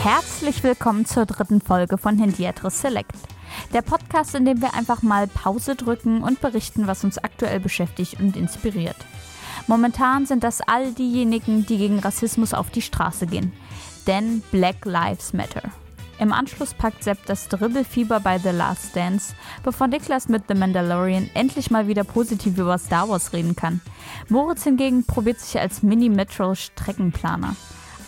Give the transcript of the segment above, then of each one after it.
Herzlich willkommen zur dritten Folge von Hendiatris Select. Der Podcast, in dem wir einfach mal Pause drücken und berichten, was uns aktuell beschäftigt und inspiriert. Momentan sind das all diejenigen, die gegen Rassismus auf die Straße gehen. Denn Black Lives Matter. Im Anschluss packt Sepp das Dribbelfieber bei The Last Dance, bevor Niklas mit The Mandalorian endlich mal wieder positiv über Star Wars reden kann. Moritz hingegen probiert sich als Mini-Metro-Streckenplaner.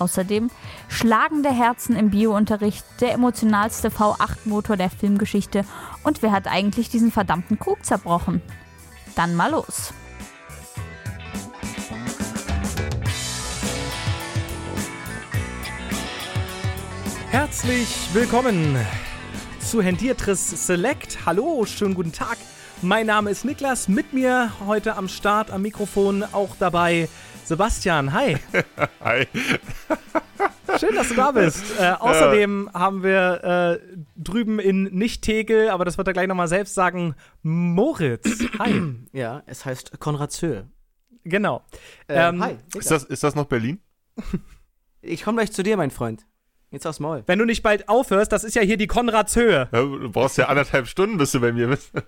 Außerdem schlagende Herzen im Biounterricht, der emotionalste V8-Motor der Filmgeschichte und wer hat eigentlich diesen verdammten Krug zerbrochen? Dann mal los. Herzlich willkommen zu Hendiertris Select. Hallo, schönen guten Tag. Mein Name ist Niklas. Mit mir heute am Start am Mikrofon auch dabei Sebastian. Hi. Hi. Schön, dass du da bist. Äh, außerdem ja. haben wir äh, drüben in nicht Tegel, aber das wird er gleich nochmal selbst sagen, Moritz. Hi. Ja, es heißt Konrad Söhl. Genau. Äh, ähm, hi. Ist das, ist das noch Berlin? Ich komme gleich zu dir, mein Freund. Jetzt aufs Maul. Wenn du nicht bald aufhörst, das ist ja hier die Konradshöhe. Ja, du brauchst ja anderthalb Stunden, bis du bei mir bist.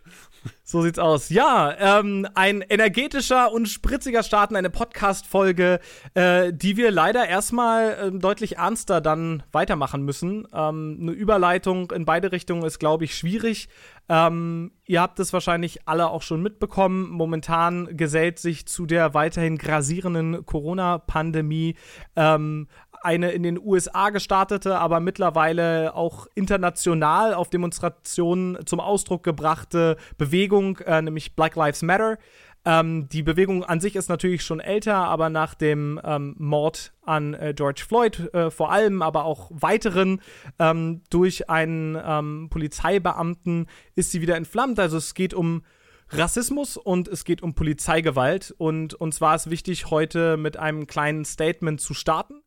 So sieht's aus. Ja, ähm, ein energetischer und spritziger Start in eine Podcast-Folge, äh, die wir leider erstmal äh, deutlich ernster dann weitermachen müssen. Ähm, eine Überleitung in beide Richtungen ist, glaube ich, schwierig. Ähm, ihr habt es wahrscheinlich alle auch schon mitbekommen. Momentan gesellt sich zu der weiterhin grasierenden Corona-Pandemie ähm, eine in den USA gestartete, aber mittlerweile auch international auf Demonstrationen zum Ausdruck gebrachte Bewegung, äh, nämlich Black Lives Matter. Ähm, die Bewegung an sich ist natürlich schon älter, aber nach dem ähm, Mord an äh, George Floyd äh, vor allem, aber auch weiteren ähm, durch einen ähm, Polizeibeamten ist sie wieder entflammt. Also es geht um Rassismus und es geht um Polizeigewalt. Und uns war es wichtig, heute mit einem kleinen Statement zu starten.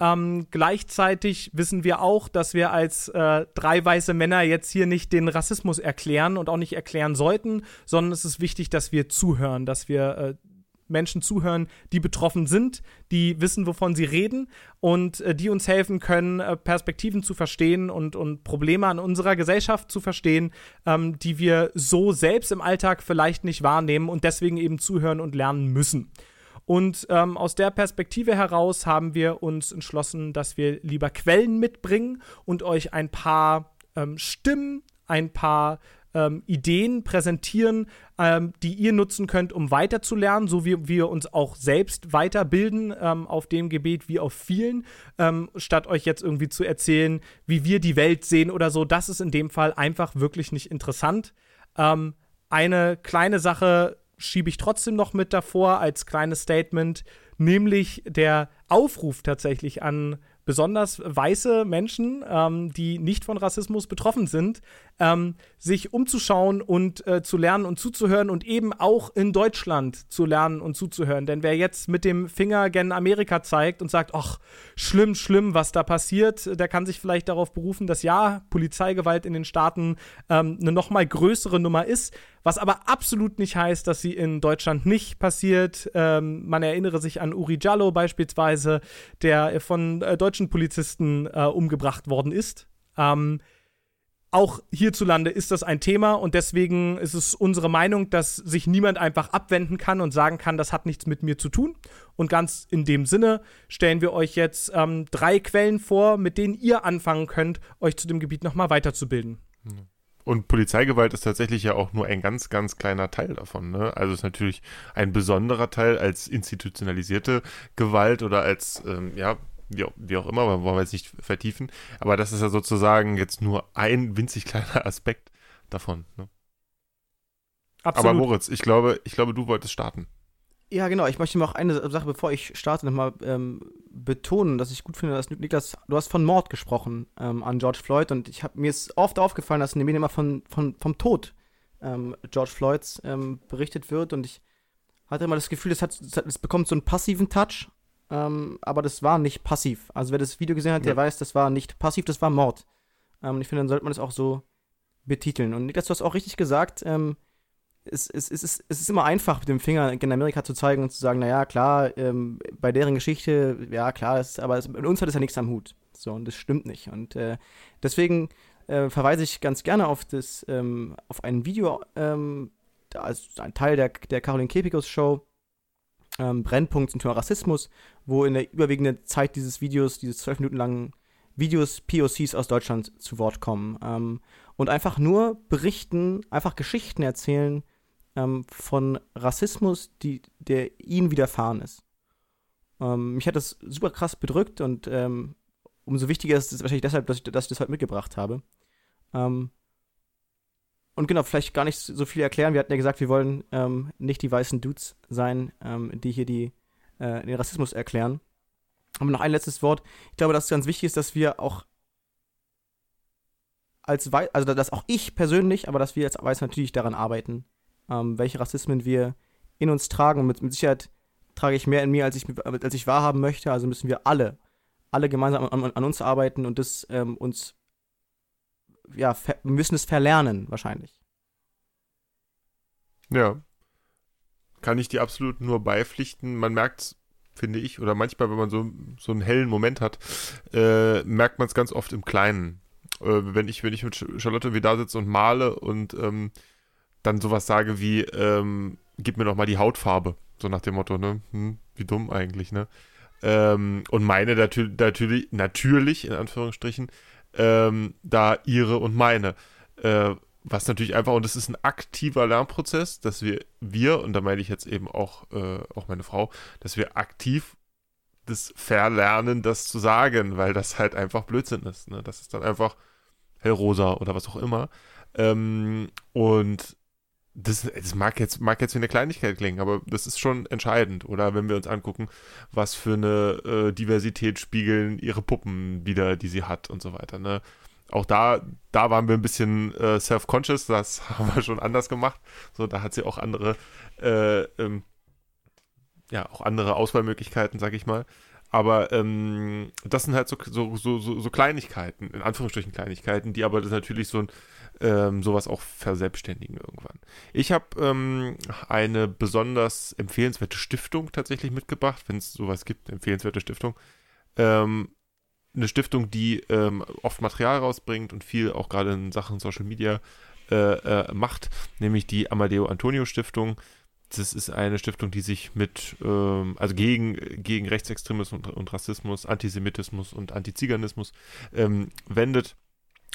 Ähm, gleichzeitig wissen wir auch, dass wir als äh, drei weiße Männer jetzt hier nicht den Rassismus erklären und auch nicht erklären sollten, sondern es ist wichtig, dass wir zuhören, dass wir äh, Menschen zuhören, die betroffen sind, die wissen, wovon sie reden und äh, die uns helfen können, äh, Perspektiven zu verstehen und, und Probleme an unserer Gesellschaft zu verstehen, ähm, die wir so selbst im Alltag vielleicht nicht wahrnehmen und deswegen eben zuhören und lernen müssen. Und ähm, aus der Perspektive heraus haben wir uns entschlossen, dass wir lieber Quellen mitbringen und euch ein paar ähm, Stimmen, ein paar ähm, Ideen präsentieren, ähm, die ihr nutzen könnt, um weiterzulernen, so wie wir uns auch selbst weiterbilden ähm, auf dem Gebiet wie auf vielen, ähm, statt euch jetzt irgendwie zu erzählen, wie wir die Welt sehen oder so. Das ist in dem Fall einfach wirklich nicht interessant. Ähm, eine kleine Sache schiebe ich trotzdem noch mit davor als kleines Statement, nämlich der Aufruf tatsächlich an besonders weiße Menschen, ähm, die nicht von Rassismus betroffen sind, ähm, sich umzuschauen und äh, zu lernen und zuzuhören und eben auch in Deutschland zu lernen und zuzuhören. Denn wer jetzt mit dem Finger gen Amerika zeigt und sagt, ach, schlimm, schlimm, was da passiert, der kann sich vielleicht darauf berufen, dass ja, Polizeigewalt in den Staaten ähm, eine noch mal größere Nummer ist, was aber absolut nicht heißt, dass sie in Deutschland nicht passiert. Ähm, man erinnere sich an Uri Jallo beispielsweise, der von äh, deutschen Polizisten äh, umgebracht worden ist. Ähm, auch hierzulande ist das ein Thema und deswegen ist es unsere Meinung, dass sich niemand einfach abwenden kann und sagen kann, das hat nichts mit mir zu tun. Und ganz in dem Sinne stellen wir euch jetzt ähm, drei Quellen vor, mit denen ihr anfangen könnt, euch zu dem Gebiet nochmal weiterzubilden. Und Polizeigewalt ist tatsächlich ja auch nur ein ganz, ganz kleiner Teil davon. Ne? Also ist natürlich ein besonderer Teil als institutionalisierte Gewalt oder als ähm, ja, wie auch, wie auch immer, aber wollen wir jetzt nicht vertiefen. Aber das ist ja sozusagen jetzt nur ein winzig kleiner Aspekt davon. Ne? Absolut. Aber Moritz, ich glaube, ich glaube, du wolltest starten. Ja, genau. Ich möchte noch eine Sache, bevor ich starte, nochmal ähm, betonen, dass ich gut finde, dass Niklas, du hast von Mord gesprochen ähm, an George Floyd und ich habe mir ist oft aufgefallen, dass in den Medien immer von, von, vom Tod ähm, George Floyds ähm, berichtet wird und ich hatte immer das Gefühl, es, hat, es bekommt so einen passiven Touch ähm, aber das war nicht passiv. Also wer das Video gesehen hat, der weiß, das war nicht passiv, das war Mord. Ähm, ich finde, dann sollte man das auch so betiteln. Und Niklas, du hast auch richtig gesagt, ähm, es, es, es, ist, es ist immer einfach, mit dem Finger in Amerika zu zeigen und zu sagen, naja, klar, ähm, bei deren Geschichte, ja klar, das, aber es, mit uns hat es ja nichts am Hut. So, und das stimmt nicht. Und äh, deswegen äh, verweise ich ganz gerne auf das, ähm, auf ein Video, ähm, also ein Teil der, der Caroline Kepikos Show, ähm, Brennpunkt zum Thema Rassismus, wo in der überwiegenden Zeit dieses Videos, dieses zwölf Minuten langen Videos POCs aus Deutschland zu Wort kommen ähm, und einfach nur berichten, einfach Geschichten erzählen ähm, von Rassismus, die, der ihnen widerfahren ist. Ähm, mich hat das super krass bedrückt und ähm, umso wichtiger ist es wahrscheinlich deshalb, dass ich, dass ich das heute mitgebracht habe. Ähm, und genau, vielleicht gar nicht so viel erklären. Wir hatten ja gesagt, wir wollen ähm, nicht die weißen Dudes sein, die hier die, äh, den Rassismus erklären. Aber noch ein letztes Wort. Ich glaube, dass es ganz wichtig ist, dass wir auch als Weiß, also dass auch ich persönlich, aber dass wir als Weiß natürlich daran arbeiten, ähm, welche Rassismen wir in uns tragen. Und mit, mit, Sicherheit trage ich mehr in mir, als ich, als ich wahrhaben möchte. Also müssen wir alle, alle gemeinsam an, an uns arbeiten und das ähm, uns, ja, müssen es verlernen, wahrscheinlich. Ja. Kann ich dir absolut nur beipflichten. Man merkt es finde ich. Oder manchmal, wenn man so, so einen hellen Moment hat, äh, merkt man es ganz oft im Kleinen. Äh, wenn, ich, wenn ich mit Charlotte wie da sitze und male und ähm, dann sowas sage wie, ähm, gib mir doch mal die Hautfarbe. So nach dem Motto, ne? Hm, wie dumm eigentlich, ne? Ähm, und meine natürlich, natürlich, natürlich, in Anführungsstrichen, ähm, da ihre und meine. Äh, was natürlich einfach, und es ist ein aktiver Lernprozess, dass wir, wir, und da meine ich jetzt eben auch, äh, auch meine Frau, dass wir aktiv das verlernen, das zu sagen, weil das halt einfach Blödsinn ist. Ne? Das ist dann einfach hellrosa oder was auch immer. Ähm, und das, das mag jetzt, mag jetzt wie eine Kleinigkeit klingen, aber das ist schon entscheidend. Oder wenn wir uns angucken, was für eine äh, Diversität spiegeln ihre Puppen wieder, die sie hat und so weiter. Ne? Auch da, da waren wir ein bisschen äh, self-conscious, das haben wir schon anders gemacht. So, da hat sie auch andere, äh, ähm, ja, auch andere Auswahlmöglichkeiten, sag ich mal. Aber ähm, das sind halt so, so, so, so, Kleinigkeiten, in Anführungsstrichen Kleinigkeiten, die aber das natürlich so ein ähm, sowas auch verselbstständigen irgendwann. Ich habe ähm, eine besonders empfehlenswerte Stiftung tatsächlich mitgebracht, wenn es sowas gibt, empfehlenswerte Stiftung. Ähm, eine Stiftung, die ähm, oft Material rausbringt und viel auch gerade in Sachen Social Media äh, äh, macht, nämlich die Amadeo Antonio Stiftung. Das ist eine Stiftung, die sich mit, ähm, also gegen, gegen Rechtsextremismus und, und Rassismus, Antisemitismus und Antiziganismus ähm, wendet.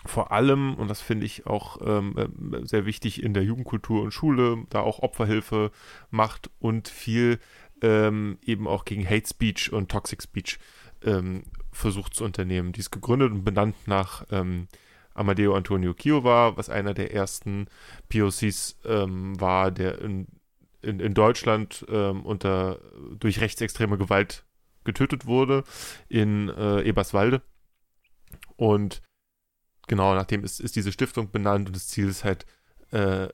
Vor allem, und das finde ich auch ähm, äh, sehr wichtig, in der Jugendkultur und Schule, da auch Opferhilfe macht und viel ähm, eben auch gegen Hate Speech und Toxic Speech ähm, versucht zu unternehmen. Die ist gegründet und benannt nach ähm, Amadeo Antonio Kiowa, was einer der ersten POCs ähm, war, der in, in, in Deutschland ähm, unter, durch rechtsextreme Gewalt getötet wurde, in äh, Eberswalde. Und genau, nachdem ist, ist diese Stiftung benannt und das Ziel ist halt äh,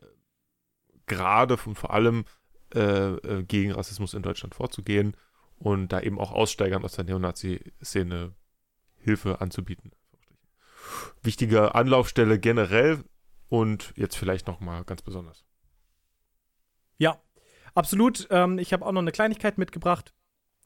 gerade und vor allem äh, äh gegen Rassismus in Deutschland vorzugehen und da eben auch Aussteigern aus der Neonazi-Szene Hilfe anzubieten. Wichtige Anlaufstelle generell und jetzt vielleicht nochmal ganz besonders. Ja, absolut. Ähm, ich habe auch noch eine Kleinigkeit mitgebracht.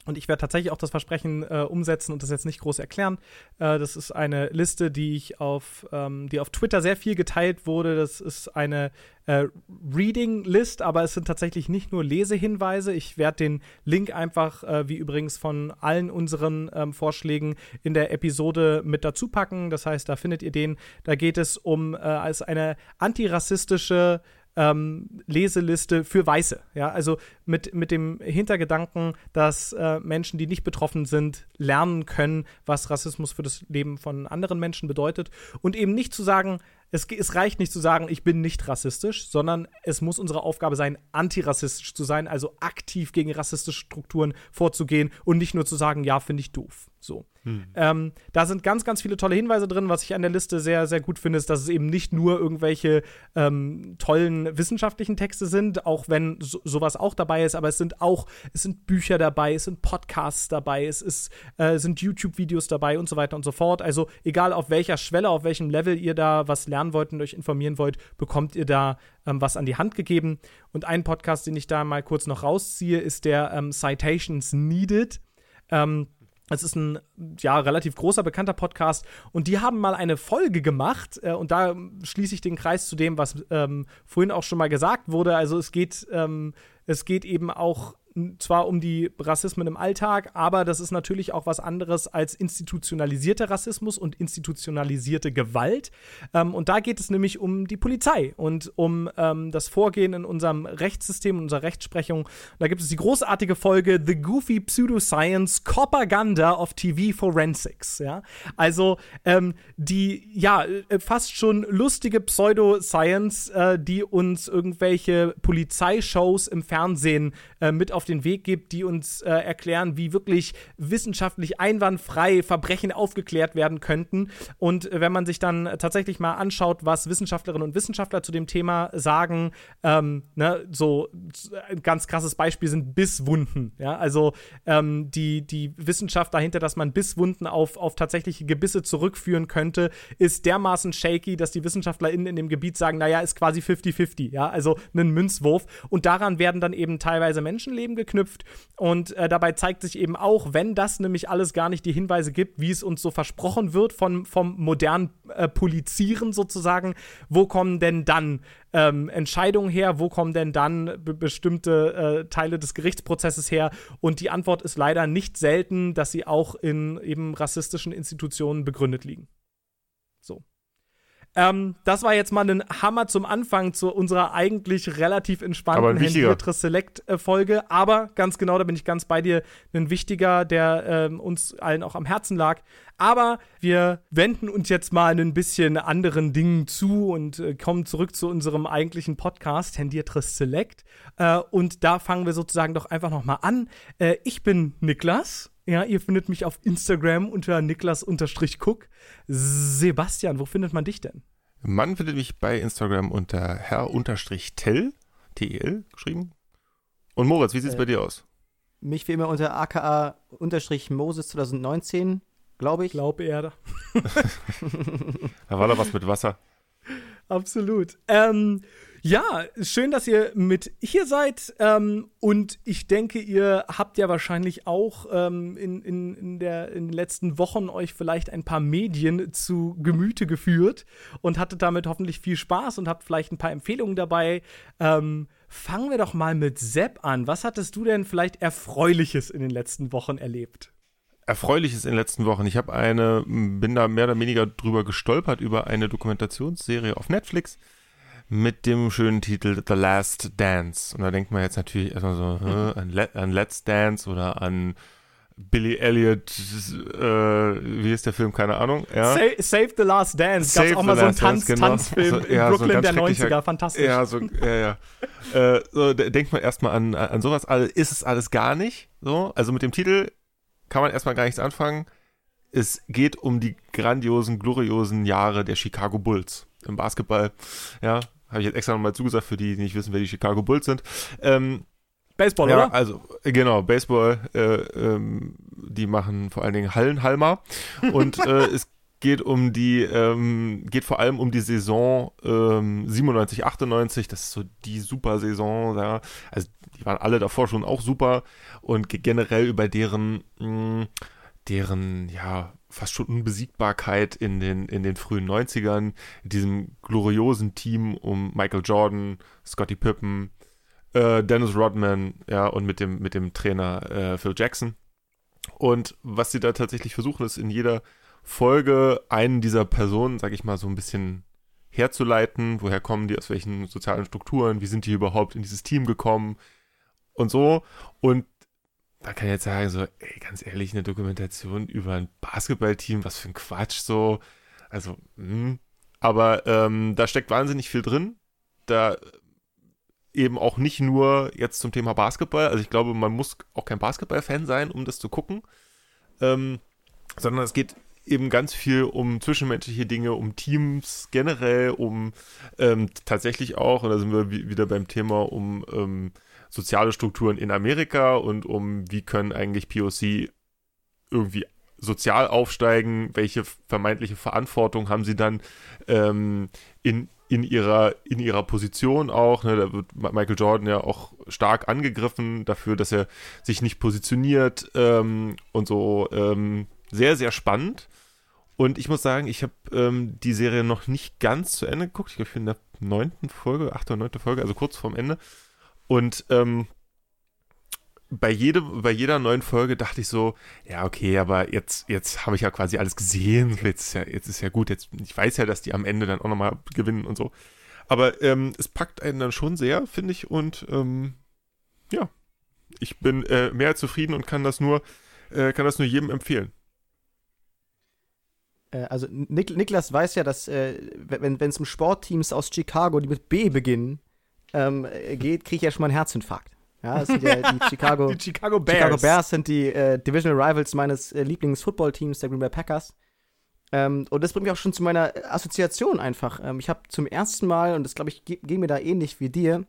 Und ich werde tatsächlich auch das Versprechen äh, umsetzen und das jetzt nicht groß erklären. Äh, das ist eine Liste, die ich auf, ähm, die auf Twitter sehr viel geteilt wurde. Das ist eine äh, Reading-List, aber es sind tatsächlich nicht nur Lesehinweise. Ich werde den Link einfach, äh, wie übrigens von allen unseren ähm, Vorschlägen in der Episode mit dazu packen. Das heißt, da findet ihr den. Da geht es um äh, als eine antirassistische ähm, Leseliste für Weiße. Ja, also mit, mit dem Hintergedanken, dass äh, Menschen, die nicht betroffen sind, lernen können, was Rassismus für das Leben von anderen Menschen bedeutet. Und eben nicht zu sagen, es, es reicht nicht zu sagen, ich bin nicht rassistisch, sondern es muss unsere Aufgabe sein, antirassistisch zu sein, also aktiv gegen rassistische Strukturen vorzugehen und nicht nur zu sagen, ja, finde ich doof. So. Hm. Ähm, da sind ganz, ganz viele tolle Hinweise drin. Was ich an der Liste sehr, sehr gut finde, ist, dass es eben nicht nur irgendwelche ähm, tollen wissenschaftlichen Texte sind, auch wenn so, sowas auch dabei ist, aber es sind auch, es sind Bücher dabei, es sind Podcasts dabei, es ist, äh, sind YouTube-Videos dabei und so weiter und so fort. Also egal auf welcher Schwelle, auf welchem Level ihr da was lernen wollt und euch informieren wollt, bekommt ihr da ähm, was an die Hand gegeben. Und ein Podcast, den ich da mal kurz noch rausziehe, ist der ähm, Citations Needed. Ähm, es ist ein ja relativ großer bekannter Podcast und die haben mal eine Folge gemacht äh, und da schließe ich den Kreis zu dem, was ähm, vorhin auch schon mal gesagt wurde. Also es geht ähm, es geht eben auch zwar um die Rassismen im Alltag, aber das ist natürlich auch was anderes als institutionalisierter Rassismus und institutionalisierte Gewalt. Ähm, und da geht es nämlich um die Polizei und um ähm, das Vorgehen in unserem Rechtssystem, in unserer Rechtsprechung. da gibt es die großartige Folge The Goofy Pseudoscience Propaganda of TV Forensics. Ja? Also ähm, die, ja, äh, fast schon lustige Pseudoscience, äh, die uns irgendwelche Polizeishows im Fernsehen äh, mit auf den Weg gibt, die uns äh, erklären, wie wirklich wissenschaftlich einwandfrei Verbrechen aufgeklärt werden könnten. Und äh, wenn man sich dann tatsächlich mal anschaut, was Wissenschaftlerinnen und Wissenschaftler zu dem Thema sagen, ähm, ne, so ein ganz krasses Beispiel sind Bisswunden. Ja, also ähm, die, die Wissenschaft dahinter, dass man Bisswunden auf, auf tatsächliche Gebisse zurückführen könnte, ist dermaßen shaky, dass die WissenschaftlerInnen in dem Gebiet sagen, naja, ist quasi 50-50, ja, also ein Münzwurf. Und daran werden dann eben teilweise Menschenleben geknüpft. Und äh, dabei zeigt sich eben auch, wenn das nämlich alles gar nicht die Hinweise gibt, wie es uns so versprochen wird von, vom modernen äh, Polizieren sozusagen, wo kommen denn dann ähm, Entscheidungen her, wo kommen denn dann bestimmte äh, Teile des Gerichtsprozesses her? Und die Antwort ist leider nicht selten, dass sie auch in eben rassistischen Institutionen begründet liegen. Ähm, das war jetzt mal ein Hammer zum Anfang zu unserer eigentlich relativ entspannten Henrietta Select-Folge. Aber ganz genau, da bin ich ganz bei dir, ein wichtiger, der ähm, uns allen auch am Herzen lag. Aber wir wenden uns jetzt mal ein bisschen anderen Dingen zu und äh, kommen zurück zu unserem eigentlichen Podcast, Hendiatris Select. Äh, und da fangen wir sozusagen doch einfach nochmal an. Äh, ich bin Niklas. Ja, ihr findet mich auf Instagram unter Niklas-Cook. Sebastian, wo findet man dich denn? Man findet mich bei Instagram unter Herr-Tell, T-E-L geschrieben. Und Moritz, wie sieht's äh, bei dir aus? Mich wie immer unter aka-moses 2019, glaube ich. Glaub er. da war da was mit Wasser. Absolut. Ähm, ja, schön, dass ihr mit hier seid. Ähm, und ich denke, ihr habt ja wahrscheinlich auch ähm, in, in, in, der, in den letzten Wochen euch vielleicht ein paar Medien zu Gemüte geführt und hattet damit hoffentlich viel Spaß und habt vielleicht ein paar Empfehlungen dabei. Ähm, fangen wir doch mal mit Sepp an. Was hattest du denn vielleicht Erfreuliches in den letzten Wochen erlebt? Erfreuliches in den letzten Wochen. Ich habe eine, bin da mehr oder weniger drüber gestolpert über eine Dokumentationsserie auf Netflix mit dem schönen Titel The Last Dance. Und da denkt man jetzt natürlich erstmal so mhm. an, Let, an, Let's Dance oder an Billy Elliot, äh, wie ist der Film? Keine Ahnung. Ja. Save, Save the Last Dance. Gab auch mal so einen Tanz, genau. Tanzfilm also, ja, in Brooklyn so der 90er. Fantastisch. Ja, so, ja, ja. äh, so, denkt man erstmal an, an sowas. Also, ist es alles gar nicht. So, also mit dem Titel kann man erstmal gar nichts anfangen. Es geht um die grandiosen, gloriosen Jahre der Chicago Bulls im Basketball. Ja, habe ich jetzt extra nochmal zugesagt für die, die nicht wissen, wer die Chicago Bulls sind. Ähm, Baseball, ja, oder? Also, genau, Baseball, äh, ähm, die machen vor allen Dingen Hallenhalmer. Und äh, es geht um die, ähm, geht vor allem um die Saison ähm, 97, 98. Das ist so die super Saison. Ja. Also, die waren alle davor schon auch super. Und generell über deren, mh, deren, ja, fast schon Unbesiegbarkeit in den, in den frühen 90ern, in diesem gloriosen Team um Michael Jordan, Scottie Pippen, äh, Dennis Rodman, ja, und mit dem, mit dem Trainer äh, Phil Jackson. Und was sie da tatsächlich versuchen, ist in jeder Folge einen dieser Personen, sag ich mal, so ein bisschen herzuleiten. Woher kommen die, aus welchen sozialen Strukturen, wie sind die überhaupt in dieses Team gekommen und so. Und man kann jetzt sagen, so, ey, ganz ehrlich, eine Dokumentation über ein Basketballteam, was für ein Quatsch, so. Also, mh. Hm. aber ähm, da steckt wahnsinnig viel drin. Da eben auch nicht nur jetzt zum Thema Basketball. Also ich glaube, man muss auch kein Basketball-Fan sein, um das zu gucken. Ähm, sondern es geht eben ganz viel um zwischenmenschliche Dinge, um Teams generell, um ähm, tatsächlich auch, und da sind wir wieder beim Thema, um ähm, soziale Strukturen in Amerika und um wie können eigentlich POC irgendwie sozial aufsteigen, welche vermeintliche Verantwortung haben sie dann ähm, in, in, ihrer, in ihrer Position auch. Ne? Da wird Michael Jordan ja auch stark angegriffen dafür, dass er sich nicht positioniert ähm, und so ähm, sehr, sehr spannend. Und ich muss sagen, ich habe ähm, die Serie noch nicht ganz zu Ende geguckt. Ich glaube, ich bin in der neunten Folge, achte oder neunte Folge, also kurz vorm Ende. Und ähm, bei, jede, bei jeder neuen Folge dachte ich so, ja, okay, aber jetzt, jetzt habe ich ja quasi alles gesehen. Jetzt ist ja, jetzt ist ja gut. Jetzt, ich weiß ja, dass die am Ende dann auch nochmal gewinnen und so. Aber ähm, es packt einen dann schon sehr, finde ich. Und ähm, ja, ich bin äh, mehr als zufrieden und kann das nur, äh, kann das nur jedem empfehlen. Äh, also Nik Niklas weiß ja, dass äh, wenn es um Sportteams aus Chicago, die mit B beginnen, ähm, geht, kriege ich ja schon mal einen Herzinfarkt. Ja, das sind ja die Chicago, die Chicago Bears. Chicago Bears sind die äh, Divisional Rivals meines äh, Lieblings-Football-Teams, der Green Bay Packers. Ähm, und das bringt mich auch schon zu meiner Assoziation einfach. Ähm, ich habe zum ersten Mal, und das glaube ich, geht mir da ähnlich wie dir,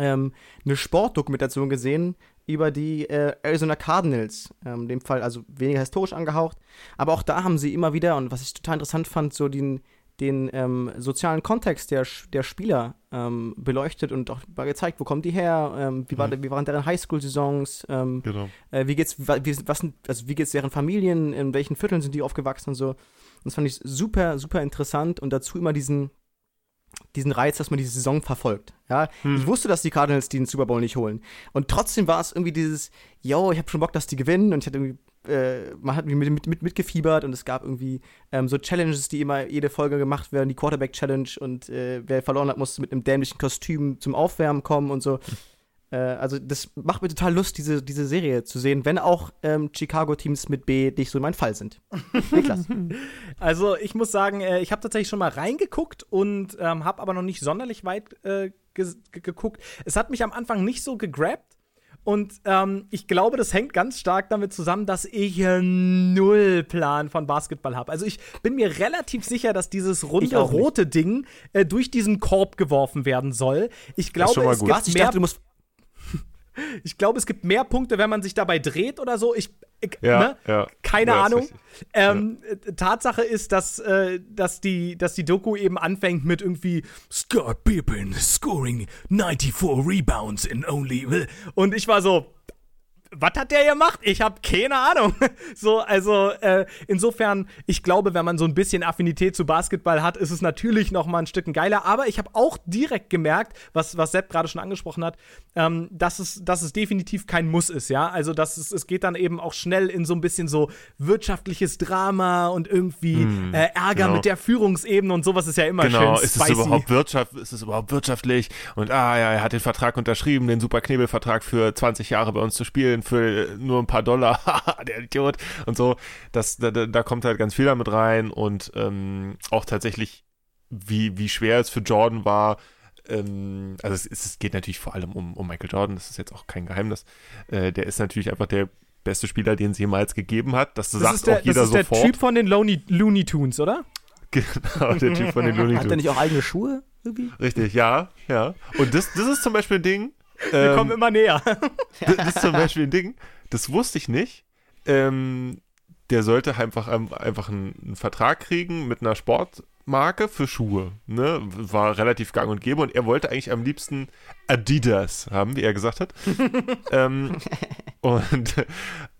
ähm, eine Sportdokumentation gesehen über die äh, Arizona Cardinals. Ähm, in dem Fall also weniger historisch angehaucht. Aber auch da haben sie immer wieder, und was ich total interessant fand, so den, den ähm, sozialen Kontext der, der Spieler ähm, beleuchtet und auch gezeigt, wo kommen die her, ähm, wie, war, mhm. wie waren deren Highschool-Saisons, ähm, genau. äh, wie geht's, wie, was, also wie geht's deren Familien, in welchen Vierteln sind die aufgewachsen und so. Das fand ich super, super interessant und dazu immer diesen, diesen Reiz, dass man diese Saison verfolgt. Ja, hm. ich wusste, dass die Cardinals den Super Bowl nicht holen. Und trotzdem war es irgendwie dieses, yo, ich habe schon Bock, dass die gewinnen und ich hatte irgendwie äh, man hat mit, mit, mit, mitgefiebert und es gab irgendwie ähm, so Challenges, die immer jede Folge gemacht werden, die Quarterback-Challenge und äh, wer verloren hat, musste mit einem dämlichen Kostüm zum Aufwärmen kommen und so. Äh, also das macht mir total Lust, diese, diese Serie zu sehen, wenn auch ähm, Chicago-Teams mit B nicht so mein Fall sind. Niklas. Also ich muss sagen, äh, ich habe tatsächlich schon mal reingeguckt und ähm, habe aber noch nicht sonderlich weit äh, geguckt. Es hat mich am Anfang nicht so gegrabt. Und ähm, ich glaube, das hängt ganz stark damit zusammen, dass ich äh, null Plan von Basketball habe. Also ich bin mir relativ sicher, dass dieses runde rote Ding äh, durch diesen Korb geworfen werden soll. Ich glaube, es gibt ich mehr. Dachte, du musst ich glaube, es gibt mehr Punkte, wenn man sich dabei dreht oder so. Ich, ich ja, ne? ja, keine ja, Ahnung. Ähm, Tatsache ist, dass, äh, dass, die, dass die Doku eben anfängt mit irgendwie Scott Pippen scoring 94 Rebounds in only. Und ich war so, was hat der gemacht? Ich habe keine Ahnung. So, also äh, insofern, ich glaube, wenn man so ein bisschen Affinität zu Basketball hat, ist es natürlich noch mal ein Stück geiler. Aber ich habe auch direkt gemerkt, was, was Sepp gerade schon angesprochen hat, ähm, dass, es, dass es definitiv kein Muss ist, ja. Also, dass es, es geht dann eben auch schnell in so ein bisschen so wirtschaftliches Drama und irgendwie hm, äh, Ärger genau. mit der Führungsebene und sowas ist ja immer genau. schön. Ist es überhaupt Wirtschaft, ist es überhaupt wirtschaftlich? Und ah ja, er hat den Vertrag unterschrieben, den Super Knebelvertrag für 20 Jahre bei uns zu spielen Spielen für nur ein paar Dollar, der Idiot und so. Das, da, da kommt halt ganz viel damit rein und ähm, auch tatsächlich, wie, wie schwer es für Jordan war, ähm, also es, es, geht natürlich vor allem um, um Michael Jordan, das ist jetzt auch kein Geheimnis. Äh, der ist natürlich einfach der beste Spieler, den es jemals gegeben hat. Das, das sagt der, auch jeder sofort. Das ist der Typ von den Looney, Looney Tunes, oder? Genau, der Typ von den Looney Tunes. Hat der nicht auch eigene Schuhe? Irgendwie? Richtig, ja, ja. Und das, das ist zum Beispiel ein Ding, wir ähm, kommen immer näher. das ist zum Beispiel ein Ding, das wusste ich nicht. Ähm, der sollte einfach, einfach einen, einen, Vertrag kriegen mit einer Sportmarke für Schuhe. Ne? War relativ gang und gäbe und er wollte eigentlich am liebsten Adidas haben, wie er gesagt hat. ähm, und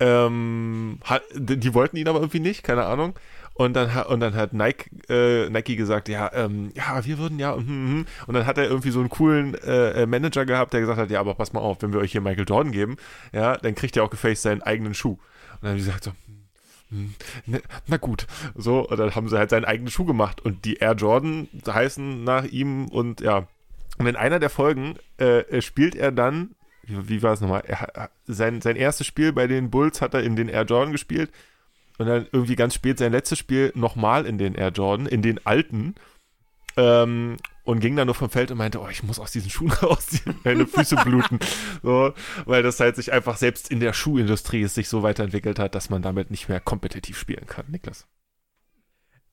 ähm, hat, die wollten ihn aber irgendwie nicht, keine Ahnung. Und dann, und dann hat Nike, äh, Nike gesagt, ja, ähm, ja, wir würden ja, hm, hm. und dann hat er irgendwie so einen coolen äh, Manager gehabt, der gesagt hat, ja, aber pass mal auf, wenn wir euch hier Michael Jordan geben, ja, dann kriegt ihr auch gefälligst seinen eigenen Schuh. Und dann haben die gesagt so, hm, ne, na gut, so, und dann haben sie halt seinen eigenen Schuh gemacht. Und die Air Jordan heißen nach ihm und ja, und in einer der Folgen äh, spielt er dann, wie, wie war es nochmal, er, sein, sein erstes Spiel bei den Bulls hat er in den Air Jordan gespielt und dann irgendwie ganz spät sein letztes Spiel nochmal in den Air Jordan, in den alten. Ähm, und ging dann nur vom Feld und meinte, oh, ich muss aus diesen Schuhen rausziehen, meine Füße bluten. So, weil das halt sich einfach selbst in der Schuhindustrie es sich so weiterentwickelt hat, dass man damit nicht mehr kompetitiv spielen kann. Niklas.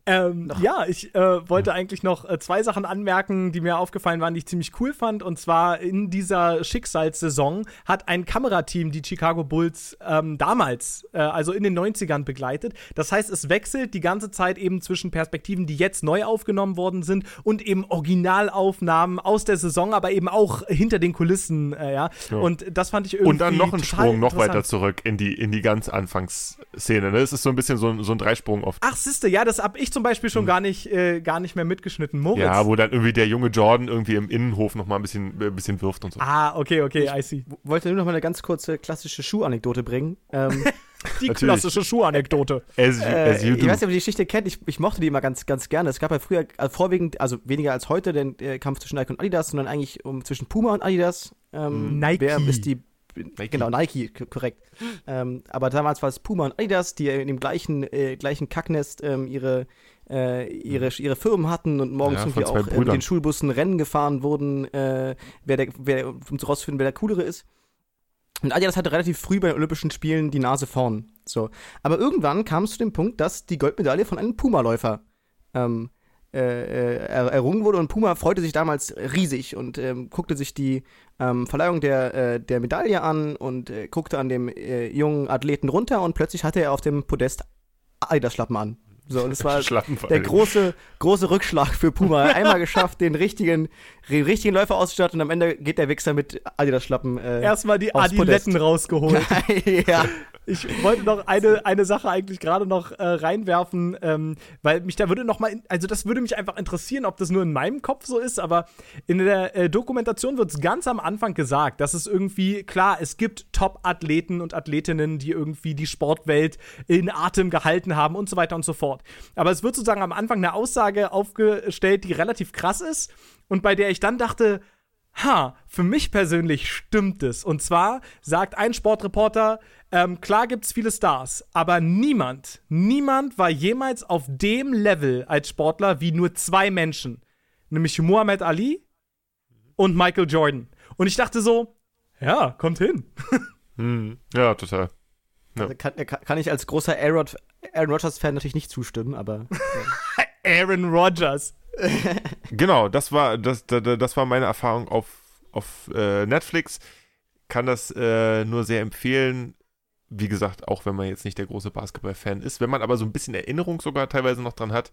Ähm, ja, ich äh, wollte eigentlich noch äh, zwei Sachen anmerken, die mir aufgefallen waren, die ich ziemlich cool fand. Und zwar in dieser Schicksalssaison hat ein Kamerateam die Chicago Bulls ähm, damals, äh, also in den 90ern, begleitet. Das heißt, es wechselt die ganze Zeit eben zwischen Perspektiven, die jetzt neu aufgenommen worden sind und eben Originalaufnahmen aus der Saison, aber eben auch hinter den Kulissen, äh, ja. Ja. Und das fand ich irgendwie. Und dann noch ein total Sprung noch weiter zurück in die, in die ganz Anfangsszene. Ne? Es ist so ein bisschen so ein, so ein Dreisprung oft. Ach, siehste, ja, das hab ich zum Beispiel schon gar nicht, äh, gar nicht mehr mitgeschnitten. Moritz. Hm. Ja, wo dann irgendwie der junge Jordan irgendwie im Innenhof noch mal ein bisschen, äh, bisschen wirft und so. Ah, okay, okay, I see. Wollte nur noch mal eine ganz kurze klassische Schuhanekdote bringen. Ähm, Die Natürlich. klassische Schuhanekdote. As, you- Äh, as you ich weiß nicht, ob ihr die Geschichte kennt. Ich, ich mochte die immer ganz, ganz gerne. Es gab ja früher, also vorwiegend, also weniger als heute, den äh, Kampf zwischen Nike und Adidas, sondern eigentlich um, zwischen Puma und Adidas. Ähm, Nike. Wer ist die. Genau, Nike, korrekt. Ähm, aber damals war es Puma und Adidas, die in dem gleichen, äh, gleichen Kacknest ähm, ihre, äh, ihre, ihre Firmen hatten und morgens Ja, irgendwie auch äh, mit den Schulbussen Rennen gefahren wurden, äh, wer der, wer, um rauszufinden, wer der coolere ist. Und Adidas hatte relativ früh bei den Olympischen Spielen die Nase vorn. So. Aber irgendwann kam es zu dem Punkt, dass die Goldmedaille von einem Puma-Läufer ähm, äh, äh, er, errungen wurde und Puma freute sich damals riesig und ähm, guckte sich die ähm, Verleihung der, äh, der Medaille an und äh, guckte an dem äh, jungen Athleten runter und plötzlich hatte er auf dem Podest Adidas-Schlappen an. So, und es war der große, große Rückschlag für Puma. Einmal geschafft, den richtigen, den richtigen Läufer auszustatten und am Ende geht der Wichser mit Adidas-Schlappen. Äh, Erstmal die Adiletten rausgeholt. ja. Ich wollte noch eine, eine Sache eigentlich gerade noch äh, reinwerfen, ähm, weil mich da würde noch mal, in, also das würde mich einfach interessieren, ob das nur in meinem Kopf so ist, aber in der äh, Dokumentation wird es ganz am Anfang gesagt, dass es irgendwie, klar, es gibt Top-Athleten und Athletinnen, die irgendwie die Sportwelt in Atem gehalten haben und so weiter und so fort. Aber es wird sozusagen am Anfang eine Aussage aufgestellt, die relativ krass ist und bei der ich dann dachte, Ha, für mich persönlich stimmt es. Und zwar sagt ein Sportreporter, ähm, klar gibt's viele Stars, aber niemand, niemand war jemals auf dem Level als Sportler wie nur zwei Menschen. Nämlich Muhammad Ali und Michael Jordan. Und ich dachte so, ja, kommt hin. Hm, ja, total. Also kann, kann ich als großer Aaron, Aaron Rodgers-Fan natürlich nicht zustimmen, aber. Aaron Rodgers. Genau, das war, das, das, war meine Erfahrung auf, auf äh, Netflix. Kann das äh, nur sehr empfehlen. Wie gesagt, auch wenn man jetzt nicht der große Basketball-Fan ist. Wenn man aber so ein bisschen Erinnerung sogar teilweise noch dran hat,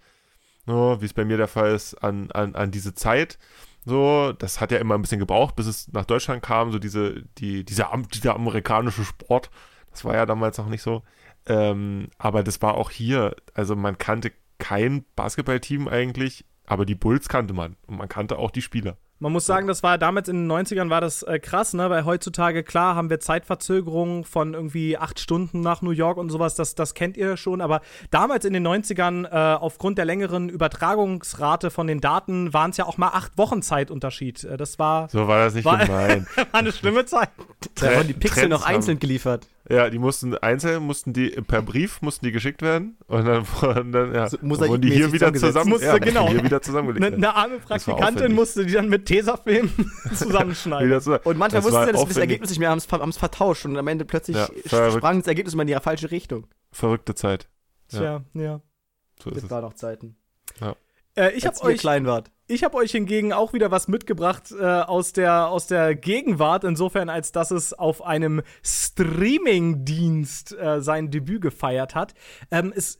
no, wie es bei mir der Fall ist, an, an, an diese Zeit. So, das hat ja immer ein bisschen gebraucht, bis es nach Deutschland kam, so diese, die, dieser, dieser amerikanische Sport. Das war ja damals noch nicht so. Ähm, aber das war auch hier, also man kannte kein Basketballteam eigentlich, aber die Bulls kannte man und man kannte auch die Spieler. Man muss sagen, das war damals in den 90ern war das äh, krass, ne? Weil heutzutage, klar, haben wir Zeitverzögerungen von irgendwie acht Stunden nach New York und sowas, das, das kennt ihr schon. Aber damals in den 90ern, äh, aufgrund der längeren Übertragungsrate von den Daten, waren es ja auch mal acht Wochen Zeitunterschied. Äh, das war, So war das nicht War- gemeint. war eine schlimme Zeit. Da wurden die Pixel Trends noch haben- einzeln geliefert. Ja, die mussten einzeln, mussten die per Brief mussten die geschickt werden und dann, und dann ja, So wurden die hier wieder zusammen, Musste, ja, genau. hier wieder zusammengelegt. Eine werden. ne arme Praktikantin musste die dann mit Tesafilm zusammenschneiden. Zusammen. Und manchmal Das wussten sie, dass das aufwendig. Ergebnis nicht mehr haben es vertauscht und am Ende plötzlich Ja, sprang das Ergebnis immer in die falsche Richtung. Verrückte Zeit. Tja, ja. So ist Das es. war noch Zeiten. Äh, ich habe euch klein wart. Ich habe euch hingegen auch wieder was mitgebracht äh, aus, der, aus der Gegenwart, insofern als dass es auf einem Streaming-Dienst äh, sein Debüt gefeiert hat. Ähm, es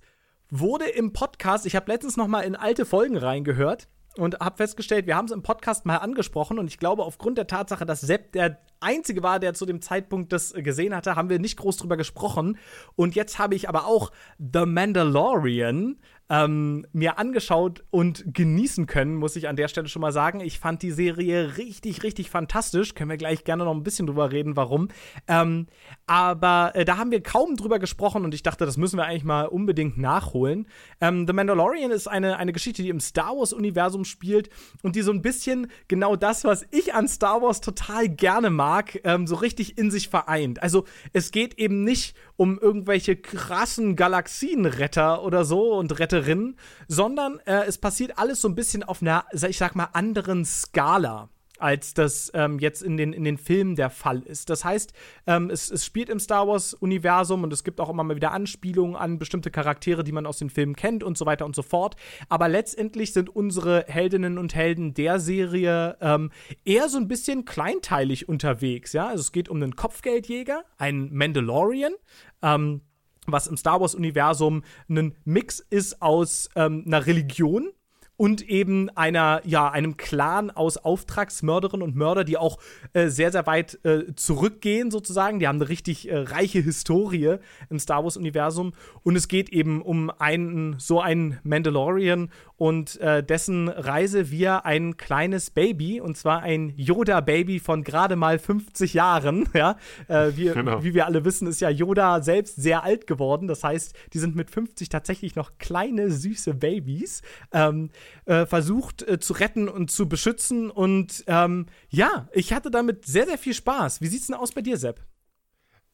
wurde im Podcast, ich habe letztens noch mal in alte Folgen reingehört und habe festgestellt, wir haben es im Podcast mal angesprochen und ich glaube, aufgrund der Tatsache, dass Sepp der Einzige war, der zu dem Zeitpunkt das gesehen hatte, haben wir nicht groß drüber gesprochen. Und jetzt habe ich aber auch The Mandalorian ähm, mir angeschaut und genießen können, muss ich an der Stelle schon mal sagen. Ich fand die Serie richtig, richtig fantastisch. Können wir gleich gerne noch ein bisschen drüber reden, warum. Ähm, aber äh, da haben wir kaum drüber gesprochen und ich dachte, das müssen wir eigentlich mal unbedingt nachholen. Ähm, The Mandalorian ist eine, eine Geschichte, die im Star Wars-Universum spielt und die so ein bisschen genau das, was ich an Star Wars total gerne mag, ähm, so richtig in sich vereint. Also es geht eben nicht um irgendwelche krassen Galaxienretter oder so und Retterinnen, sondern äh, es passiert alles so ein bisschen auf einer, ich sag mal, anderen Skala als das ähm, jetzt in den, in den Filmen der Fall ist. Das heißt, ähm, es, es spielt im Star Wars-Universum und es gibt auch immer mal wieder Anspielungen an bestimmte Charaktere, die man aus den Filmen kennt und so weiter und so fort. Aber letztendlich sind unsere Heldinnen und Helden der Serie ähm, eher so ein bisschen kleinteilig unterwegs. Ja? Also es geht um einen Kopfgeldjäger, einen Mandalorian. Ähm, was im Star Wars-Universum ein Mix ist aus ähm, einer Religion, und eben einer, ja, einem Clan aus Auftragsmörderinnen und Mörder, die auch äh, sehr, sehr weit äh, zurückgehen, sozusagen. Die haben eine richtig äh, reiche Historie im Star Wars-Universum. Und es geht eben um einen, so einen Mandalorian und äh, dessen Reise via ein kleines Baby, und zwar ein Yoda-Baby von gerade mal 50 Jahren. Ja, äh, wie, genau. wie wir alle wissen, ist ja Yoda selbst sehr alt geworden. Das heißt, die sind mit 50 tatsächlich noch kleine, süße Babys. Ähm, äh, versucht äh, zu retten und zu beschützen. Und ähm, ja, ich hatte damit sehr, sehr viel Spaß. Wie sieht's denn aus bei dir, Sepp?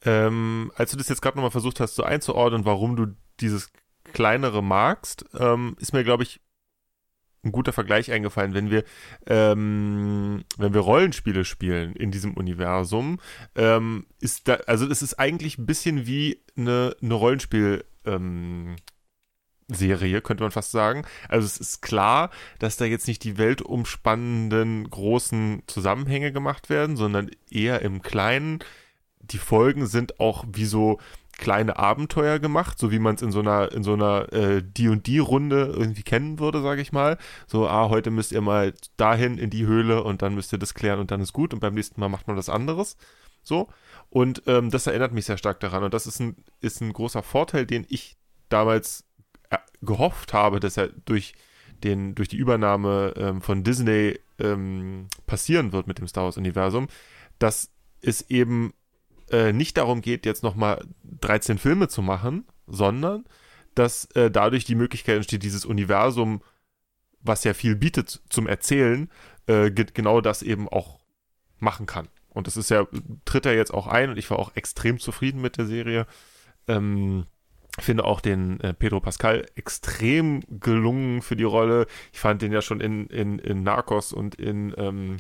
Ähm, als du das jetzt gerade nochmal versucht hast, so einzuordnen, warum du dieses kleinere magst, ähm, ist mir, glaube ich, ein guter Vergleich eingefallen, wenn wir, ähm, wenn wir Rollenspiele spielen in diesem Universum, ähm, ist da, also es ist eigentlich ein bisschen wie eine, eine Rollenspiel, ähm, Serie, könnte man fast sagen. Also es ist klar, dass da jetzt nicht die weltumspannenden großen Zusammenhänge gemacht werden, sondern eher im Kleinen. Die Folgen sind auch wie so kleine Abenteuer gemacht, so wie man es in so einer in so einer äh, D&D Runde irgendwie kennen würde, sage ich mal. So, ah, heute müsst ihr mal dahin in die Höhle und dann müsst ihr das klären und dann ist gut und beim nächsten Mal macht man was anderes. So. Und ähm, das erinnert mich sehr stark daran und das ist ein ist ein großer Vorteil, den ich damals gehofft habe, dass er durch den durch die Übernahme ähm, von Disney ähm, passieren wird mit dem Star Wars Universum, dass es eben äh, nicht darum geht, jetzt nochmal 13 Filme zu machen, sondern dass äh, dadurch die Möglichkeit entsteht, dieses Universum, was ja viel bietet zum Erzählen, äh, genau das eben auch machen kann. Und das ist ja, tritt er jetzt auch ein und ich war auch extrem zufrieden mit der Serie. Ähm, finde auch den äh, Pedro Pascal extrem gelungen für die Rolle. Ich fand den ja schon in, in, in Narcos und in ähm,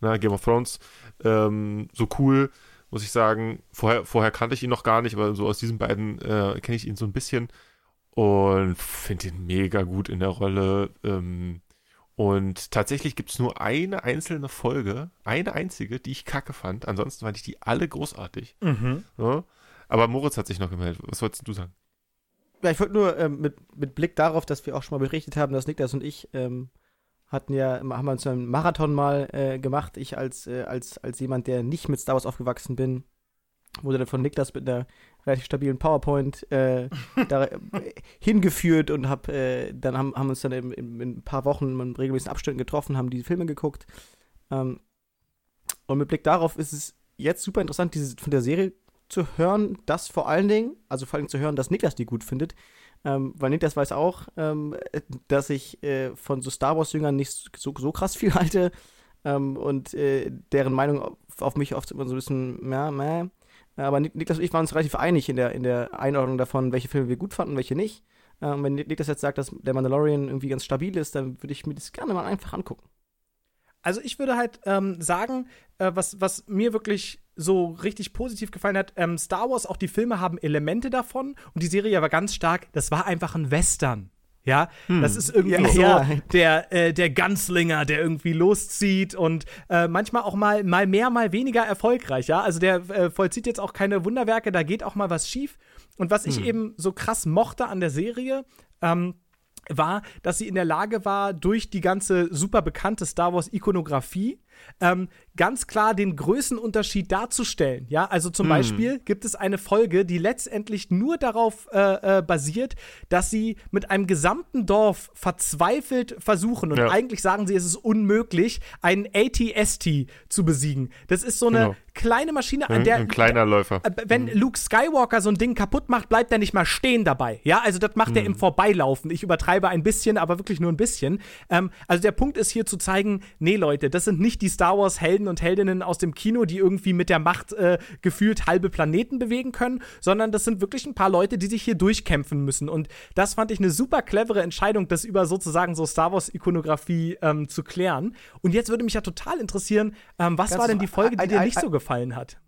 na, Game of Thrones ähm, so cool muss ich sagen. Vorher, vorher kannte ich ihn noch gar nicht, aber so aus diesen beiden äh, kenne ich ihn so ein bisschen und finde ihn mega gut in der Rolle. Ähm, und tatsächlich gibt es nur eine einzelne Folge, eine einzige, die ich kacke fand. Ansonsten fand ich die alle großartig. Mhm. Ja? Aber Moritz hat sich noch gemeldet. Was wolltest du sagen? Ja, ich wollte nur ähm, mit, mit Blick darauf, dass wir auch schon mal berichtet haben, dass Niklas und ich ähm, hatten ja, haben wir uns einen Marathon mal äh, gemacht. Ich als, äh, als, als jemand, der nicht mit Star Wars aufgewachsen bin, wurde dann von Niklas mit einer relativ stabilen PowerPoint äh, da, äh, hingeführt und hab, äh, dann haben, haben uns dann in, in, in, ein paar Wochen in regelmäßigen Abständen getroffen, haben die Filme geguckt. Ähm, und mit Blick darauf ist es jetzt super interessant, diese, von der Serie zu hören, das vor allen Dingen, also vor allem zu hören, dass Niklas die gut findet, ähm, weil Niklas weiß auch, ähm, dass ich äh, von so Star Wars-Jüngern nicht so, so krass viel halte ähm, und äh, deren Meinung auf, auf, mich oft immer so ein bisschen, ja, meh. Aber Niklas und ich waren uns relativ einig in der, in der Einordnung davon, welche Filme wir gut fanden welche nicht. Ähm, wenn Niklas jetzt sagt, dass der Mandalorian irgendwie ganz stabil ist, dann würde ich mir das gerne mal einfach angucken. Also ich würde halt ähm, sagen, äh, was, was mir wirklich so richtig positiv gefallen hat, ähm, Star Wars, auch die Filme haben Elemente davon und die Serie war ganz stark, das war einfach ein Western. Ja, hm. das ist irgendwie ja, so ja. der, äh, der Gunslinger, der irgendwie loszieht und äh, manchmal auch mal, mal mehr, mal weniger erfolgreich. Ja, also der äh, vollzieht jetzt auch keine Wunderwerke, da geht auch mal was schief. Und was ich hm. eben so krass mochte an der Serie, ähm, war, dass sie in der Lage war, durch die ganze super bekannte Star Wars-Ikonografie ähm, ganz klar den Größenunterschied darzustellen. Ja, also zum hm. Beispiel gibt es eine Folge, die letztendlich nur darauf äh, äh, basiert, dass sie mit einem gesamten Dorf verzweifelt versuchen und ja. eigentlich sagen sie, es ist unmöglich, einen ATST zu besiegen. Das ist so eine genau. kleine Maschine, an der ein kleiner Läufer. Äh, wenn mhm. Luke Skywalker so ein Ding kaputt macht, bleibt er nicht mal stehen dabei. Ja, also das macht mhm. er im Vorbeilaufen. Ich übertreibe ein bisschen, aber wirklich nur ein bisschen. Ähm, also der Punkt ist hier zu zeigen, nee Leute, das sind nicht die die Star Wars-Helden und Heldinnen aus dem Kino, die irgendwie mit der Macht äh, gefühlt halbe Planeten bewegen können, sondern das sind wirklich ein paar Leute, die sich hier durchkämpfen müssen. Und das fand ich eine super clevere Entscheidung, das über sozusagen so Star Wars-Ikonografie ähm, zu klären. Und jetzt würde mich ja total interessieren, ähm, was Ganz war denn die Folge, die dir nicht so gefallen hat?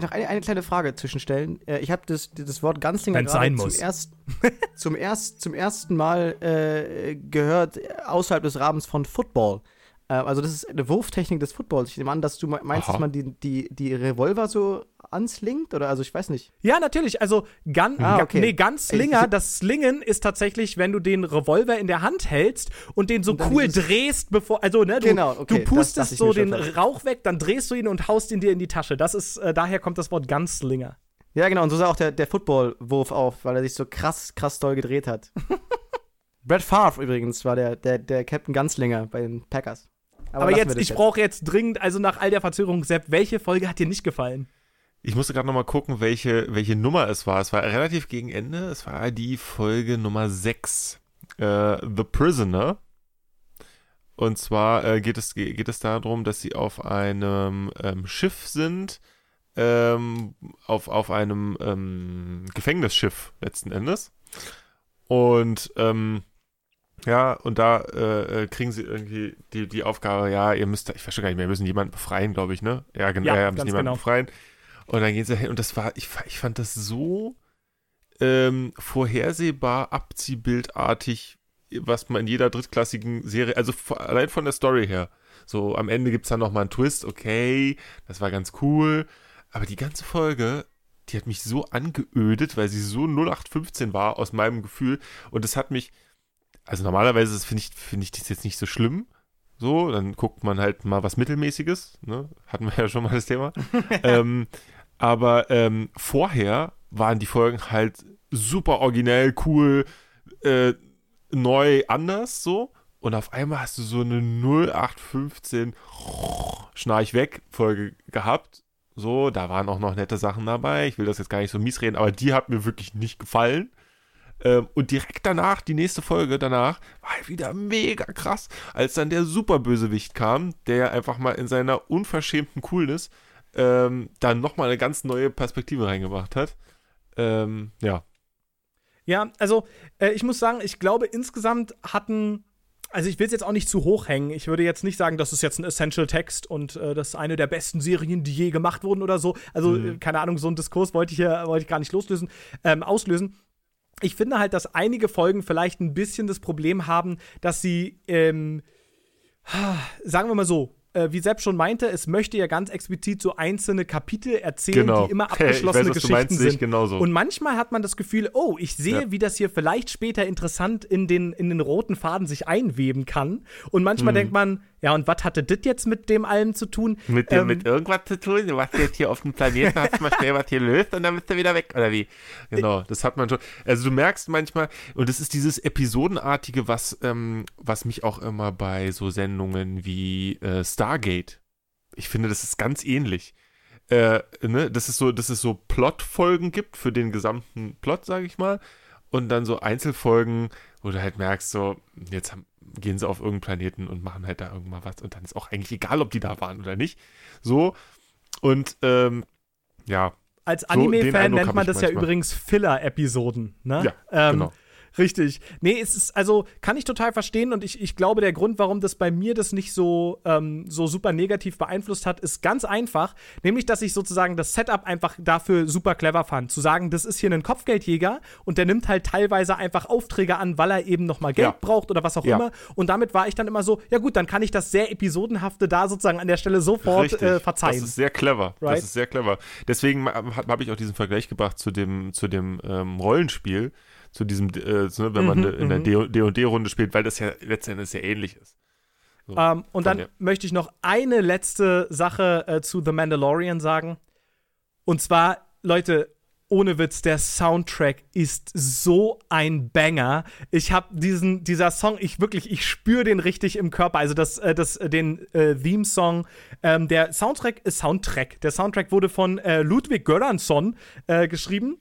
Noch eine, eine kleine Frage zwischenstellen. Äh, ich habe das, das Wort sein gerade zum, erst, zum, erst, zum ersten Mal äh, gehört äh, außerhalb des Rahmens von Football. Äh, also das ist eine Wurftechnik des Footballs. Ich nehme an, dass du me- meinst, Aha. dass man die, die, die Revolver so anslingt? Oder also ich weiß nicht. Ja, natürlich. Also, Gun, Ah, okay. nee, ganz Slinger. Ich- Das Slingen ist tatsächlich, wenn du den Revolver in der Hand hältst und den so Und cool drehst, bevor, also, ne, du, Genau, okay, du pustest so den. Rauch weg, dann drehst du ihn und haust ihn dir in die Tasche. Das ist, äh, daher kommt das Wort Gunslinger. Ja, genau. Und so sah auch der, der Football-Wurf auf, weil er sich so krass, krass doll gedreht hat. Brad Favre übrigens war der, der, der Captain Gunslinger bei den Packers. Aber, wir jetzt, ich brauche jetzt dringend, also nach all der Verzögerung, Sepp, welche Folge hat dir nicht gefallen? Ich musste gerade noch mal gucken, welche, welche Nummer es war. Es war relativ gegen Ende. Es war die Folge Nummer 6. Äh, The Prisoner. Und zwar äh, geht, es, geht es darum, dass sie auf einem ähm, Schiff sind, ähm, auf, auf einem ähm, Gefängnisschiff letzten Endes. Und ähm, ja, und da äh, äh, kriegen sie irgendwie die, die Aufgabe, ja, ihr müsst, ich weiß schon gar nicht mehr, wir müssen jemanden befreien, glaube ich, ne? Ja, gen Ja, ja, müssen ganz jemanden genau. befreien. Und dann gehen sie hin und das war, ich, ich fand das so ähm, vorhersehbar, abziehbildartig, was man in jeder drittklassigen Serie, also allein von der Story her. So, am Ende gibt es dann nochmal einen Twist, okay, das war ganz cool. Aber die ganze Folge, die hat mich so angeödet, weil sie so 0815 war aus meinem Gefühl. Und das hat mich, also normalerweise finde ich, finde ich das jetzt nicht so schlimm. So, dann guckt man halt mal was Mittelmäßiges, ne? Hatten wir ja schon mal das Thema. ähm, aber ähm, vorher waren die Folgen halt super originell, cool, äh, neu, anders so. Und auf einmal hast du so eine 0815 Schnarch weg Folge gehabt. So, da waren auch noch nette Sachen dabei. Ich will das jetzt gar nicht so mies reden, aber die hat mir wirklich nicht gefallen. Ähm, und direkt danach, die nächste Folge danach, war halt wieder mega krass, als dann der Superbösewicht kam, der einfach mal in seiner unverschämten Coolness ähm, dann nochmal eine ganz neue Perspektive reingebracht hat. Ähm, ja. Ja, also äh, ich muss sagen, ich glaube insgesamt hatten, also ich will es jetzt auch nicht zu hoch hängen. Ich würde jetzt nicht sagen, das ist jetzt ein Essential Text und äh, das ist eine der besten Serien, die je gemacht wurden oder so. Also Mhm. keine Ahnung, so einen Diskurs wollte ich hier wollte ich gar nicht loslösen, ähm, auslösen. Ich finde halt, dass einige Folgen vielleicht ein bisschen das Problem haben, dass sie, ähm, sagen wir mal so, äh, wie Sepp schon meinte, es möchte ja ganz explizit so einzelne Kapitel erzählen, Genau. die immer weiß, abgeschlossene was du Geschichten meinst, sind. genauso. Und manchmal hat man das Gefühl, oh, ich sehe, Ja. wie das hier vielleicht später interessant in den, in den roten Faden sich einweben kann. Und manchmal denkt man, ja, und was hatte das jetzt mit dem allem zu tun? Mit, dem, Ähm, mit irgendwas zu tun, du warst jetzt hier auf dem Planeten, hast mal schnell was hier löst und dann bist du wieder weg, oder wie? Genau, das hat man schon. Also du merkst manchmal, und es ist dieses Episodenartige, was, ähm, was mich auch immer bei so Sendungen wie äh, Stargate, ich finde, das ist ganz ähnlich. Äh, ne? dass, es so, dass es so Plotfolgen gibt für den gesamten Plot, sage ich mal. Und dann so Einzelfolgen, wo du halt merkst, so, jetzt haben, gehen sie auf irgendeinen Planeten und machen halt da irgendwann was. Und dann ist auch eigentlich egal, ob die da waren oder nicht. So. Und ähm, ja, Als So, Anime-Fan Eindruck nennt man das ja manchmal. übrigens Filler-Episoden. Ne? Ja, ähm, genau. Richtig. Nee, es ist, also kann ich total verstehen und ich, ich glaube, der Grund, warum das bei mir das nicht so, ähm, so super negativ beeinflusst hat, ist ganz einfach. Nämlich, dass ich sozusagen das Setup einfach dafür super clever fand. Zu sagen, das ist hier ein Kopfgeldjäger und der nimmt halt teilweise einfach Aufträge an, weil er eben nochmal Geld Ja. braucht oder was auch Ja. immer. Und damit war ich dann immer so, ja gut, dann kann ich das sehr episodenhafte da sozusagen an der Stelle sofort äh, verzeihen. Das ist sehr clever. Right? Das ist sehr clever. Deswegen habe hab ich auch diesen Vergleich gebracht zu dem, zu dem ähm, Rollenspiel, zu diesem, äh, ne, wenn man Mhm, in der D&D-Runde spielt, weil das ja letztendlich sehr ähnlich ist. So. Ähm, und dann dir. möchte ich noch eine letzte Sache äh, zu The Mandalorian sagen. Und zwar, Leute, ohne Witz, der Soundtrack ist so ein Banger. Ich habe diesen, dieser Song, ich wirklich, ich spüre den richtig im Körper. Also das, äh, das, äh, den äh, Theme-Song. Ähm, der Soundtrack ist Soundtrack. Der Soundtrack wurde von äh, Ludwig Göransson äh, geschrieben.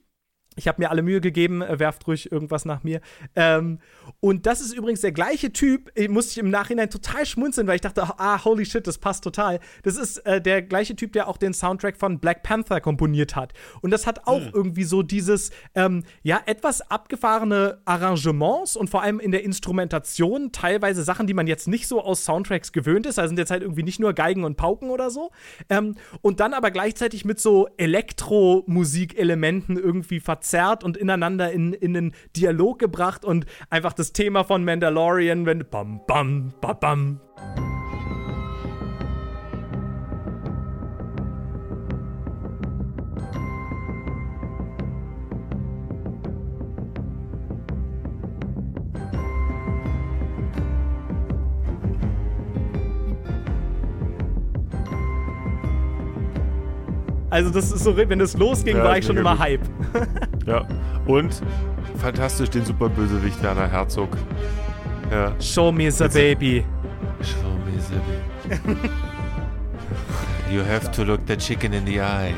Ich habe mir alle Mühe gegeben, äh, werft ruhig irgendwas nach mir. Ähm, und das ist übrigens der gleiche Typ, äh, musste ich im Nachhinein total schmunzeln, weil ich dachte, ah, holy shit, das passt total. Das ist äh, der gleiche Typ, der auch den Soundtrack von Black Panther komponiert hat. Und das hat auch Hm. irgendwie so dieses, ähm, ja, etwas abgefahrene Arrangements und vor allem in der Instrumentation teilweise Sachen, die man jetzt nicht so aus Soundtracks gewöhnt ist. Also sind jetzt halt irgendwie nicht nur Geigen und Pauken oder so. Ähm, und dann aber gleichzeitig mit so Elektromusikelementen irgendwie verzerrt und ineinander in, in einen Dialog gebracht und einfach das Thema von Mandalorian, wenn bam, bam, bam, bam. Also das ist so, wenn es losging, Ja, war ich schon immer Hype. Ja. Und fantastisch den Superbösewicht Werner Herzog. Ja. Show me the Jetzt- baby. Show me the You have to look the chicken in the eye.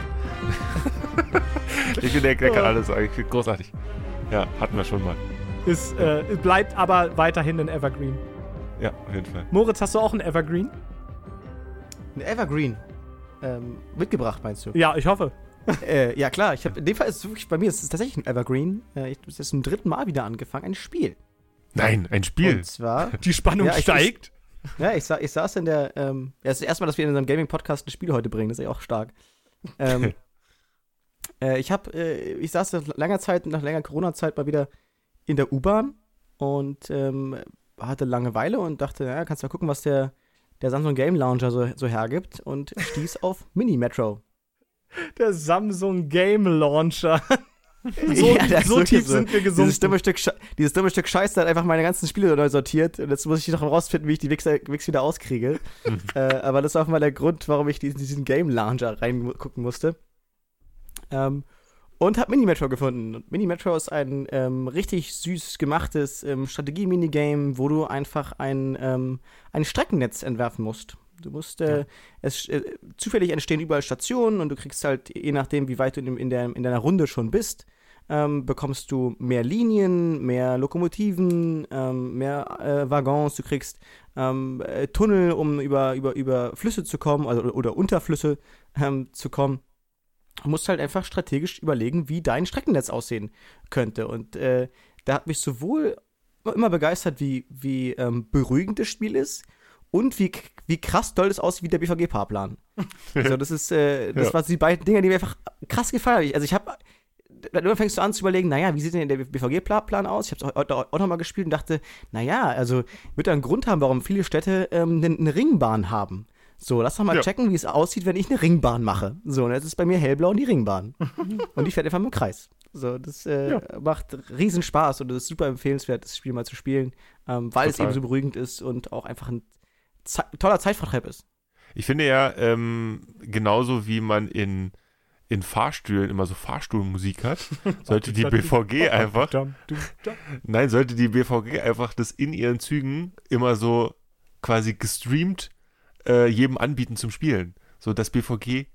ich finde, der, der kann alles eigentlich großartig. Ja, hatten wir schon mal. Ist, äh, bleibt aber weiterhin ein Evergreen. Ja, auf jeden Fall. Moritz, hast du auch ein Evergreen? Ein Evergreen. Ähm, mitgebracht, meinst du? Ja, ich hoffe. äh, ja, klar. Ich hab, in dem Fall ist es wirklich, bei mir ist es tatsächlich ein Evergreen. Äh, ich habe jetzt zum dritten Mal wieder angefangen, ein Spiel. Nein, ein Spiel. Und zwar, Die Spannung Ja, ich- steigt. ja, ich, sa ich saß in der, ähm, ja, das ist das erste Mal, dass wir in unserem Gaming-Podcast ein Spiel heute bringen. Das ist ja auch stark. Ähm, äh, ich habe, äh, ich saß nach langer Zeit, nach langer Corona-Zeit mal wieder in der U-Bahn und ähm, hatte Langeweile und dachte, naja, kannst mal gucken, was der, der Samsung Game Launcher so, so hergibt und stieß auf Mini Metro. Der Samsung Game Launcher. So, Ja, so tief so. sind wir Dieses gesunken. dumme, Stück Sche dieses dumme Stück Scheiße hat einfach meine ganzen Spiele neu sortiert und jetzt muss ich noch rausfinden, wie ich die Wix wieder auskriege. äh, aber das war auch mal der Grund, warum ich diesen, diesen Game Launcher reingucken musste. Ähm, und habe Mini Metro gefunden. Und Mini Metro ist ein ähm, richtig süß gemachtes ähm, Strategie-Minigame, wo du einfach ein, ähm, ein Streckennetz entwerfen musst. Du musst, äh, es, äh, zufällig entstehen überall Stationen und du kriegst halt, je nachdem, wie weit du in, in, der, in deiner Runde schon bist, ähm, bekommst du mehr Linien, mehr Lokomotiven, ähm, mehr äh, Waggons, du kriegst ähm, äh, Tunnel, um über, über, über Flüsse zu kommen, also oder, oder unter Flüsse ähm, zu kommen. Musst halt einfach strategisch überlegen, wie dein Streckennetz aussehen könnte. Und äh, da hat mich sowohl immer begeistert, wie, wie ähm, beruhigend das Spiel ist und wie, wie krass doll das aussieht wie der BVG-Fahrplan. also das ist, äh, das Ja. waren die beiden Dinge, die mir einfach krass gefallen haben. Also ich habe dann fängst du an zu überlegen, naja, wie sieht denn der BVG-Plan aus? Ich habe es auch, auch nochmal gespielt und dachte, naja, also wird da einen Grund haben, warum viele Städte ähm, eine, eine Ringbahn haben. So, lass doch mal Ja. checken, wie es aussieht, wenn ich eine Ringbahn mache. So, und jetzt ist bei mir hellblau und die Ringbahn. und ich fährt einfach im Kreis. So, das äh, Ja. macht riesen Spaß und das ist super empfehlenswert, das Spiel mal zu spielen, ähm, weil es Total. eben so beruhigend ist und auch einfach ein Ze toller Zeitvertreib ist. Ich finde ja, ähm, genauso wie man in, in Fahrstühlen immer so Fahrstuhlmusik hat, sollte die BVG einfach, nein, sollte die BVG einfach das in ihren Zügen immer so quasi gestreamt äh, jedem anbieten zum Spielen. So das BVG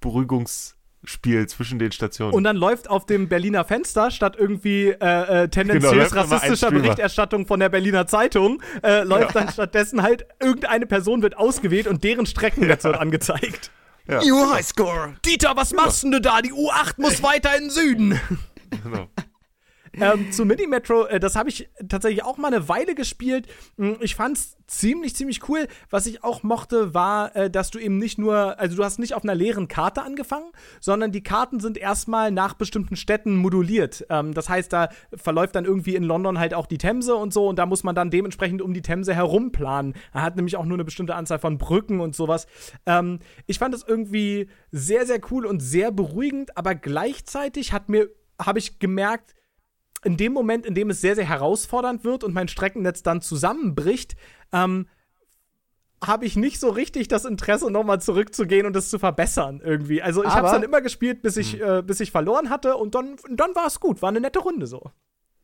Beruhigungsspiel zwischen den Stationen. Und dann läuft auf dem Berliner Fenster statt irgendwie äh, äh, Genau, tendenziös ein rassistischer. Berichterstattung von der Berliner Zeitung, äh, läuft dann stattdessen halt irgendeine Person wird ausgewählt und deren Streckennetz wird angezeigt. ja, UI-Score! Dieter, was machst denn du da? Die U8 muss weiter in den Süden. genau. Ähm, zu Mini Metro, äh, das habe ich tatsächlich auch mal eine Weile gespielt. Hm, Ich fand's ziemlich, ziemlich cool. Was ich auch mochte, war, äh, dass du eben nicht nur, also du hast nicht auf einer leeren Karte angefangen, sondern die Karten sind erstmal nach bestimmten Städten moduliert. Ähm, das heißt, da verläuft dann irgendwie in London halt auch die Themse und so und da muss man dann dementsprechend um die Themse herum planen. Er hat nämlich auch nur eine bestimmte Anzahl von Brücken und sowas. Ähm, ich fand es irgendwie sehr, sehr cool und sehr beruhigend, aber gleichzeitig hat mir, habe ich gemerkt, in dem Moment, in dem es sehr, sehr herausfordernd wird und mein Streckennetz dann zusammenbricht, ähm, habe ich nicht so richtig das Interesse, nochmal zurückzugehen und es zu verbessern irgendwie. Also ich habe es dann immer gespielt, bis ich, äh, bis ich verloren hatte und dann, dann war es gut. War eine nette Runde so.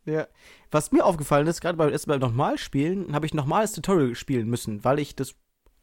Ja. Was mir aufgefallen ist, gerade beim ersten Mal nochmal spielen, habe ich nochmal das Tutorial spielen müssen, weil ich das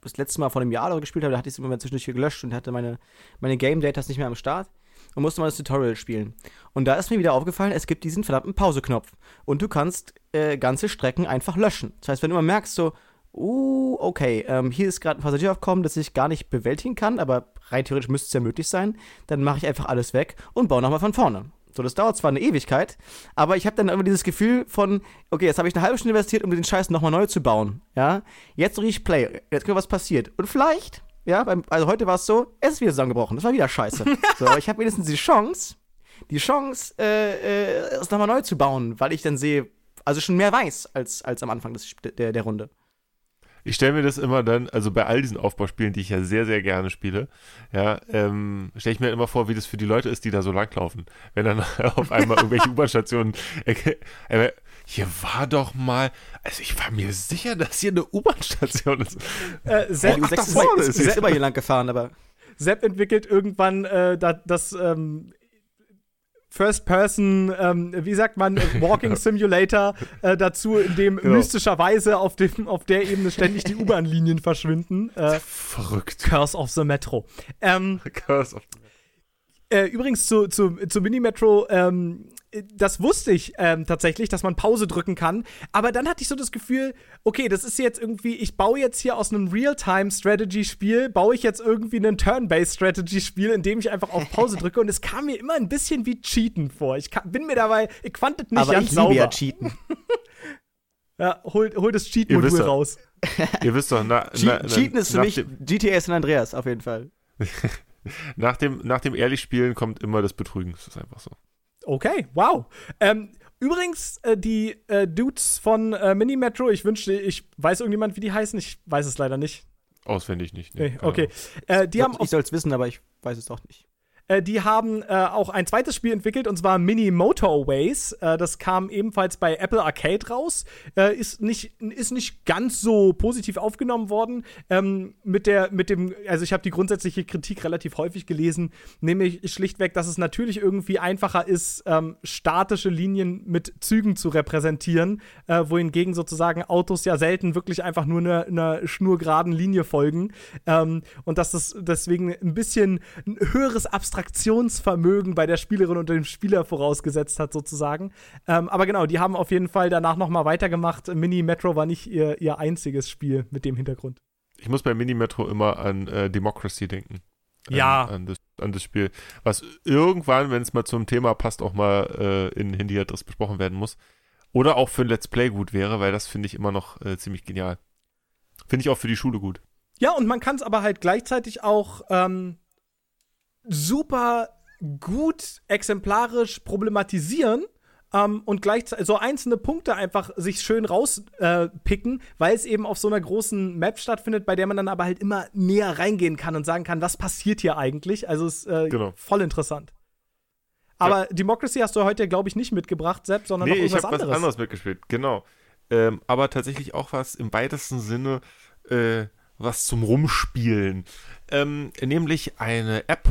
das letzte Mal vor einem Jahr gespielt habe, da hatte ich es immer zwischendurch gelöscht und hatte meine, meine Game Datas nicht mehr am Start. Und musste mal das Tutorial spielen. Und da ist mir wieder aufgefallen, es gibt diesen verdammten Pauseknopf. Und du kannst äh, ganze Strecken einfach löschen. Das heißt, wenn du mal merkst, so, uh, okay, ähm, hier ist gerade ein Passagieraufkommen, das ich gar nicht bewältigen kann, aber rein theoretisch müsste es ja möglich sein, dann mache ich einfach alles weg und baue nochmal von vorne. So, das dauert zwar eine Ewigkeit, aber ich habe dann immer dieses Gefühl von, okay, jetzt habe ich eine halbe Stunde investiert, um den Scheiß nochmal neu zu bauen. Ja, jetzt drücke ich Play, jetzt gucken, was passiert. Und vielleicht, ja, beim, also heute war es so, es ist wieder zusammengebrochen, das war wieder scheiße. so, aber ich habe wenigstens die Chance, die Chance, äh, äh, es nochmal neu zu bauen, weil ich dann sehe, also schon mehr weiß als, als am Anfang des, der, der Runde. Ich stelle mir das immer dann, also bei all diesen Aufbauspielen, die ich ja sehr, sehr gerne spiele, ja, ähm, stelle ich mir immer vor, wie das für die Leute ist, die da so langlaufen. Wenn dann auf einmal irgendwelche U-Bahn-Stationen, äh, hier war doch mal, also ich war mir sicher, dass hier eine U-Bahn-Station ist. Äh, Sepp, oh, ach, ist, ist, ist, ist immer hier lang gefahren, aber. Sepp entwickelt irgendwann äh, das, das ähm, First Person, ähm, wie sagt man, Walking Simulator äh, dazu, in dem genau. mystischerweise auf, dem, auf der Ebene ständig die U-Bahn-Linien verschwinden. Äh, Verrückt. Curse of the Metro. Ähm, Curse of the Metro. Äh, übrigens zu, zu, zu Mini-Metro, ähm, das wusste ich ähm, tatsächlich, dass man Pause drücken kann. Aber dann hatte ich so das Gefühl, okay, das ist jetzt irgendwie, ich baue jetzt hier aus einem Real-Time-Strategy-Spiel, baue ich jetzt irgendwie ein Turn-Based-Strategy-Spiel, in dem ich einfach auf Pause drücke. Und es kam mir immer ein bisschen wie Cheaten vor. Ich kann, bin mir dabei, ich es nicht Aber ganz ich liebe sauber. ja Cheaten. ja, hol, hol das Cheat-Modul raus. Ihr wisst doch, na, na, na, Cheaten ist für mich GTA San Andreas, auf jeden Fall. nach, dem, nach dem Ehrlich-Spielen kommt immer das Betrügen. Das ist einfach so. Okay, wow. Ähm, übrigens, äh, die äh, Dudes von äh, Mini Metro, ich wünschte, ich weiß irgendjemand, wie die heißen. Ich weiß es leider nicht. Auswendig nicht. Nee, nee okay. Äh, die ich, haben ich soll es wissen, aber ich weiß es doch nicht. Äh, die haben äh, auch ein zweites Spiel entwickelt und zwar Mini Motorways. Äh, das kam ebenfalls bei Apple Arcade raus. Äh, ist, nicht, ist nicht ganz so positiv aufgenommen worden. Ähm, mit, der, mit dem, also ich habe die grundsätzliche Kritik relativ häufig gelesen, nämlich schlichtweg, dass es natürlich irgendwie einfacher ist, ähm, statische Linien mit Zügen zu repräsentieren, äh, wohingegen sozusagen Autos ja selten wirklich einfach nur einer eine schnurgeraden Linie folgen. Ähm, und dass das deswegen ein bisschen ein höheres Abstrakt Abstraktionsvermögen bei der Spielerin und dem Spieler vorausgesetzt hat, sozusagen. Ähm, aber genau, die haben auf jeden Fall danach nochmal weitergemacht. Mini Metro war nicht ihr, ihr einziges Spiel mit dem Hintergrund. Ich muss bei Mini Metro immer an äh, Democracy denken. Ja. An, an, das, an, das, Spiel. Was irgendwann, wenn es mal zum Thema passt, auch mal äh, in Handy-Adress besprochen werden muss. Oder auch für ein Let's Play gut wäre, weil das finde ich immer noch äh, ziemlich genial. Finde ich auch für die Schule gut. Ja, und man kann es aber halt gleichzeitig auch ähm, super gut exemplarisch problematisieren ähm, und gleichzeitig so einzelne Punkte einfach sich schön rauspicken, äh, weil es eben auf so einer großen Map stattfindet, bei der man dann aber halt immer näher reingehen kann und sagen kann, was passiert hier eigentlich. Also ist äh, genau. voll interessant. Aber ja. Democracy hast du heute, glaube ich, nicht mitgebracht, Sepp, sondern nee, noch irgendwas ich anderes. was anderes mitgespielt, genau. Ähm, aber tatsächlich auch was im weitesten Sinne, äh, was zum Rumspielen. Ähm, nämlich eine App,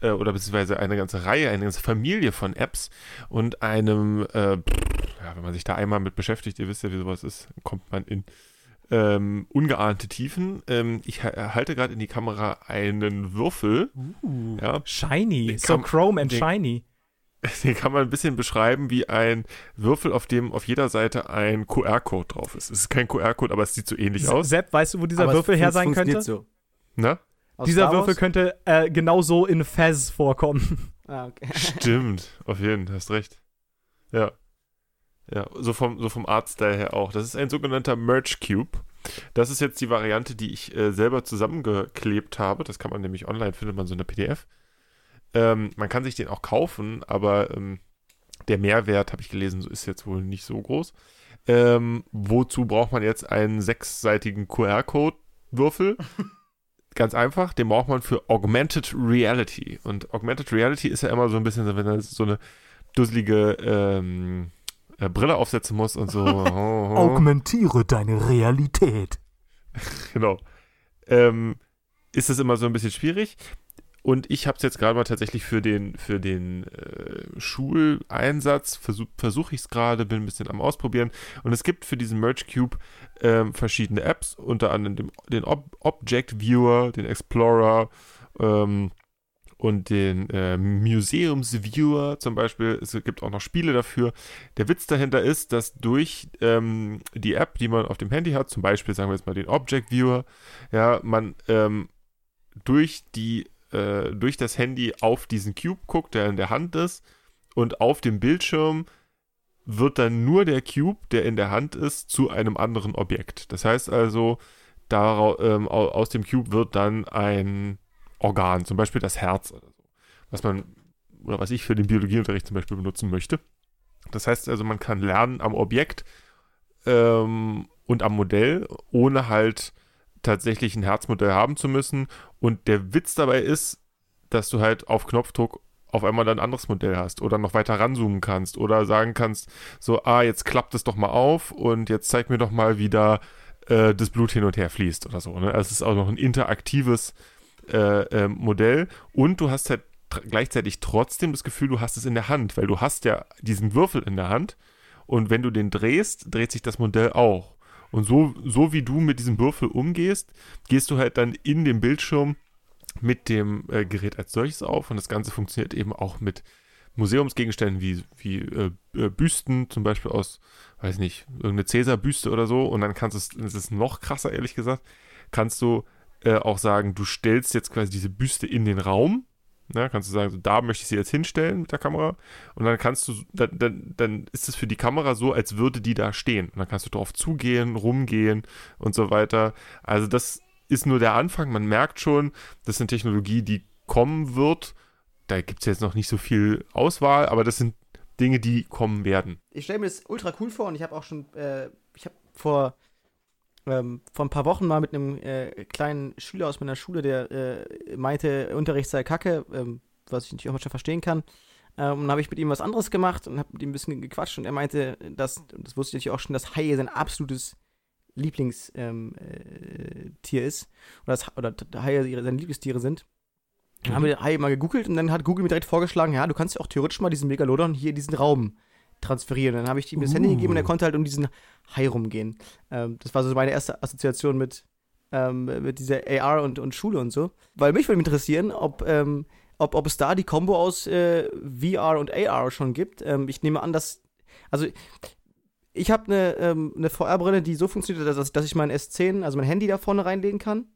äh, oder beziehungsweise eine ganze Reihe, eine ganze Familie von Apps und einem, äh, ja, wenn man sich da einmal mit beschäftigt, ihr wisst ja, wie sowas ist, kommt man in ähm, ungeahnte Tiefen. Ähm, ich halte gerade in die Kamera einen Würfel. Uh, ja. Shiny, so chrome and den, shiny. Den kann man ein bisschen beschreiben wie ein Würfel, auf dem auf jeder Seite ein QR-Code drauf ist. Es ist kein QR-Code, aber es sieht so ähnlich aus. Sepp, weißt du, wo dieser aber Würfel her sein könnte? So. Na? Aus Dieser Würfel könnte äh, genauso in Fez vorkommen. Ah, okay. Stimmt, auf jeden Fall, hast recht. Ja. Ja, so vom, so vom Artstyle her auch. Das ist ein sogenannter Merge Cube. Das ist jetzt die Variante, die ich äh, selber zusammengeklebt habe. Das kann man nämlich online, findet man so eine PDF. Ähm, man kann sich den auch kaufen, aber ähm, der Mehrwert, habe ich gelesen, ist jetzt wohl nicht so groß. Ähm, wozu braucht man jetzt einen sechsseitigen QR-Code-Würfel? ganz einfach, den braucht man für Augmented Reality. Und Augmented Reality ist ja immer so ein bisschen, wenn er so eine dusselige ähm, äh, Brille aufsetzen muss und so. Oh, oh. Augmentiere deine Realität. genau. Ähm, ist es immer so ein bisschen schwierig. Und ich habe es jetzt gerade mal tatsächlich für den, für den äh, Schuleinsatz, versuche versuch ich es gerade, bin ein bisschen am Ausprobieren. Und es gibt für diesen Merge Cube ähm, verschiedene Apps, unter anderem den, den Ob Object Viewer, den Explorer ähm, und den äh, Museumsviewer zum Beispiel. Es gibt auch noch Spiele dafür. Der Witz dahinter ist, dass durch ähm, die App, die man auf dem Handy hat, zum Beispiel sagen wir jetzt mal den Object Viewer, ja, man ähm, durch die äh, durch das Handy auf diesen Cube guckt, der in der Hand ist und auf dem Bildschirm wird dann nur der Cube, der in der Hand ist, zu einem anderen Objekt. Das heißt also, daraus, ähm, aus dem Cube wird dann ein Organ, zum Beispiel das Herz oder so, was man oder was ich für den Biologieunterricht zum Beispiel benutzen möchte. Das heißt also, man kann lernen am Objekt ähm, und am Modell, ohne halt tatsächlich ein Herzmodell haben zu müssen. Und der Witz dabei ist, dass du halt auf Knopfdruck auf einmal ein anderes Modell hast oder noch weiter ranzoomen kannst oder sagen kannst, so, ah, jetzt klappt es doch mal auf und jetzt zeig mir doch mal, wie da äh, das Blut hin und her fließt oder so. Ne? Also es ist auch noch ein interaktives äh, äh, Modell und du hast halt gleichzeitig trotzdem das Gefühl, du hast es in der Hand, weil du hast ja diesen Würfel in der Hand und wenn du den drehst, dreht sich das Modell auch. Und so, so wie du mit diesem Würfel umgehst, gehst du halt dann in den Bildschirm mit dem äh, Gerät als solches auf und das Ganze funktioniert eben auch mit Museumsgegenständen wie, wie äh, äh Büsten, zum Beispiel aus, weiß nicht, irgendeine Cäsar-Büste oder so und dann kannst du es, das ist noch krasser, ehrlich gesagt, kannst du äh, auch sagen, du stellst jetzt quasi diese Büste in den Raum. Ja, kannst du sagen, so, da möchte ich sie jetzt hinstellen mit der Kamera. Und dann kannst du, dann, dann, dann ist es für die Kamera so, als würde die da stehen. Und dann kannst du drauf zugehen, rumgehen und so weiter. Also das ist nur der Anfang. Man merkt schon, das ist eine Technologie, die kommen wird. Da gibt es jetzt noch nicht so viel Auswahl, aber das sind Dinge, die kommen werden. Ich stelle mir das ultra cool vor und ich habe auch schon, äh, ich habe vor ähm, vor ein paar Wochen mal mit einem äh, kleinen Schüler aus meiner Schule, der äh, meinte, Unterricht sei kacke, ähm, was ich natürlich auch schon verstehen kann. Ähm, und dann habe ich mit ihm was anderes gemacht und habe mit ihm ein bisschen gequatscht und er meinte, dass, das wusste ich natürlich auch schon, dass Haie sein absolutes Lieblingstier ähm, äh, ist. Oder, dass, oder Haie seine Lieblingstiere sind. Dann haben wir Haie mal gegoogelt und dann hat Google mir direkt vorgeschlagen, ja, du kannst ja auch theoretisch mal diesen Megalodon hier in diesen Raum transferieren. Dann habe ich ihm das uh. Handy gegeben und er uh. konnte halt um diesen Hai rumgehen. Ähm, das war so meine erste Assoziation mit, ähm, mit dieser AR und, und Schule und so. Weil mich würde interessieren, ob, ähm, ob, ob es da die Kombo aus äh, VR und AR schon gibt. Ähm, ich nehme an, dass. Also, ich habe eine, ähm, eine VR-Brille, die so funktioniert, dass, dass ich mein S10, also mein Handy da vorne reinlegen kann.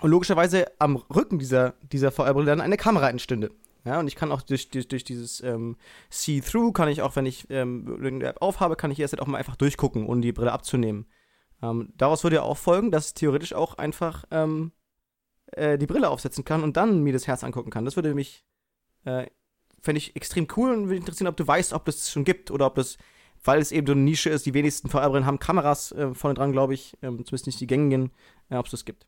Und logischerweise am Rücken dieser, dieser VR-Brille dann eine Kamera entstünde. Ja, und ich kann auch durch, durch, durch dieses ähm, See-Through, kann ich auch, wenn ich ähm, irgendeine App aufhabe, kann ich jetzt auch mal einfach durchgucken, ohne die Brille abzunehmen. Ähm, daraus würde ja auch folgen, dass ich theoretisch auch einfach ähm, äh, die Brille aufsetzen kann und dann mir das Herz angucken kann. Das würde mich, äh, fände ich extrem cool und würde interessieren, ob du weißt, ob das schon gibt oder ob das, weil es eben so eine Nische ist, die wenigsten VR-Brillen haben Kameras äh, vorne dran, glaube ich, ähm, zumindest nicht die gängigen, äh, ob es das gibt.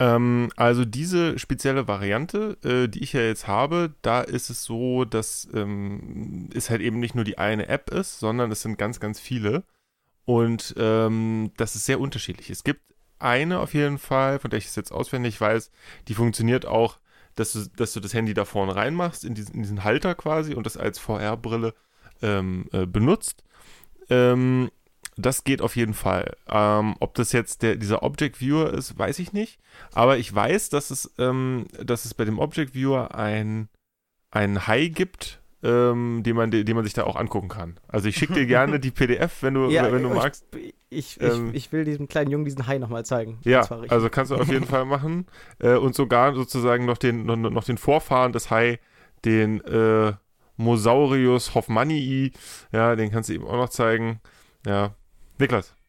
Ähm, also diese spezielle Variante, äh, die ich ja jetzt habe, da ist es so, dass ähm, es halt eben nicht nur die eine App ist, sondern es sind ganz, ganz viele. Und ähm, das ist sehr unterschiedlich. Es gibt eine auf jeden Fall, von der ich es jetzt auswendig weiß, die funktioniert auch, dass du, dass du das Handy da vorne reinmachst, in diesen, in diesen Halter quasi und das als VR-Brille ähm, äh, benutzt. Ähm, das geht auf jeden Fall. Ähm, ob das jetzt der, dieser Object Viewer ist, weiß ich nicht. Aber ich weiß, dass es, ähm, dass es bei dem Object Viewer ein, ein Hai gibt, ähm, den, man, den man sich da auch angucken kann. Also ich schicke dir gerne die PDF, wenn du, ja, wenn du magst. Ich, ich, ähm, ich, will diesem kleinen Jungen diesen Hai nochmal zeigen. Ja, also kannst du auf jeden Fall machen. Äh, und sogar sozusagen noch den, noch, noch den Vorfahren des Hai, den äh, Mosaurius hoffmannii, ja, den kannst du eben auch noch zeigen. Ja, Niklas.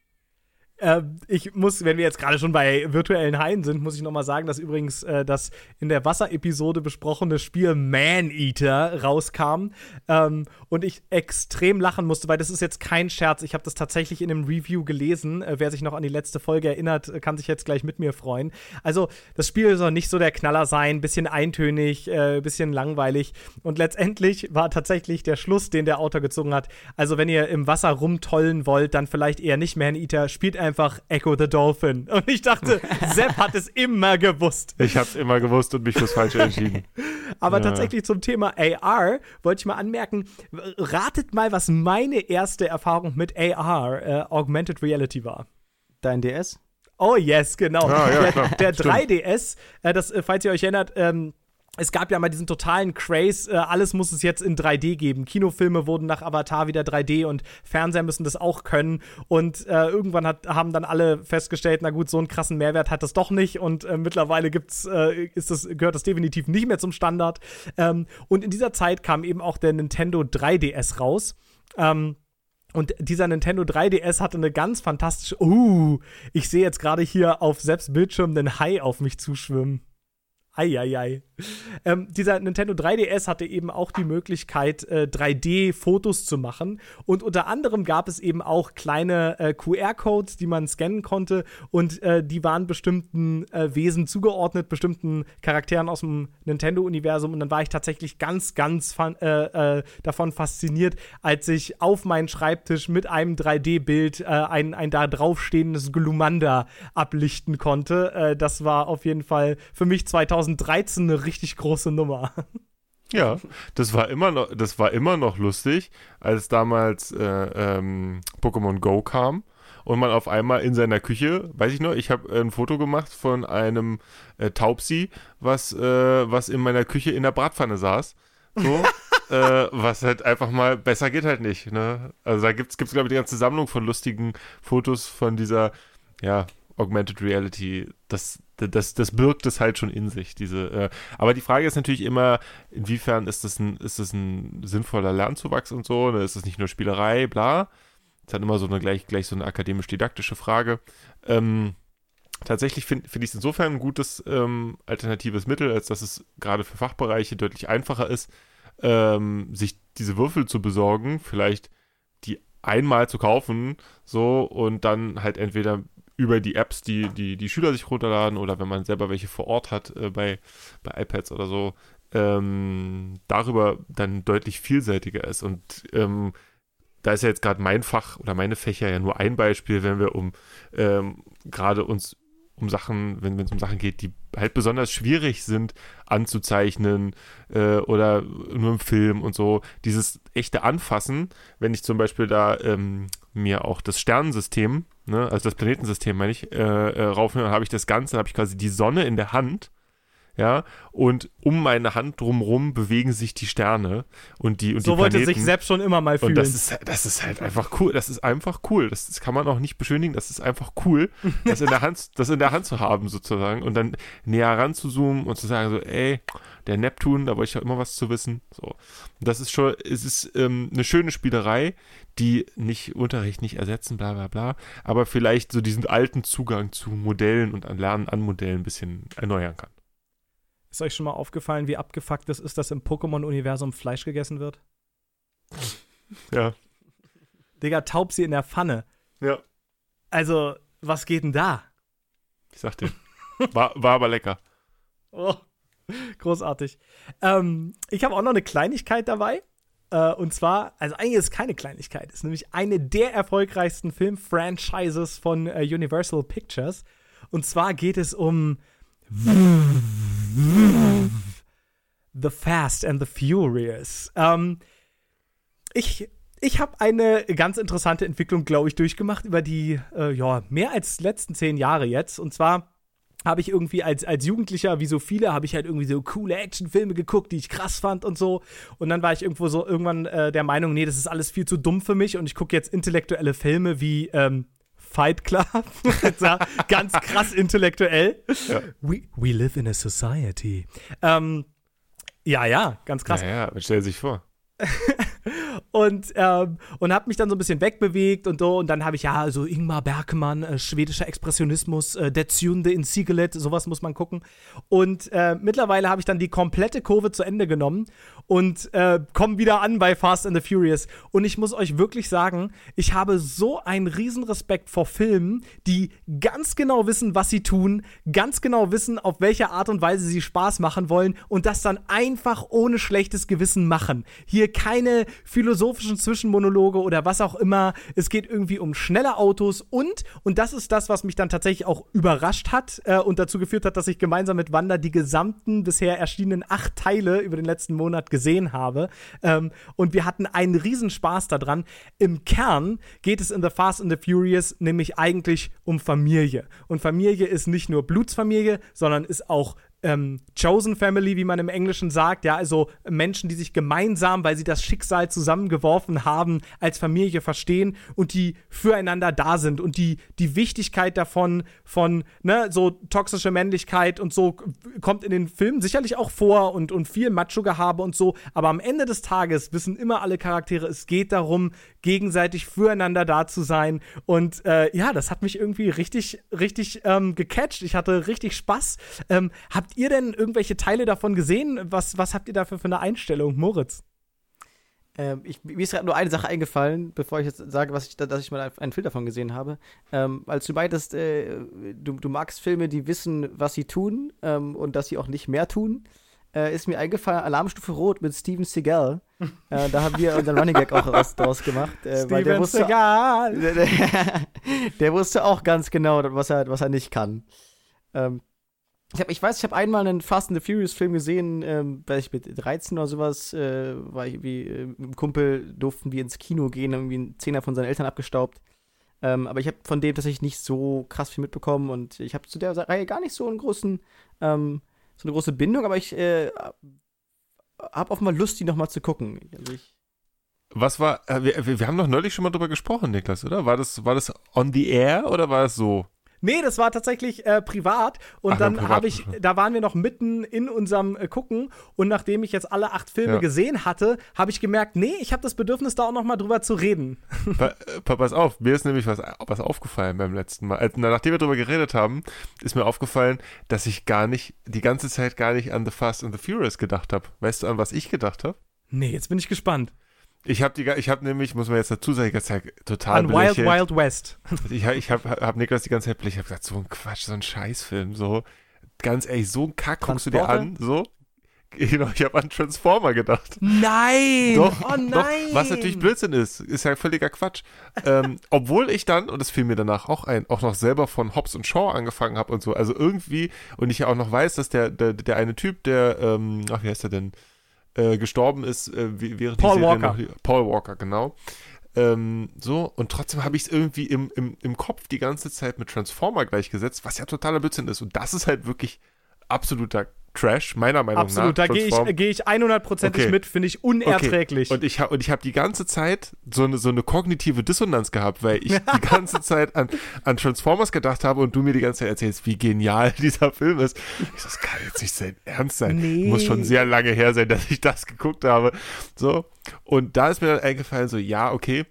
Äh, ich muss, wenn wir jetzt gerade schon bei virtuellen Haien sind, muss ich nochmal sagen, dass übrigens äh, das in der Wasserepisode besprochene Spiel Man Eater rauskam ähm, und ich extrem lachen musste, weil das ist jetzt kein Scherz. Ich habe das tatsächlich in einem Review gelesen. Äh, wer sich noch an die letzte Folge erinnert, kann sich jetzt gleich mit mir freuen. Also, das Spiel soll nicht so der Knaller sein, bisschen eintönig, äh, bisschen langweilig und letztendlich war tatsächlich der Schluss, den der Autor gezogen hat. Also, wenn ihr im Wasser rumtollen wollt, dann vielleicht eher nicht Man Eater, spielt einfach einfach Echo the Dolphin. Und ich dachte, Sepp hat es immer gewusst. Ich habe es immer gewusst und mich fürs Falsche entschieden. Aber ja. tatsächlich zum Thema AR wollte ich mal anmerken, ratet mal, was meine erste Erfahrung mit AR, äh, Augmented Reality war. Dein DS? Oh yes, genau. Ah, ja, der, der 3DS, äh, das, äh, falls ihr euch erinnert, ähm, es gab ja mal diesen totalen Craze, äh, alles muss es jetzt in 3D geben. Kinofilme wurden nach Avatar wieder 3D und Fernseher müssen das auch können. Und äh, irgendwann hat, haben dann alle festgestellt, na gut, so einen krassen Mehrwert hat das doch nicht. Und äh, mittlerweile gibt's, äh, ist das, gehört das definitiv nicht mehr zum Standard. Ähm, und in dieser Zeit kam eben auch der Nintendo 3DS raus. Ähm, und dieser Nintendo 3DS hatte eine ganz fantastische. Uh, ich sehe jetzt gerade hier auf selbst Bildschirm einen Hai auf mich zuschwimmen. Eieiei. Ähm, dieser Nintendo 3DS hatte eben auch die Möglichkeit, äh, 3D-Fotos zu machen. Und unter anderem gab es eben auch kleine äh, QR-Codes, die man scannen konnte. Und äh, die waren bestimmten äh, Wesen zugeordnet, bestimmten Charakteren aus dem Nintendo-Universum. Und dann war ich tatsächlich ganz, ganz äh, äh, davon fasziniert, als ich auf meinen Schreibtisch mit einem 3D-Bild ein, ein da draufstehendes Glumanda ablichten konnte. das war auf jeden Fall für mich 2013 eine richtig große Nummer. Ja, das war immer noch, das war immer noch lustig, als damals äh, ähm, Pokémon Go kam und man auf einmal in seiner Küche, weiß ich noch, ich habe ein Foto gemacht von einem äh, Taubsi, was, äh, was in meiner Küche in der Bratpfanne saß. So, äh, was halt einfach mal besser geht halt nicht. Ne? Also da gibt es, glaube ich, die ganze Sammlung von lustigen Fotos von dieser, ja, Augmented Reality, das, das, das birgt es halt schon in sich. Diese, äh, aber die Frage ist natürlich immer, inwiefern ist das ein, ist das ein sinnvoller Lernzuwachs und so? Ne? Ist das nicht nur Spielerei, bla? Das ist halt immer so eine gleich, gleich so eine akademisch-didaktische Frage. Ähm, tatsächlich finde find ich es insofern ein gutes ähm, alternatives Mittel, als dass es gerade für Fachbereiche deutlich einfacher ist, ähm, sich diese Würfel zu besorgen, vielleicht die einmal zu kaufen, so und dann halt entweder über die Apps, die, die die Schüler sich runterladen oder wenn man selber welche vor Ort hat äh, bei, bei iPads oder so, ähm, darüber dann deutlich vielseitiger ist. Und ähm, da ist ja jetzt gerade mein Fach oder meine Fächer ja nur ein Beispiel, wenn wir um ähm, gerade uns um Sachen, wenn es um Sachen geht, die halt besonders schwierig sind anzuzeichnen äh, oder nur im Film und so. Dieses echte Anfassen, wenn ich zum Beispiel da ähm, mir auch das Sternensystem ne, also das Planetensystem meine ich, äh, äh, dann habe ich das Ganze, habe ich quasi die Sonne in der Hand ja, und um meine Hand drumherum bewegen sich die Sterne und die und so die wollte sich selbst schon immer mal fühlen. Und das ist, das ist halt einfach cool. Das ist einfach cool. Das, das kann man auch nicht beschönigen. Das ist einfach cool, das in der Hand, das in der Hand zu haben sozusagen und dann näher ran zu zoomen und zu sagen so, ey, der Neptun, da wollte ich ja immer was zu wissen. So, das ist schon, es ist ähm, eine schöne Spielerei, die nicht Unterricht nicht ersetzen, bla bla bla, aber vielleicht so diesen alten Zugang zu Modellen und an Lernen an Modellen ein bisschen erneuern kann. Ist euch schon mal aufgefallen, wie abgefuckt es ist, dass im Pokémon-Universum Fleisch gegessen wird? Ja. Digga, Taubsi in der Pfanne. Ja. Also, was geht denn da? Ich sag dir. War, war aber lecker. Oh, großartig. Ähm, ich habe auch noch eine Kleinigkeit dabei. Äh, und zwar, also eigentlich ist es keine Kleinigkeit, ist nämlich eine der erfolgreichsten Filmfranchises von äh, Universal Pictures. Und zwar geht es um The Fast and the Furious. Ähm, ich ich habe eine ganz interessante Entwicklung, glaube ich, durchgemacht über die äh, ja, mehr als letzten zehn Jahre jetzt. Und zwar habe ich irgendwie als, als Jugendlicher, wie so viele, habe ich halt irgendwie so coole Actionfilme geguckt, die ich krass fand und so. Und dann war ich irgendwo so irgendwann äh, der Meinung, nee, das ist alles viel zu dumm für mich und ich gucke jetzt intellektuelle Filme wie ähm, Fight Club. ganz krass intellektuell. Ja. We, we live in a society. Ähm, ja, ja, ganz krass. Ja, ja, stell sich vor. und ähm, und habe mich dann so ein bisschen wegbewegt und so. Und dann habe ich ja so Ingmar Bergmann äh, schwedischer Expressionismus äh, der Zünde in Sigelet sowas muss man gucken. Und äh, mittlerweile habe ich dann die komplette Kurve zu Ende genommen und äh, komme wieder an bei Fast and the Furious. Und ich muss euch wirklich sagen ich habe so einen riesen Respekt vor Filmen die ganz genau wissen was sie tun ganz genau wissen auf welche Art und Weise sie Spaß machen wollen und das dann einfach ohne schlechtes Gewissen machen. Hier keine philosophischen Zwischenmonologe oder was auch immer. Es geht irgendwie um schnelle Autos und, und das ist das, was mich dann tatsächlich auch überrascht hat äh, und dazu geführt hat, dass ich gemeinsam mit Wanda die gesamten bisher erschienenen acht Teile über den letzten Monat gesehen habe. Ähm, und wir hatten einen Riesenspaß daran. Im Kern geht es in The Fast and the Furious nämlich eigentlich um Familie. Und Familie ist nicht nur Blutsfamilie, sondern ist auch ähm, Chosen Family, wie man im Englischen sagt, ja, also Menschen, die sich gemeinsam, weil sie das Schicksal zusammengeworfen haben, als Familie verstehen und die füreinander da sind und die, die Wichtigkeit davon, von, ne, so toxische Männlichkeit und so kommt in den Filmen sicherlich auch vor und, und viel Macho-Gehabe und so, aber am Ende des Tages wissen immer alle Charaktere, es geht darum, gegenseitig füreinander da zu sein und äh, ja, das hat mich irgendwie richtig, richtig ähm, gecatcht. Ich hatte richtig Spaß. Ähm, habt ihr denn irgendwelche Teile davon gesehen? Was, was habt ihr dafür für eine Einstellung, Moritz? Ähm, ich, mir ist gerade nur eine Sache eingefallen, bevor ich jetzt sage, was ich, dass ich mal einen Film davon gesehen habe. Ähm, als du meintest, äh, du, du magst Filme, die wissen, was sie tun ähm, und dass sie auch nicht mehr tun, äh, ist mir eingefallen, Alarmstufe Rot mit Steven Seagal. äh, da haben wir unseren Running Gag auch raus, draus gemacht. Äh, Steven der wusste, Seagal! Der, der, der, wusste auch ganz genau, was er, was er nicht kann. Ähm, ich, hab, ich weiß, ich habe einmal einen Fast and the Furious Film gesehen, ähm, weil ich mit 13 oder sowas, äh, war ich wie äh, mit einem Kumpel durften wir ins Kino gehen, irgendwie einen Zehner von seinen Eltern abgestaubt. Ähm, aber ich habe von dem tatsächlich nicht so krass viel mitbekommen und ich habe zu der Reihe gar nicht so einen großen, ähm, so eine große Bindung, aber ich äh, habe offenbar Lust, die nochmal zu gucken. Also ich was war, äh, wir, wir haben doch neulich schon mal drüber gesprochen, Niklas, oder? War das, war das on the air oder war es so? Nee, das war tatsächlich äh, privat. Und Ach, dann habe ich, da waren wir noch mitten in unserem äh, Gucken. Und nachdem ich jetzt alle acht Filme ja. gesehen hatte, habe ich gemerkt, nee, ich habe das Bedürfnis, da auch noch mal drüber zu reden. Pa äh, pass auf, mir ist nämlich was, was aufgefallen beim letzten Mal. Also, nachdem wir drüber geredet haben, ist mir aufgefallen, dass ich gar nicht, die ganze Zeit gar nicht an The Fast and the Furious gedacht habe. Weißt du, an was ich gedacht habe? Nee, jetzt bin ich gespannt. Ich habe die, ich habe nämlich, muss man jetzt dazu sagen, die ganze Zeit total An Wild Wild West. Ich, ich habe hab Niklas die ganze Zeit ich habe gesagt, so ein Quatsch, so ein Scheißfilm, so ganz ehrlich, so ein Kack guckst du dir an, so. Genau, ich habe an Transformer gedacht. Nein! Doch, oh nein! Doch, was natürlich Blödsinn ist, ist ja völliger Quatsch. ähm, obwohl ich dann, und das fiel mir danach auch ein, auch noch selber von Hobbs und Shaw angefangen habe und so. Also irgendwie, und ich ja auch noch weiß, dass der, der, der eine Typ, der, ähm, ach, wie heißt der denn? Äh, gestorben ist, äh, während Paul die Serie Walker. Noch, Paul Walker, genau. Ähm, so, und trotzdem habe ich es irgendwie im, im, im Kopf die ganze Zeit mit Transformer gleichgesetzt, was ja totaler Blödsinn ist. Und das ist halt wirklich absoluter Trash, meiner Meinung Absolut, nach. Absolut, da gehe ich, geh ich 100%ig okay. mit, finde ich unerträglich. Okay. Und ich habe hab die ganze Zeit so eine, so eine kognitive Dissonanz gehabt, weil ich die ganze Zeit an, an Transformers gedacht habe und du mir die ganze Zeit erzählst, wie genial dieser Film ist. Ich so, das kann jetzt nicht sein Ernst sein. Nee. Muss schon sehr lange her sein, dass ich das geguckt habe. So. Und da ist mir dann eingefallen, so, ja, okay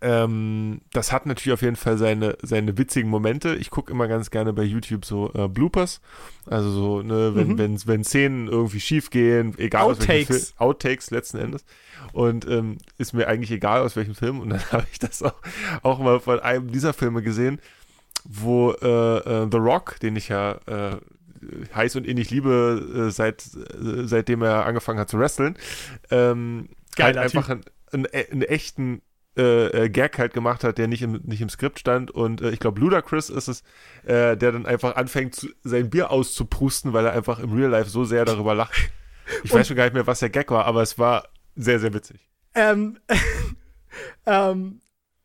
ähm, das hat natürlich auf jeden Fall seine, seine witzigen Momente. Ich gucke immer ganz gerne bei YouTube so äh, Bloopers. Also so, ne, wenn, mhm. wenn, wenn Szenen irgendwie schief gehen, egal Outtakes. aus welchem Outtakes letzten Endes. Und ähm, ist mir eigentlich egal aus welchem Film. Und dann habe ich das auch, auch mal von einem dieser Filme gesehen, wo äh, äh, The Rock, den ich ja äh, heiß und innig liebe, äh, seit, äh, seitdem er angefangen hat zu wresteln, ähm, halt einfach einen, einen, einen echten äh, äh, Gag halt gemacht hat, der nicht im, nicht im Skript stand. Und äh, ich glaube, Ludacris ist es, äh, der dann einfach anfängt, zu, sein Bier auszuprusten, weil er einfach im Real Life so sehr darüber lacht. Ich weiß schon gar nicht mehr, was der Gag war, aber es war sehr, sehr witzig. Ähm, ähm,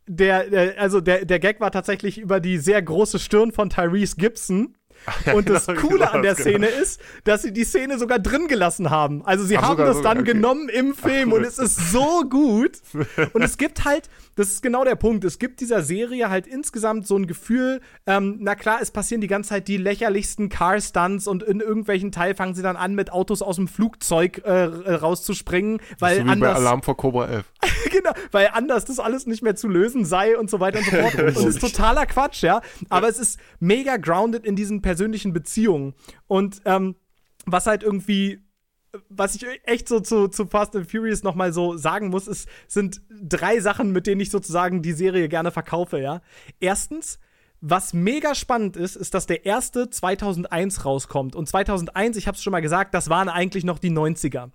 der, der, also der, der Gag war tatsächlich über die sehr große Stirn von Tyrese Gibson. Ja, und das genau, Coole genau, an der genau. Szene ist, dass sie die Szene sogar drin gelassen haben. Also sie Ach, haben das dann okay. genommen im Film Ach, cool. und es ist so gut. und es gibt halt, das ist genau der Punkt, es gibt dieser Serie halt insgesamt so ein Gefühl, ähm, na klar, es passieren die ganze Zeit die lächerlichsten Car-Stunts und in irgendwelchen Teil fangen sie dann an, mit Autos aus dem Flugzeug äh, rauszuspringen, weil so wie anders. Bei Alarm vor Cobra 11. genau, weil anders das alles nicht mehr zu lösen sei und so weiter und so fort. und es ist totaler Quatsch, ja. Aber es ist mega grounded in diesen persönlichen Beziehungen. Und ähm, was halt irgendwie was ich echt so zu, zu Fast and Furious nochmal so sagen muss, ist, sind drei Sachen, mit denen ich sozusagen die Serie gerne verkaufe, ja. Erstens, was mega spannend ist, ist, dass der erste 2001 rauskommt. Und 2001, ich hab's schon mal gesagt, das waren eigentlich noch die 90er.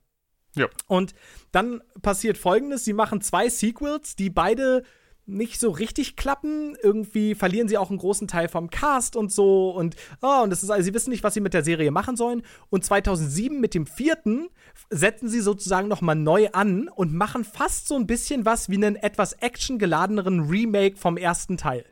Ja. Und dann passiert folgendes: Sie machen zwei Sequels, die beide nicht so richtig klappen. Irgendwie verlieren sie auch einen großen Teil vom Cast und so. Und, oh, und das ist, also sie wissen nicht, was sie mit der Serie machen sollen. Und 2007 mit dem vierten setzen sie sozusagen nochmal neu an und machen fast so ein bisschen was wie einen etwas actiongeladeneren Remake vom ersten Teil.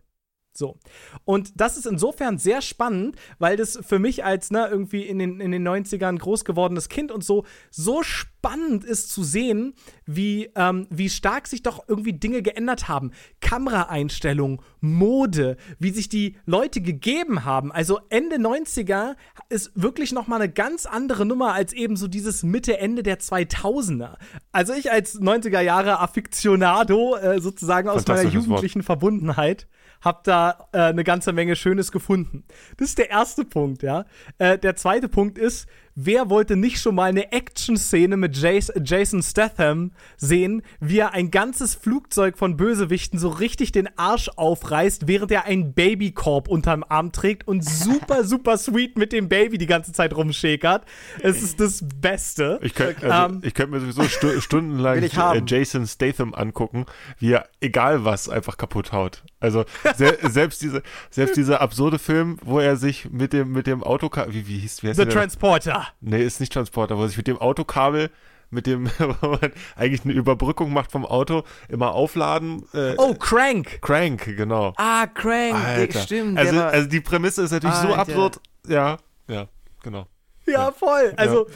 So. Und das ist insofern sehr spannend, weil das für mich als ne, irgendwie in den, in den 90ern groß gewordenes Kind und so, so spannend ist zu sehen, wie, ähm, wie stark sich doch irgendwie Dinge geändert haben. Kameraeinstellungen, Mode, wie sich die Leute gegeben haben. Also Ende 90er ist wirklich nochmal eine ganz andere Nummer als eben so dieses Mitte, Ende der 2000er. Also ich als 90er Jahre Affiktionado äh, sozusagen aus meiner jugendlichen Wort. Verbundenheit hab da äh, eine ganze Menge Schönes gefunden. Das ist der erste Punkt, ja. Äh, der zweite Punkt ist, wer wollte nicht schon mal eine Action-Szene mit Jason Statham sehen, wie er ein ganzes Flugzeug von Bösewichten so richtig den Arsch aufreißt, während er einen Babykorb unterm Arm trägt und super, super sweet mit dem Baby die ganze Zeit rumschäkert. Es ist das Beste. Ich könnte also, ähm, könnt mir sowieso stu stundenlang äh, Jason Statham angucken, wie er egal was einfach kaputt haut. Also se selbst diese selbst dieser absurde Film, wo er sich mit dem mit dem Auto wie wie hieß wie The Transporter. Nee, ist nicht Transporter, wo sich mit dem Autokabel mit dem, wo man eigentlich eine Überbrückung macht vom Auto, immer aufladen. Äh, oh, Crank! Crank, genau. Ah, Crank, Alter. stimmt. Also, also die Prämisse ist natürlich Alter. so absurd. Ja, ja, genau. Ja, voll. Also,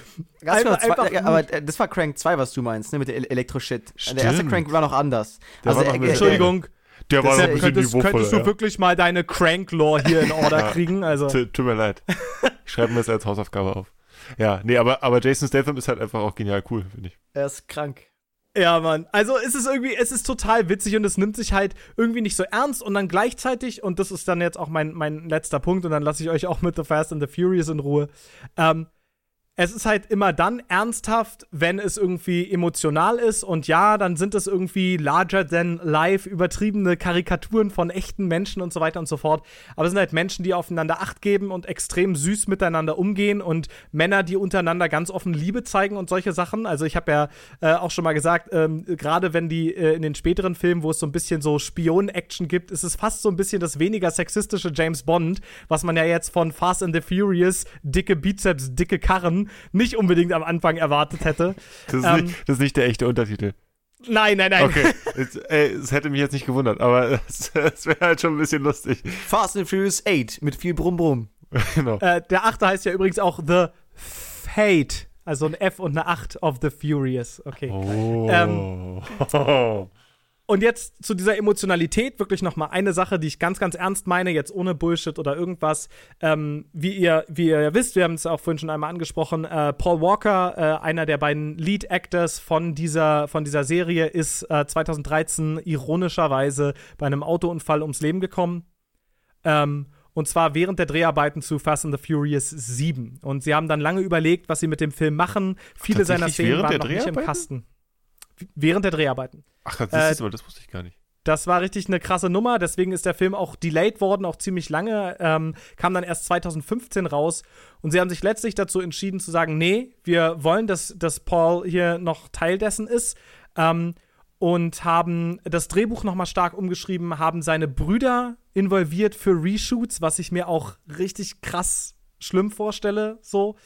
ja. Einfach, zwei, ja, aber das war Crank 2, was du meinst, ne, mit der Elektro-Shit. Der erste Crank war noch anders. Der also, war noch äh, Entschuldigung. Der war noch ein bisschen könntest, könntest du ja. wirklich mal deine Crank-Lore hier in Order kriegen? Also. Tut mir leid. Ich schreibe mir das als Hausaufgabe auf. Ja, nee, aber, aber Jason Statham ist halt einfach auch genial cool, finde ich. Er ist krank. Ja, Mann. Also es ist irgendwie, es ist total witzig und es nimmt sich halt irgendwie nicht so ernst und dann gleichzeitig, und das ist dann jetzt auch mein, mein letzter Punkt und dann lasse ich euch auch mit The Fast and the Furious in Ruhe. Ähm, es ist halt immer dann ernsthaft, wenn es irgendwie emotional ist. Und ja, dann sind es irgendwie larger than life, übertriebene Karikaturen von echten Menschen und so weiter und so fort. Aber es sind halt Menschen, die aufeinander Acht geben und extrem süß miteinander umgehen und Männer, die untereinander ganz offen Liebe zeigen und solche Sachen. Also ich habe ja äh, auch schon mal gesagt, ähm, gerade wenn die äh, in den späteren Filmen, wo es so ein bisschen so Spion-Action gibt, ist es fast so ein bisschen das weniger sexistische James Bond, was man ja jetzt von Fast and the Furious, dicke Bizeps, dicke Karren nicht unbedingt am Anfang erwartet hätte. Das ist, ähm, nicht, das ist nicht der echte Untertitel. Nein, nein, nein. Okay, es hätte mich jetzt nicht gewundert, aber es wäre halt schon ein bisschen lustig. Fast and Furious 8 mit viel Brumm Brumm. genau. Äh, der achte heißt ja übrigens auch The Fate. Also ein F und eine 8 of the Furious. Okay. Oh. Ähm, Und jetzt zu dieser Emotionalität wirklich noch mal eine Sache, die ich ganz, ganz ernst meine, jetzt ohne Bullshit oder irgendwas. Ähm, wie, ihr, wie ihr wisst, wir haben es auch vorhin schon einmal angesprochen, äh, Paul Walker, äh, einer der beiden Lead Actors von dieser, von dieser Serie, ist äh, 2013 ironischerweise bei einem Autounfall ums Leben gekommen. Ähm, und zwar während der Dreharbeiten zu Fast and the Furious 7. Und sie haben dann lange überlegt, was sie mit dem Film machen. Viele seiner Szenen waren noch nicht im Kasten. Während der Dreharbeiten. Ach, das, äh, ist, aber das wusste ich gar nicht. Das war richtig eine krasse Nummer, deswegen ist der Film auch delayed worden, auch ziemlich lange. Ähm, kam dann erst 2015 raus. Und sie haben sich letztlich dazu entschieden zu sagen: Nee, wir wollen, dass, dass Paul hier noch Teil dessen ist. Ähm, und haben das Drehbuch nochmal stark umgeschrieben, haben seine Brüder involviert für Reshoots, was ich mir auch richtig krass schlimm vorstelle. So.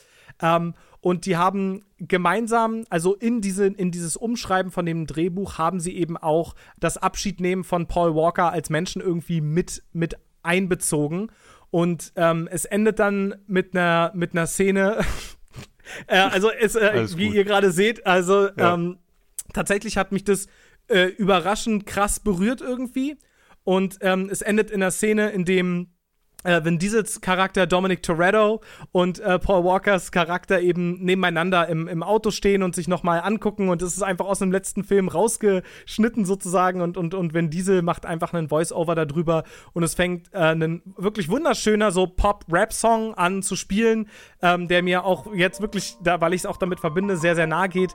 Ähm, und die haben gemeinsam, also in, diese, in dieses Umschreiben von dem Drehbuch, haben sie eben auch das Abschiednehmen von Paul Walker als Menschen irgendwie mit, mit einbezogen. Und ähm, es endet dann mit einer mit einer Szene. äh, also es, äh, wie ihr gerade seht, also ja. ähm, tatsächlich hat mich das äh, überraschend krass berührt irgendwie. Und ähm, es endet in einer Szene, in dem äh, Vin Diesels Charakter Dominic Toretto und äh, Paul Walkers Charakter eben nebeneinander im, im Auto stehen und sich nochmal angucken und es ist einfach aus dem letzten Film rausgeschnitten sozusagen und, und, und Vin Diesel macht einfach einen Voice-Over darüber und es fängt äh, ein wirklich wunderschöner so Pop-Rap-Song an zu spielen, ähm, der mir auch jetzt wirklich, da, weil ich es auch damit verbinde, sehr, sehr nahe geht.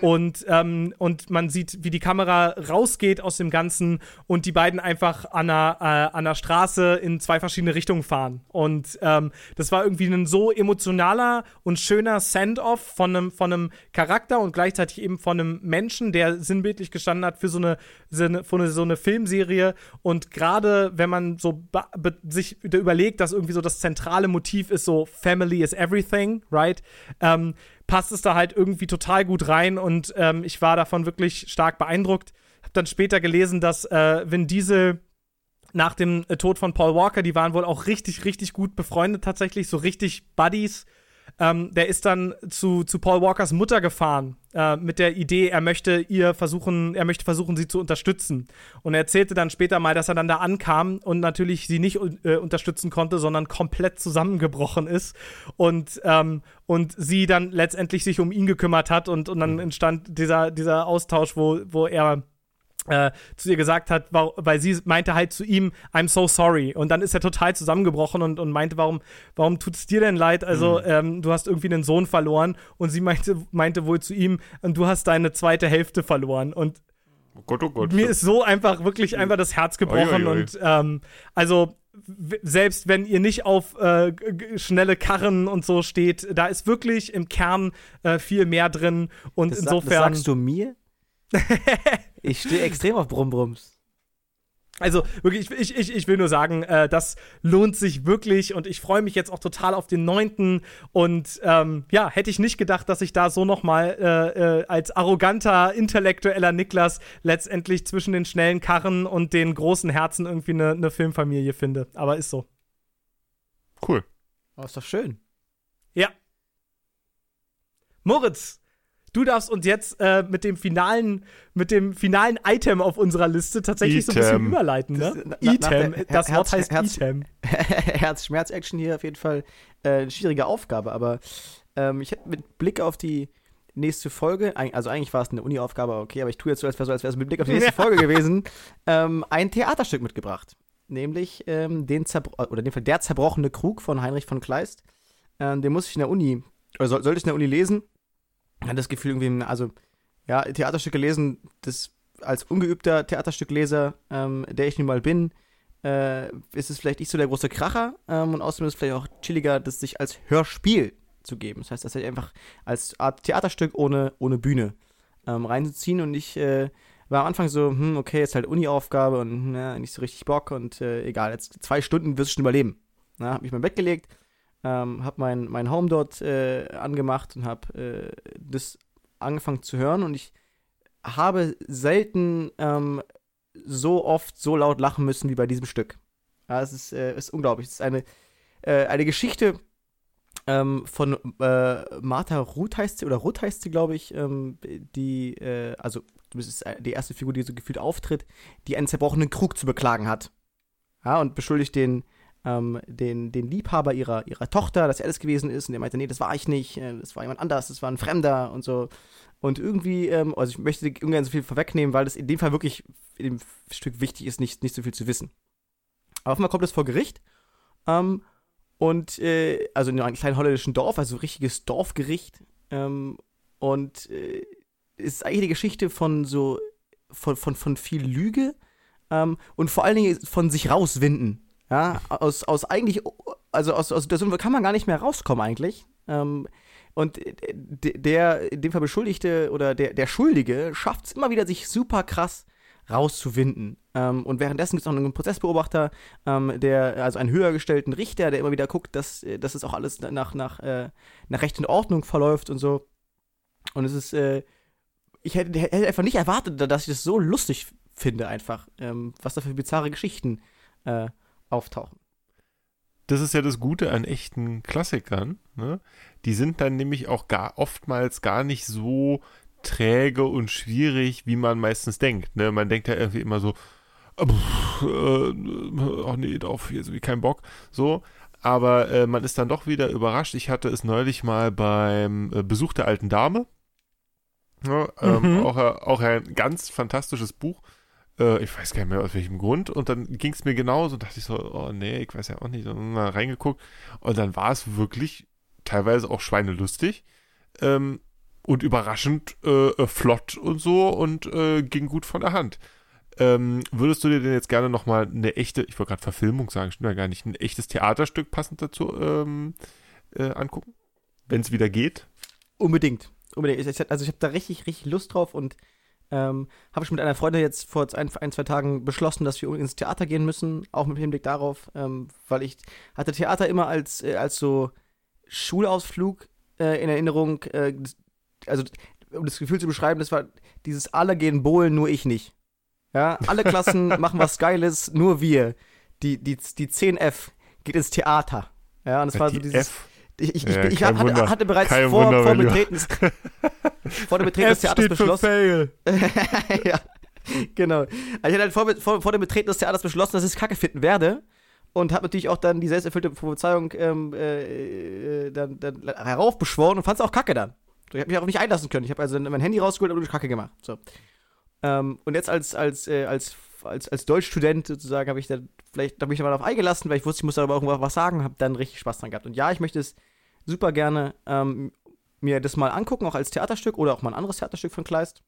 Und, ähm, und man sieht, wie die Kamera rausgeht aus dem Ganzen und die beiden einfach an einer, äh, an einer Straße in zwei verschiedene Richtungen fahren. Und ähm, das war irgendwie ein so emotionaler und schöner Send-off von einem, von einem Charakter und gleichzeitig eben von einem Menschen, der sinnbildlich gestanden hat für so eine, für eine, so eine Filmserie. Und gerade wenn man so sich überlegt, dass irgendwie so das zentrale Motiv ist, so Family is everything, right? Ähm, passt es da halt irgendwie total gut rein und ähm, ich war davon wirklich stark beeindruckt. Hab dann später gelesen, dass äh, Vin Diesel nach dem äh, Tod von Paul Walker, die waren wohl auch richtig, richtig gut befreundet tatsächlich, so richtig Buddies. Ähm, der ist dann zu, zu Paul Walkers Mutter gefahren äh, mit der Idee, er möchte ihr versuchen, er möchte versuchen, sie zu unterstützen. Und er erzählte dann später mal, dass er dann da ankam und natürlich sie nicht äh, unterstützen konnte, sondern komplett zusammengebrochen ist und, ähm, und sie dann letztendlich sich um ihn gekümmert hat und, und dann mhm. entstand dieser, dieser Austausch, wo, wo er äh, zu ihr gesagt hat, weil sie meinte halt zu ihm, I'm so sorry. Und dann ist er total zusammengebrochen und, und meinte, warum, warum tut es dir denn leid? Also, mhm. ähm, du hast irgendwie einen Sohn verloren. Und sie meinte, meinte wohl zu ihm, du hast deine zweite Hälfte verloren. Und oh Gott, oh Gott. mir ist so einfach wirklich einfach das Herz gebrochen. Oi, oi, oi. Und ähm, also selbst wenn ihr nicht auf äh, schnelle Karren und so steht, da ist wirklich im Kern äh, viel mehr drin. Und das insofern. das sagst du mir? ich stehe extrem auf Brumbrums. Also wirklich, ich, ich, ich will nur sagen, äh, das lohnt sich wirklich und ich freue mich jetzt auch total auf den neunten und ähm, ja, hätte ich nicht gedacht, dass ich da so nochmal äh, äh, als arroganter, intellektueller Niklas letztendlich zwischen den schnellen Karren und den großen Herzen irgendwie eine, eine Filmfamilie finde. Aber ist so. Cool. Oh, ist doch schön. Ja. Moritz, Du darfst uns jetzt äh, mit dem finalen, mit dem finalen Item auf unserer Liste tatsächlich Item. so ein bisschen überleiten, ne? Das, Item. Das Wort heißt Herz, Item. Herz-Schmerz-Action hier auf jeden Fall äh, eine schwierige Aufgabe, aber ähm, ich hätte mit Blick auf die nächste Folge, also eigentlich war es eine Uni-Aufgabe, okay, aber ich tue jetzt so, als wäre es mit Blick auf die nächste Folge gewesen, ähm, ein Theaterstück mitgebracht. Nämlich ähm, den Zerbro oder in dem Fall der zerbrochene Krug von Heinrich von Kleist. Ähm, den muss ich in der Uni, oder soll, sollte ich in der Uni lesen hatte das Gefühl, irgendwie, also, ja, Theaterstücke lesen, das als ungeübter Theaterstückleser, ähm, der ich nun mal bin, äh, ist es vielleicht nicht so der große Kracher ähm, und außerdem ist es vielleicht auch chilliger, das sich als Hörspiel zu geben. Das heißt, das halt einfach als Art Theaterstück ohne, ohne Bühne ähm, reinzuziehen und ich äh, war am Anfang so, hm, okay, jetzt halt Uni-Aufgabe und na, nicht so richtig Bock und äh, egal, jetzt zwei Stunden wirst du schon überleben. Na, hab mich in mein Bett gelegt, ähm, habe mein, mein Home dort äh, angemacht und habe äh, das angefangen zu hören und ich habe selten ähm, so oft so laut lachen müssen wie bei diesem Stück. Ja, es ist, äh, ist unglaublich. Es ist eine, äh, eine Geschichte ähm, von äh, Martha Ruth heißt sie, oder Ruth heißt sie, glaube ich, ähm, die, äh, also das ist die erste Figur, die so gefühlt auftritt, die einen zerbrochenen Krug zu beklagen hat. Ja, und beschuldigt den, ähm, den, den Liebhaber ihrer, ihrer Tochter, dass er das gewesen ist. Und der meinte, nee, das war ich nicht, äh, das war jemand anders, das war ein Fremder und so. Und irgendwie, ähm, also ich möchte ungern so viel vorwegnehmen, weil das in dem Fall wirklich in dem Stück wichtig ist, nicht, nicht so viel zu wissen. Aber auf einmal kommt es vor Gericht. Ähm, und, äh, also in einem kleinen holländischen Dorf, also richtiges Dorfgericht. Ähm, und äh, ist eigentlich die Geschichte von so, von, von, von viel Lüge ähm, und vor allen Dingen von sich rauswinden. Ja, aus, aus eigentlich, also aus, aus der Summe kann man gar nicht mehr rauskommen eigentlich. Ähm, und der, in dem Fall Beschuldigte oder der, der Schuldige schafft es immer wieder, sich super krass rauszuwinden. Ähm, und währenddessen gibt es noch einen Prozessbeobachter, ähm, der, also einen höher gestellten Richter, der immer wieder guckt, dass, dass es auch alles nach, nach, äh, nach Recht und Ordnung verläuft und so. Und es ist, äh, ich hätte, hätte, einfach nicht erwartet, dass ich das so lustig finde, einfach, ähm, was da für bizarre Geschichten äh, auftauchen. Das ist ja das Gute an echten Klassikern. Ne? Die sind dann nämlich auch gar oftmals gar nicht so träge und schwierig, wie man meistens denkt. Ne? Man denkt ja irgendwie immer so, äh, ach nee, darauf hier so wie kein Bock. So. aber äh, man ist dann doch wieder überrascht. Ich hatte es neulich mal beim äh, Besuch der alten Dame. Ja, ähm, Mhm. auch, äh, auch ein ganz fantastisches Buch. Äh, ich weiß gar nicht mehr aus welchem Grund. Und dann ging es mir genauso. dachte ich so, oh nee, ich weiß ja auch nicht. Und mal reingeguckt. Und dann war es wirklich teilweise auch schweinelustig. Ähm, und überraschend äh, äh, flott und so und äh, ging gut von der Hand. Ähm, würdest du dir denn jetzt gerne nochmal eine echte, ich wollte gerade Verfilmung sagen, stimmt ja gar nicht, ein echtes Theaterstück passend dazu ähm, äh, angucken? Wenn es wieder geht? Unbedingt. Unbedingt. Also ich habe da richtig, richtig Lust drauf und ähm, habe schon mit einer Freundin jetzt vor ein, ein, zwei Tagen beschlossen, dass wir ins Theater gehen müssen, auch mit Hinblick darauf, ähm, weil ich hatte Theater immer als, äh, als so Schulausflug äh, in Erinnerung, äh, also um das Gefühl zu beschreiben, das war dieses alle gehen bowlen, nur ich nicht. Ja, alle Klassen machen was Geiles, nur wir. Die, die, die 10F geht ins Theater. Ja, und das war so die dieses. F. Ich, ich, Ja, ich, hatte, Wunder. hatte bereits Kein vor, Wunder, vor. Betreten vor dem Betreten des Theaters beschlossen. Ja, genau. Also ich hatte halt vor, vor, vor dem Betreten des Theaters beschlossen, dass ich es kacke finden werde. Und habe natürlich auch dann die selbsterfüllte Prophezeiung ähm, äh, äh, dann, dann heraufbeschworen und fand es auch kacke dann. Ich habe mich auch nicht einlassen können. Ich habe also mein Handy rausgeholt und kacke gemacht. So. Ähm, und jetzt als, als, äh, als, als, als Deutschstudent sozusagen habe ich dann vielleicht, bin ich mal darauf eingelassen, weil ich wusste, ich muss darüber irgendwas was sagen, habe dann richtig Spaß dran gehabt. Und ja, ich möchte es super gerne ähm, mir das mal angucken, auch als Theaterstück oder auch mal ein anderes Theaterstück von Kleist.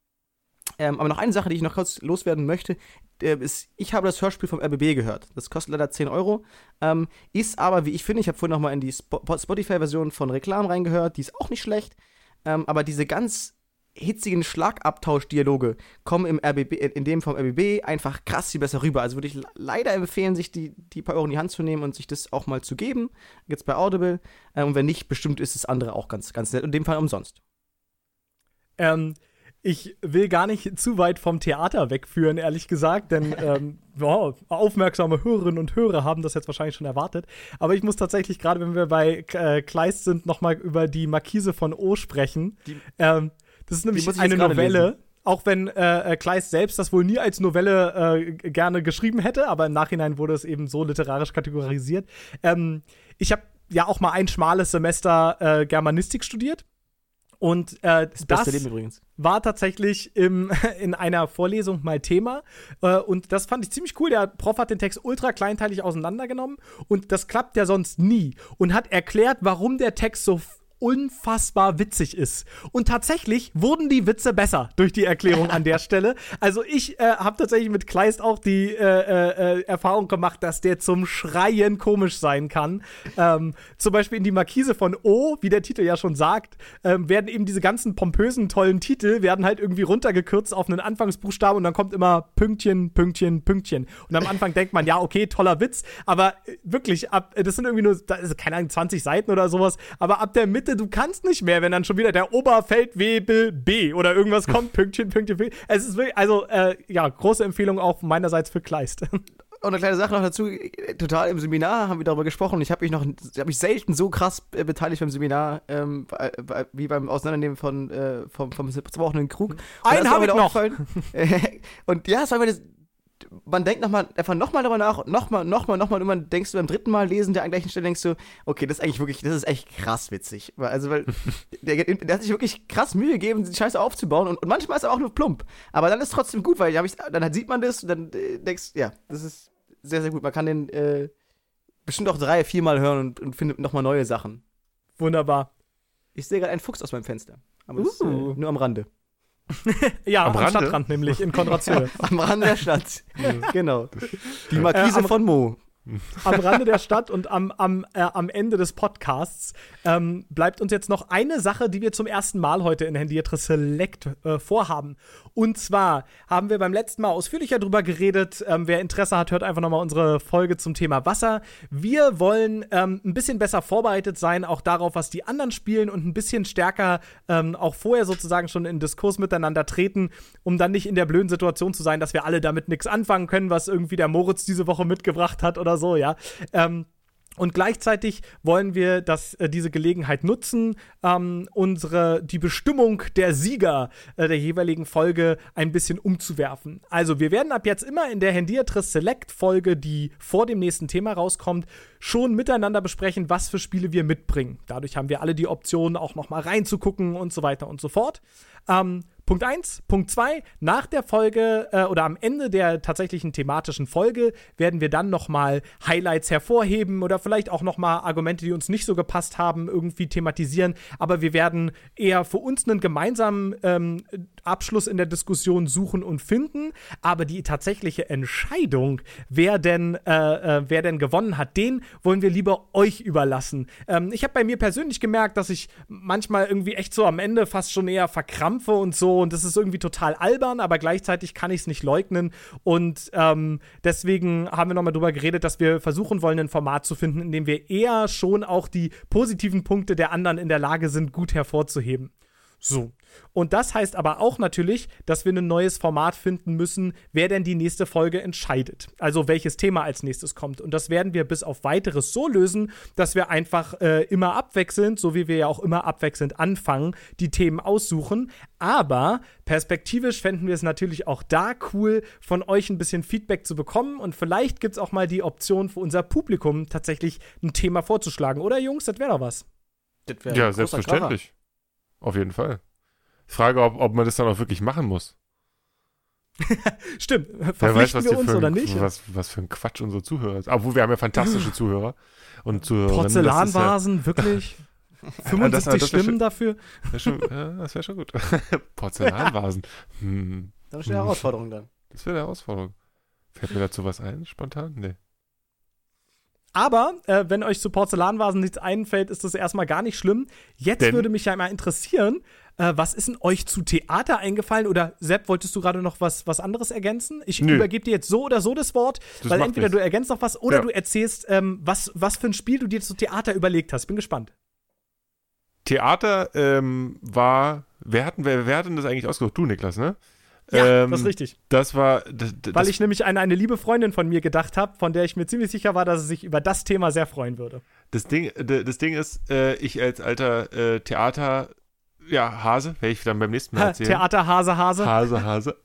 Ähm, aber noch eine Sache, die ich noch kurz loswerden möchte, äh, ist, ich habe das Hörspiel vom RBB gehört. Das kostet leider 10 Euro. Ähm, ist aber, wie ich finde, ich habe vorhin noch mal in die Spo Spotify-Version von Reklam reingehört, die ist auch nicht schlecht. Ähm, aber diese ganz hitzigen Schlagabtausch-Dialoge kommen im RBB, in in dem vom RBB einfach krass viel besser rüber. Also würde ich le- leider empfehlen, sich die, die paar Euro in die Hand zu nehmen und sich das auch mal zu geben. Jetzt bei Audible. Äh, und wenn nicht, bestimmt ist das andere auch ganz, ganz nett. In dem Fall umsonst. Ähm, ich will gar nicht zu weit vom Theater wegführen, ehrlich gesagt, denn ähm, wow, aufmerksame Hörerinnen und Hörer haben das jetzt wahrscheinlich schon erwartet. Aber ich muss tatsächlich, gerade wenn wir bei äh, Kleist sind, nochmal über die Markise von O sprechen. Die- ähm, das ist nämlich eine Novelle. lesen. Auch wenn äh, äh, Kleist selbst das wohl nie als Novelle äh, gerne geschrieben hätte, aber im Nachhinein wurde es eben so literarisch kategorisiert. Ähm, ich habe ja auch mal ein schmales Semester äh, Germanistik studiert. Und äh, Das, das, war tatsächlich im, in einer Vorlesung mal Thema. Äh, und das fand ich ziemlich cool. Der Prof hat den Text ultra kleinteilig auseinandergenommen. Und das klappt ja sonst nie. Und hat erklärt, warum der Text so unfassbar witzig ist. Und tatsächlich wurden die Witze besser durch die Erklärung an der Stelle. Also ich äh, habe tatsächlich mit Kleist auch die äh, äh, Erfahrung gemacht, dass der zum Schreien komisch sein kann. Ähm, zum Beispiel in die Markise von O, wie der Titel ja schon sagt, ähm, werden eben diese ganzen pompösen, tollen Titel, werden halt irgendwie runtergekürzt auf einen Anfangsbuchstaben und dann kommt immer Pünktchen, Pünktchen, Pünktchen. Und am Anfang denkt man, ja, okay, toller Witz, aber äh, wirklich, ab, das sind irgendwie nur, da ist, keine Ahnung, 20 Seiten oder sowas, aber ab der Mitte, du kannst nicht mehr, wenn dann schon wieder der Oberfeldwebel B oder irgendwas kommt, Pünktchen, Pünktchen, Pünktchen. Es ist wirklich, also, äh, ja, große Empfehlung auch meinerseits für Kleist. Und eine kleine Sache noch dazu, total im Seminar haben wir darüber gesprochen ich habe mich noch, habe mich selten so krass äh, beteiligt beim Seminar, ähm, bei- bei- wie beim Auseinandernehmen von, äh, vom, vom zerbrochenen Krug. Und Einen ist mir hab ich noch. und ja, es war immer das, man denkt nochmal, einfach nochmal darüber nach, nochmal, nochmal, nochmal, und man denkst du beim dritten Mal lesen der an gleichen Stelle, denkst du, okay, das ist eigentlich wirklich, das ist echt krass witzig. Also, weil der, der hat sich wirklich krass Mühe gegeben, die Scheiße aufzubauen und, und manchmal ist er auch nur plump. Aber dann ist es trotzdem gut, weil ich, dann sieht man das und dann äh, denkst ja, das ist sehr, sehr gut. Man kann den äh, bestimmt auch drei, viermal hören und, und findet nochmal neue Sachen. Wunderbar. Ich sehe gerade einen Fuchs aus meinem Fenster. Aber das äh, Uh. nur am Rande. Ja, Am am, Rande? Stadtrand nämlich, in Konradshöhe. Am Rande der Stadt. genau. Die Markise Äh, von Mo. Am Rande der Stadt und am, am, äh, am Ende des Podcasts ähm, bleibt uns jetzt noch eine Sache, die wir zum ersten Mal heute in Hendiatre Select äh, vorhaben. Und zwar haben wir beim letzten Mal ausführlicher drüber geredet. Ähm, wer Interesse hat, hört einfach nochmal unsere Folge zum Thema Wasser. Wir wollen ähm, ein bisschen besser vorbereitet sein, auch darauf, was die anderen spielen und ein bisschen stärker ähm, auch vorher sozusagen schon in Diskurs miteinander treten, um dann nicht in der blöden Situation zu sein, dass wir alle damit nichts anfangen können, was irgendwie der Moritz diese Woche mitgebracht hat oder so, ja. Ähm, Und gleichzeitig wollen wir das, äh, diese Gelegenheit nutzen, ähm, unsere, die Bestimmung der Sieger äh, der jeweiligen Folge ein bisschen umzuwerfen. Also wir werden ab jetzt immer in der Hendiatris Select Folge, die vor dem nächsten Thema rauskommt, schon miteinander besprechen, was für Spiele wir mitbringen. Dadurch haben wir alle die Option, auch noch mal reinzugucken und so weiter und so fort. Ähm, Punkt 1. Punkt 2. Nach der Folge äh, oder am Ende der tatsächlichen thematischen Folge werden wir dann nochmal Highlights hervorheben oder vielleicht auch nochmal Argumente, die uns nicht so gepasst haben, irgendwie thematisieren. Aber wir werden eher für uns einen gemeinsamen ähm, Abschluss in der Diskussion suchen und finden. Aber die tatsächliche Entscheidung, wer denn, äh, äh, wer denn gewonnen hat, den wollen wir lieber euch überlassen. Ähm, ich habe bei mir persönlich gemerkt, dass ich manchmal irgendwie echt so am Ende fast schon eher verkrampfe und so. Und das ist irgendwie total albern, aber gleichzeitig kann ich es nicht leugnen. Und ähm, deswegen haben wir nochmal drüber geredet, dass wir versuchen wollen, ein Format zu finden, in dem wir eher schon auch die positiven Punkte der anderen in der Lage sind, gut hervorzuheben. So. Und das heißt aber auch natürlich, dass wir ein neues Format finden müssen, wer denn die nächste Folge entscheidet. Also welches Thema als nächstes kommt. Und das werden wir bis auf weiteres so lösen, dass wir einfach äh, immer abwechselnd, so wie wir ja auch immer abwechselnd anfangen, die Themen aussuchen. Aber perspektivisch fänden wir es natürlich auch da cool, von euch ein bisschen Feedback zu bekommen. Und vielleicht gibt es auch mal die Option für unser Publikum tatsächlich ein Thema vorzuschlagen. Oder Jungs, das wäre doch was. Ja, selbstverständlich. Auf jeden Fall. Frage, ob, ob man das dann auch wirklich machen muss. Stimmt. Wer Verpflichten weiß, was, wir uns für oder ein, nicht? was, was für ein Quatsch unsere Zuhörer ist. Obwohl, wir haben ja fantastische Zuhörer und Zuhörerinnen. Das Porzellanvasen, wirklich? 75 das wär Stimmen schön. dafür? Ja, wär schon, ja, das wäre schon gut. Porzellanvasen. Hm, Das ist eine Herausforderung dann. das wäre eine Herausforderung. Fällt mir dazu was ein, spontan? Nee. Aber äh, wenn euch zu Porzellanvasen nichts einfällt, ist das erstmal gar nicht schlimm. Jetzt Denn- würde mich ja mal interessieren, äh, was ist denn euch zu Theater eingefallen? Oder Sepp, wolltest du gerade noch was, was anderes ergänzen? Ich Nö. übergebe dir jetzt so oder so das Wort, Das weil entweder nichts. du ergänzt noch was oder Ja. du erzählst, ähm, was, was für ein Spiel du dir zu Theater überlegt hast. Bin gespannt. Theater ähm, war. Wer, hatten, wer, wer hat denn das eigentlich ausgesucht? Du, Niklas, ne? Ja, Ähm, das ist richtig. Das war. Das, das, Weil ich nämlich an eine liebe Freundin von mir gedacht habe, von der ich mir ziemlich sicher war, dass sie sich über das Thema sehr freuen würde. das, Ding, das Ding ist, äh, ich als alter äh, Theater. Ja, Hase, werde ich dann beim nächsten Mal erzählen. Theater, Hase, Hase. Hase, Hase.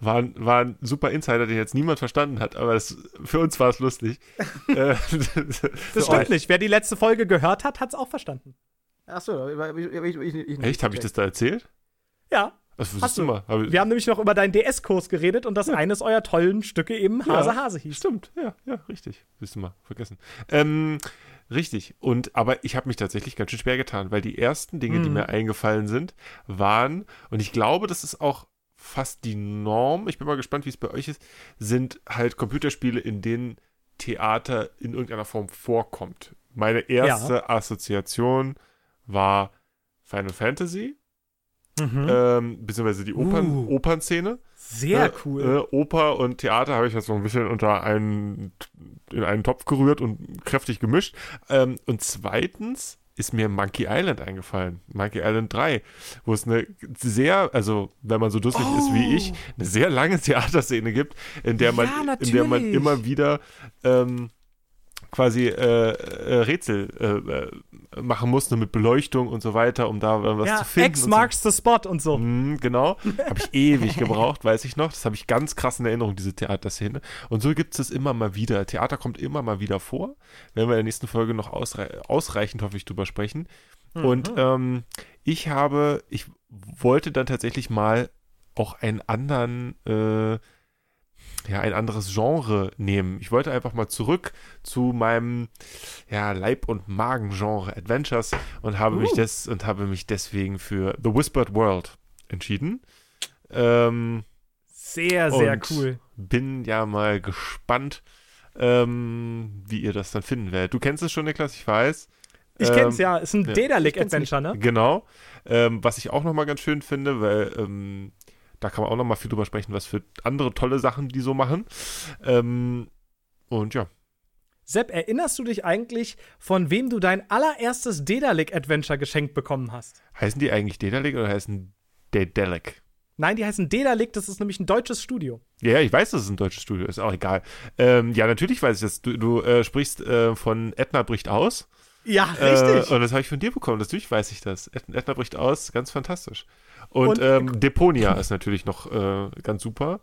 War, ein- war ein super Insider, den jetzt niemand verstanden hat, aber das, für uns war es lustig. Äh, Das stimmt nicht. Wer die letzte Folge gehört hat, hat es auch verstanden. Achso, ich, ich, ich, ich, ich, Echt? Habe ich das da erzählt? Ja. Das Hast du. mal. Hab Wir haben nämlich noch über deinen DS-Kurs geredet und dass eines eurer tollen Stücke eben Hase, Ja. Hase hieß. Stimmt, ja, ja, richtig. Willst du mal vergessen. Ähm, richtig. Und aber ich habe mich tatsächlich ganz schön schwer getan, weil die ersten Dinge, die Mhm. mir eingefallen sind, waren, und ich glaube, das ist auch fast die Norm, ich bin mal gespannt, wie es bei euch ist, sind halt Computerspiele, in denen Theater in irgendeiner Form vorkommt. Meine erste Assoziation war Final Fantasy, Mhm. ähm, beziehungsweise die Opern, Uh. Opernszene. Sehr Äh, cool. Äh, Oper und Theater habe ich jetzt so ein bisschen unter einen, in einen Topf gerührt und kräftig gemischt. Ähm, und zweitens ist mir Monkey Island eingefallen. Monkey Island 3, wo es eine sehr, also wenn man so dusselig ist wie ich, eine sehr lange Theaterszene gibt, in der man, Ja, in der man immer wieder ähm, quasi äh, äh, Rätsel äh, machen musste mit Beleuchtung und so weiter, um da was ja, zu finden. X und so. marks the spot und so. Mhm, genau. Habe ich ewig gebraucht, weiß ich noch. Das habe ich ganz krass in Erinnerung, diese Theaterszene. Und so gibt es immer mal wieder. Theater kommt immer mal wieder vor. Werden wir in der nächsten Folge noch ausrei ausreichend, hoffe ich, drüber sprechen. Und ähm, ich habe, ich wollte dann tatsächlich mal auch einen anderen, äh, ja, ein anderes Genre nehmen. Ich wollte einfach mal zurück zu meinem, ja, Leib- und Magen-Genre Adventures und habe mich Uh. des und habe mich deswegen für The Whispered World entschieden. Ähm, Sehr, sehr cool. bin ja mal gespannt, ähm, wie ihr das dann finden werdet. Du kennst es schon, Niklas, ich weiß. Ich Ähm, kenn's ja. Ist ein ja. Daedalic-Adventure, ne? Genau. Ähm, was ich auch nochmal ganz schön finde, weil ähm, da kann man auch nochmal viel drüber sprechen, was für andere tolle Sachen die so machen. Ähm, und ja. Sepp, erinnerst du dich eigentlich, von wem du dein allererstes Daedalic-Adventure geschenkt bekommen hast? Heißen die eigentlich Dedalic oder heißen Dedelic? Nein, die heißen Dedalic, das ist nämlich ein deutsches Studio. Ja, ja, ich weiß, dass es ein deutsches Studio ist, auch egal. Ähm, ja, natürlich weiß ich das. Du, du äh, sprichst äh, von Edna bricht aus. Ja, richtig. Äh, und das habe ich von dir bekommen. Natürlich weiß ich das. Ed- Edna bricht aus, ganz fantastisch. Und, Und- ähm, Deponia ist natürlich noch äh, ganz super.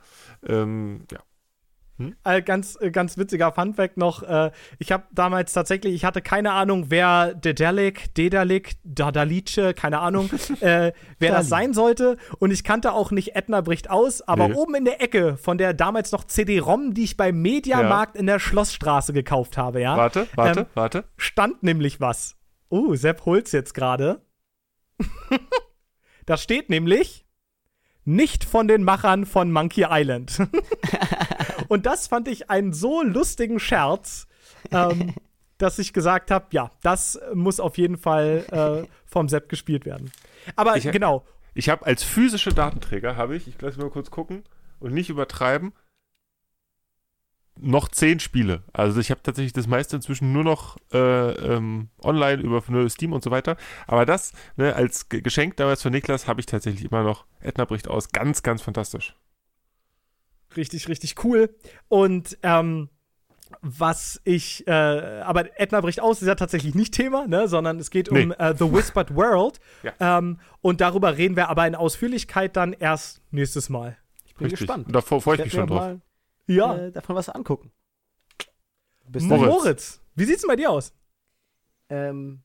Ähm, ja. Äh, ganz, äh, ganz witziger Funfact noch. Äh, ich habe damals tatsächlich, ich hatte keine Ahnung, wer Dedalic, Dedalic, Dadalice, keine Ahnung, äh, wer das sein sollte. Und ich kannte auch nicht Edna bricht aus, aber Nee. oben in der Ecke von der damals noch CD-ROM, die ich beim Mediamarkt in der Schlossstraße gekauft habe, ja, Warte, warte, Ähm, warte. stand nämlich was. Oh, Sepp holt's jetzt gerade. da steht nämlich nicht von den Machern von Monkey Island. Und das fand ich einen so lustigen Scherz, ähm, dass ich gesagt habe, ja, das muss auf jeden Fall äh, vom Sepp gespielt werden. Aber Ich- genau, Ich habe als physische Datenträger, habe ich, ich lasse mal kurz gucken und nicht übertreiben, noch zehn Spiele. Also ich habe tatsächlich das meiste inzwischen nur noch äh, ähm, online über Steam und so weiter. Aber das, ne, als Ge- Geschenk damals von Niklas, habe ich tatsächlich immer noch Edna bricht aus. Ganz, ganz fantastisch. richtig, richtig cool. Und ähm, was ich, äh, aber Edna bricht aus, ist ja tatsächlich nicht Thema, ne, sondern es geht um Nee. äh, The Whispered World. Ja. ähm, und darüber reden wir aber in Ausführlichkeit dann erst nächstes Mal. Ich bin Richtig. gespannt. Und da freue ich mich schon drauf. Ja. Äh, davon was angucken. Bis Moritz. Moritz, wie sieht's denn bei dir aus? Ähm,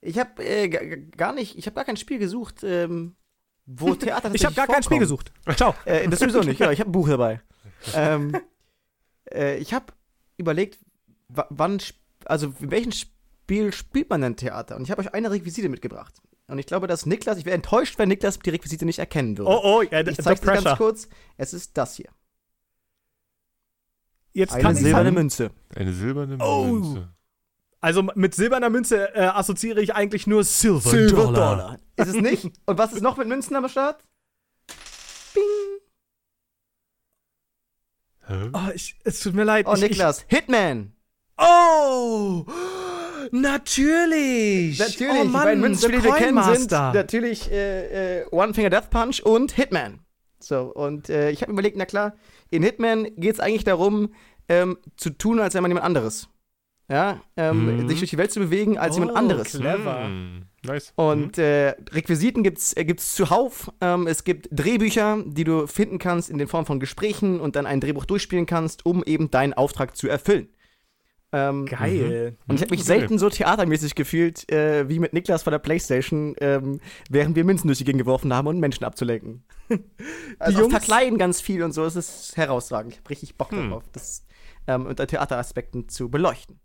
ich habe äh, gar nicht, ich habe gar kein Spiel gesucht, ähm, wo Theater Ich habe gar kein Spiel gesucht. Ciao. Äh, das sowieso nicht, ja, ich habe ein Buch dabei. ähm, äh, ich habe überlegt, wa- wann, also in welchem Spiel spielt man denn Theater? Und ich habe euch eine Requisite mitgebracht. Und ich glaube, dass Niklas, ich wäre enttäuscht, wenn Niklas die Requisite nicht erkennen würde. Oh, oh, ja, ich the zeige dir ganz kurz. Es ist das hier. Jetzt Eine kann ich silberne Münze. Eine silberne Oh. Münze. also mit silberner Münze äh, assoziiere ich eigentlich nur Silver, Ist es nicht? Und was ist noch mit Münzen am Start? Bing. Hä? Oh, ich, es tut mir leid. Oh, ich, Niklas. Hitman. Ich, oh! Natürlich! Natürlich, oh, die Mann, beiden Münzspiele, die wir kennen, sind natürlich äh, äh, One Finger Death Punch und Hitman. So, und äh, ich habe mir überlegt, na klar, in Hitman geht es eigentlich darum, ähm, zu tun, als wäre man jemand anderes. Ja, ähm, Mhm. sich durch die Welt zu bewegen als jemand Oh, anderes. Clever. Hm, nice. Und äh, Requisiten gibt's äh, gibt's zuhauf. Ähm, es gibt Drehbücher, die du finden kannst in der Form von Gesprächen und dann ein Drehbuch durchspielen kannst, um eben deinen Auftrag zu erfüllen. Ähm, Geil. und ich habe mich Okay. selten so theatermäßig gefühlt, äh, wie mit Niklas von der Playstation, ähm, während wir Münzen durch die Gegend geworfen haben, um Menschen abzulenken. also auch Jungs- verkleiden ganz viel und so, es ist herausragend. Ich habe richtig Bock Hm. darauf, das ähm, unter Theateraspekten zu beleuchten.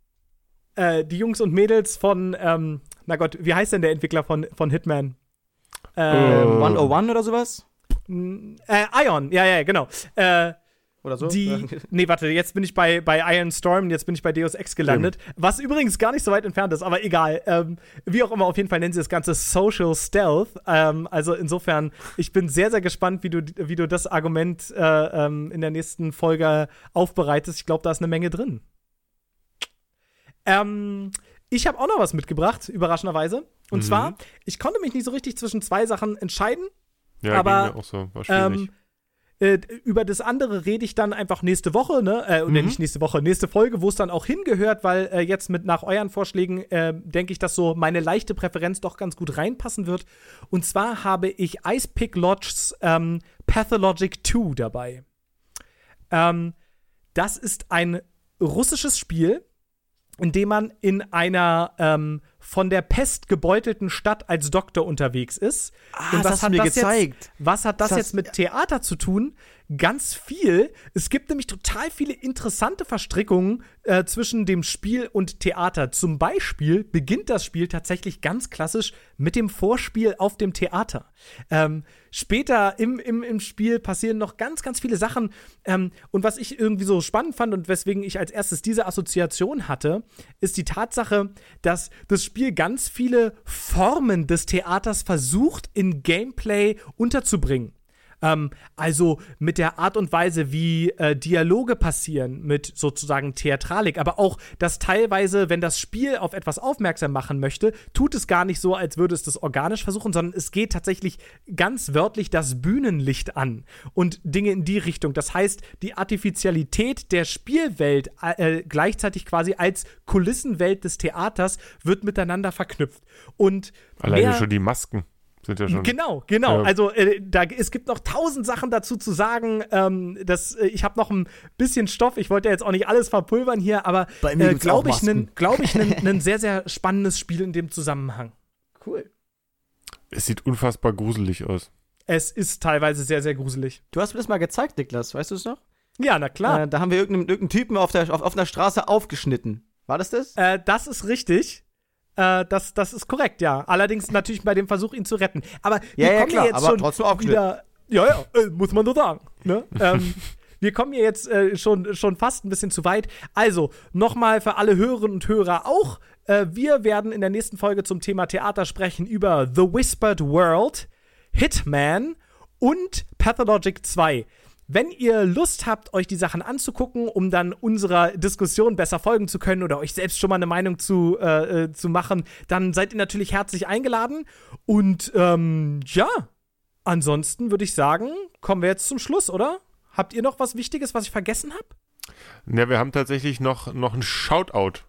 Äh, die Jungs und Mädels von, ähm, na Gott, wie heißt denn der Entwickler von, von Hitman? Ähm, Oh. Ähm, 101 oder sowas? äh, Ion, ja, ja, genau. Äh, Oder so? die, nee, warte, jetzt bin ich bei, bei Iron Storm, jetzt bin ich bei Deus Ex gelandet, was übrigens gar nicht so weit entfernt ist, aber egal. Ähm, wie auch immer, auf jeden Fall nennen sie das Ganze Social Stealth. Ähm, also insofern, ich bin sehr, sehr gespannt, wie du, wie du das Argument äh, ähm, in der nächsten Folge aufbereitest. Ich glaube, da ist eine Menge drin. Ähm, ich habe auch noch was mitgebracht, überraschenderweise. Und Mhm. zwar, ich konnte mich nicht so richtig zwischen zwei Sachen entscheiden. Ja, aber, mir auch so. War schwierig. Äh, über das andere rede ich dann einfach nächste Woche, ne? Äh, oder Mhm. nicht nächste Woche, nächste Folge, wo es dann auch hingehört, weil äh, jetzt mit nach euren Vorschlägen äh, denke ich, dass so meine leichte Präferenz doch ganz gut reinpassen wird. Und zwar habe ich Ice Pick Lodge's ähm, Pathologic 2 dabei. Ähm, das ist ein russisches Spiel, in dem man in einer ähm, von der Pest gebeutelten Stadt als Doktor unterwegs ist. Ah, das hast du mir das gezeigt. Jetzt, was hat das, Das- jetzt mit Theater zu tun? Ganz viel. Es gibt nämlich total viele interessante Verstrickungen äh, zwischen dem Spiel und Theater. Zum Beispiel beginnt das Spiel tatsächlich ganz klassisch mit dem Vorspiel auf dem Theater. Ähm, später im, im, im Spiel passieren noch ganz, ganz viele Sachen. Ähm, und was ich irgendwie so spannend fand und weswegen ich als erstes diese Assoziation hatte, ist die Tatsache, dass das Spiel ganz viele Formen des Theaters versucht, in Gameplay unterzubringen. Ähm, also mit der Art und Weise, wie äh, Dialoge passieren, mit sozusagen Theatralik, aber auch, dass teilweise, wenn das Spiel auf etwas aufmerksam machen möchte, tut es gar nicht so, als würde es das organisch versuchen, sondern es geht tatsächlich ganz wörtlich das Bühnenlicht an und Dinge in die Richtung. Das heißt, die Artificialität der Spielwelt äh, gleichzeitig quasi als Kulissenwelt des Theaters wird miteinander verknüpft. Und Alleine schon die Masken sind ja schon. Genau, genau. Ja. Also äh, da, es gibt noch tausend Sachen dazu zu sagen. Ähm, das, äh, ich habe noch ein bisschen Stoff. Ich wollte jetzt auch nicht alles verpulvern hier, aber äh, glaube ich, ein glaub ich, ein sehr, sehr spannendes Spiel in dem Zusammenhang. Cool. Es sieht unfassbar gruselig aus. Es ist teilweise sehr, sehr gruselig. Du hast mir das mal gezeigt, Niklas, weißt du es noch? Ja, na klar. Äh, da haben wir irgendeinen, irgendeinen Typen auf der, auf, auf einer Straße aufgeschnitten. War das das? Äh, das ist richtig. Äh, das, das ist korrekt, ja. Allerdings natürlich bei dem Versuch, ihn zu retten. Aber wir Ja, ja, kommen klar, jetzt schon wieder. Ja, ja, äh, muss man so sagen. Ne? ähm, wir kommen hier jetzt äh, schon, schon fast ein bisschen zu weit. Also, nochmal für alle Hörerinnen und Hörer auch. Äh, wir werden in der nächsten Folge zum Thema Theater sprechen über The Whispered World, Hitman und Pathologic 2. Wenn ihr Lust habt, euch die Sachen anzugucken, um dann unserer Diskussion besser folgen zu können oder euch selbst schon mal eine Meinung zu, äh, äh, zu machen, dann seid ihr natürlich herzlich eingeladen. Und ähm, ja, ansonsten würde ich sagen, kommen wir jetzt zum Schluss, oder? Habt ihr noch was Wichtiges, was ich vergessen habe? Ja, wir haben tatsächlich noch, noch ein Shoutout.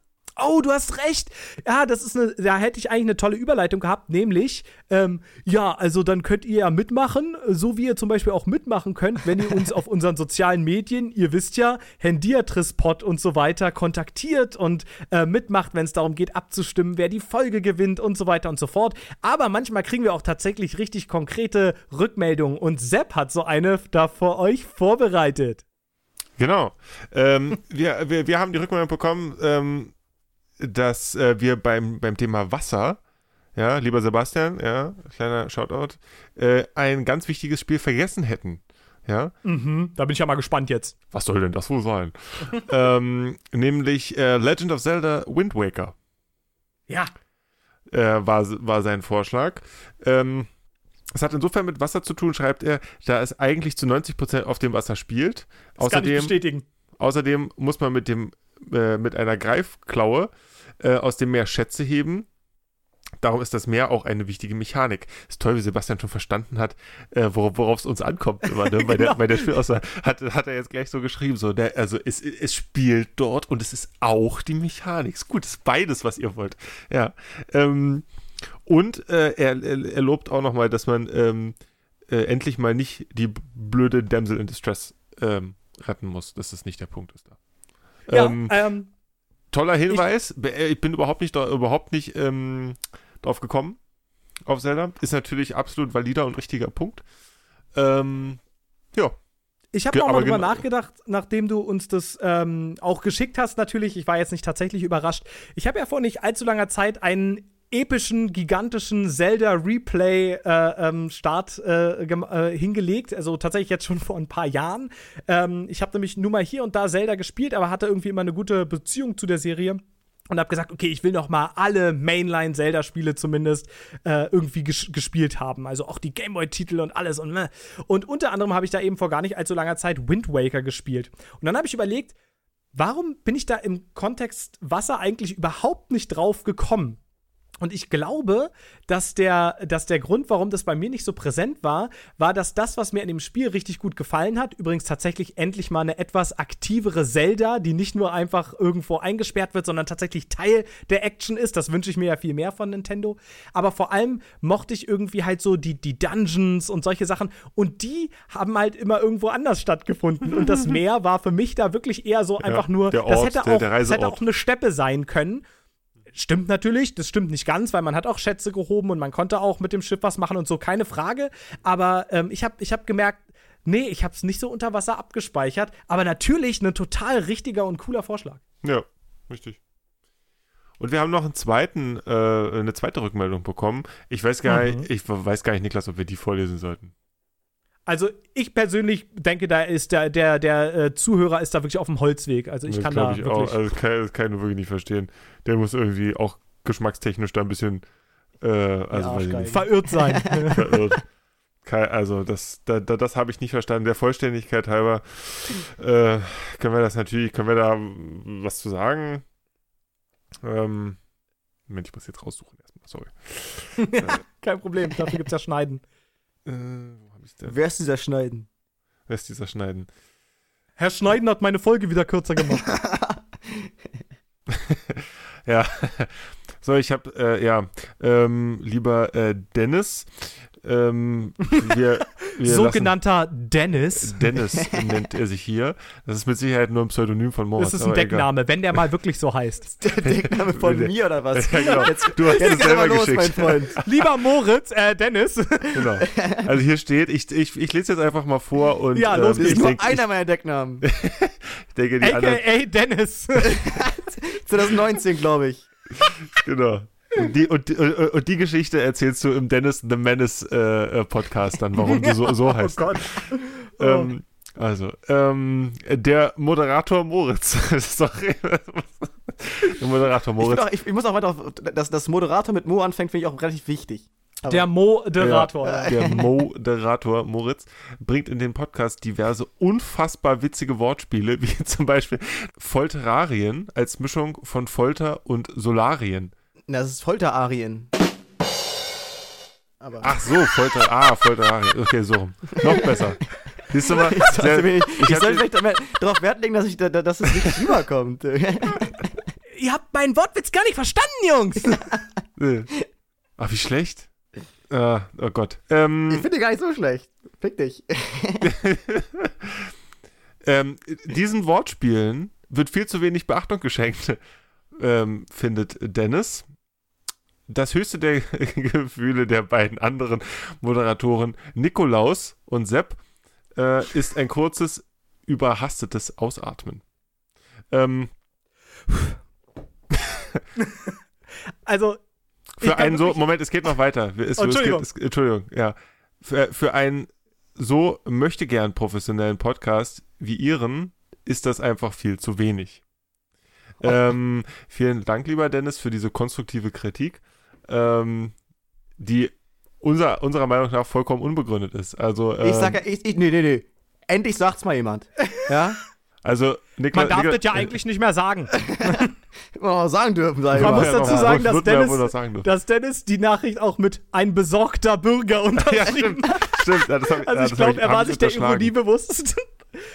Oh, du hast recht. Ja, das ist eine, da hätte ich eigentlich eine tolle Überleitung gehabt, nämlich, ähm, ja, also dann könnt ihr ja mitmachen, so wie ihr zum Beispiel auch mitmachen könnt, wenn ihr uns auf unseren sozialen Medien, ihr wisst ja, Hendiatrispot und so weiter, kontaktiert und äh, mitmacht, wenn es darum geht, abzustimmen, wer die Folge gewinnt und so weiter und so fort. Aber manchmal kriegen wir auch tatsächlich richtig konkrete Rückmeldungen und Sepp hat so eine da vor euch vorbereitet. Genau. Ähm, wir, wir, wir haben die Rückmeldung bekommen, ähm, dass äh, wir beim, beim Thema Wasser, ja, lieber Sebastian, ja, kleiner Shoutout, äh, ein ganz wichtiges Spiel vergessen hätten. Ja, Mhm, da bin ich ja mal gespannt jetzt. was soll denn das wohl sein? ähm, nämlich äh, Legend of Zelda Wind Waker Ja. äh, war, war sein Vorschlag. Ähm, es hat insofern mit Wasser zu tun, schreibt er, da es eigentlich zu 90% auf dem Wasser spielt. Das kann ich Außerdem bestätigen. Außerdem muss man mit dem äh, mit einer Greifklaue äh, aus dem Meer Schätze heben. Darum ist das Meer auch eine wichtige Mechanik. Ist toll, wie Sebastian schon verstanden hat, äh, worauf es uns ankommt. Immer, ne? bei, der, Genau. bei der Spielauswahl hat, hat er jetzt gleich so geschrieben. So, der, also es, es spielt dort und es ist auch die Mechanik. Ist gut, es ist beides, was ihr wollt. Ja. Ähm, und äh, er, er, lobt auch nochmal, dass man ähm, äh, endlich mal nicht die blöde Damsel in Distress ähm, retten muss, dass das nicht der Punkt ist da. Ja, Ähm, ähm, toller Hinweis. Be- äh, Ich, bin überhaupt nicht, überhaupt nicht ähm, drauf gekommen auf Zelda. Ist natürlich absolut valider und richtiger Punkt. Ähm, ja, Ich habe auch mal drüber genau- nachgedacht, nachdem du uns das ähm, auch geschickt hast, natürlich. Ich war jetzt nicht tatsächlich überrascht. Ich habe ja vor nicht allzu langer Zeit einen epischen, gigantischen Zelda-Replay-Start äh, gem- äh, hingelegt. Also tatsächlich jetzt schon vor ein paar Jahren. Ähm, ich habe nämlich nur mal hier und da Zelda gespielt, aber hatte irgendwie immer eine gute Beziehung zu der Serie. Und habe gesagt, okay, ich will noch mal alle Mainline-Zelda-Spiele zumindest äh, irgendwie ges gespielt haben. Also auch die Gameboy-Titel und alles. Und, meh. und unter anderem habe ich da eben vor gar nicht allzu langer Zeit Wind Waker gespielt. Und dann habe ich überlegt, warum bin ich da im Kontext Wasser eigentlich überhaupt nicht drauf gekommen? Und ich glaube, dass der, dass der Grund, warum das bei mir nicht so präsent war, war, dass das, was mir in dem Spiel richtig gut gefallen hat, übrigens tatsächlich endlich mal eine etwas aktivere Zelda, die nicht nur einfach irgendwo eingesperrt wird, sondern tatsächlich Teil der Action ist. Das wünsche ich mir ja viel mehr von Nintendo. Aber vor allem mochte ich irgendwie halt so die, die Dungeons und solche Sachen. Und die haben halt immer irgendwo anders stattgefunden. Und das Meer war für mich da wirklich eher so einfach nur, der das Ort, hätte auch, der das hätte auch eine Steppe sein können. Stimmt natürlich, das stimmt nicht ganz, weil man hat auch Schätze gehoben und man konnte auch mit dem Schiff was machen und so, keine Frage. Aber ähm, ich habe ich hab gemerkt, nee, ich habe es nicht so unter Wasser abgespeichert. Aber natürlich ein total richtiger und cooler Vorschlag. ja, richtig. Und wir haben noch einen zweiten, äh, eine zweite Rückmeldung bekommen. Ich weiß gar Mhm. nicht, ich weiß gar nicht, Niklas, ob wir die vorlesen sollten. Also ich persönlich denke, da ist der, der, der äh, Zuhörer ist da wirklich auf dem Holzweg. Also ich das kann da ich wirklich. auch. Also das kann, das kann ich wirklich nicht verstehen. Der muss irgendwie auch geschmackstechnisch da ein bisschen, äh, also nicht, verirrt sein. verirrt. Also, das, da, da, das habe ich nicht verstanden. Der Vollständigkeit halber äh, können wir das natürlich, können wir da was zu sagen? Ähm, Moment, ich muss jetzt raussuchen erstmal, sorry. Kein Problem, dafür gibt's ja Schneiden. Äh, wo? Wer ist dieser Schneiden? Wer ist dieser Schneiden? Herr Schneiden hat meine Folge wieder kürzer gemacht. Ja, so, ich habe, äh, ja, ähm, lieber äh, Dennis, ähm, wir, wir Sogenannter Dennis. lassen- Dennis nennt er sich hier. Das ist mit Sicherheit nur ein Pseudonym von Moritz. Das ist ein aber egal. Deckname, wenn der mal wirklich so heißt. Der Deckname von mir oder was? Ja, genau. Jetzt, Du hast es selber los, mein geschickt. Freund. Lieber Moritz, äh, Dennis. Genau. Also hier steht, ich, ich, ich lese jetzt einfach mal vor und Ja, los ähm, Das ich, ist nur denk, einer meiner Decknamen. ich denke, die anderen, AKA Dennis. 2019, glaube ich. genau. Und die, und, die- und, und die Geschichte erzählst du im Dennis the Menace äh, äh, Podcast dann, warum du so, so heißt. Oh Gott. Ähm, also, ähm, der Moderator Moritz. Sorry. der Moderator Ich, Moritz. bin auch, ich, ich muss auch weiter auf, dass das Moderator mit Mo anfängt, finde ich auch relativ wichtig. Aber- Der Moderator. Ja, der Moderator Moritz bringt in den Podcast diverse unfassbar witzige Wortspiele, wie zum Beispiel Folterarien als Mischung von Folter und Solarien. Na, das ist Folterarien. Aber Ach so, Folter, ah, Folterarien. Okay, so rum. Noch besser. Siehst du mal? ich sollte, mir, ich, ich ich sollte vielleicht darauf Wert legen, dass, ich, da- da- dass es richtig rüberkommt. Ihr habt meinen Wortwitz gar nicht verstanden, Jungs. Ach, wie schlecht. Äh, oh Gott. Ähm, Ich finde gar nicht so schlecht. Fick dich. ähm, diesen Wortspielen wird viel zu wenig Beachtung geschenkt, ähm, findet Dennis. Das höchste der Gefühle der beiden anderen Moderatoren, Nikolaus und Sepp, äh, ist ein kurzes, überhastetes Ausatmen. Ähm, Also, für einen so, Moment, es geht noch weiter. Es, Oh, Entschuldigung. Es geht, es, Entschuldigung, ja. Für, für einen so möchte gern professionellen Podcast wie Ihren ist das einfach viel zu wenig. Oh. Ähm, vielen Dank, lieber Dennis, für diese konstruktive Kritik, ähm, die unser, unserer Meinung nach vollkommen unbegründet ist. Also, ähm, Ich sag ja, ich, ich, nee, nee, nee. Endlich sagt's mal jemand. Ja? also Nikla, man darf Nikla, das ja eigentlich nicht mehr sagen. Oh, sagen dürfen, sag ich Man mal. muss dazu sagen, dass ja Dennis- sagen. Dass Dennis die Nachricht auch mit ein besorgter Bürger Ja, unterschrieben stimmt. Stimmt, ja, das hab, Also ja, ich glaube, er war ich sich der. Ironie bewusst.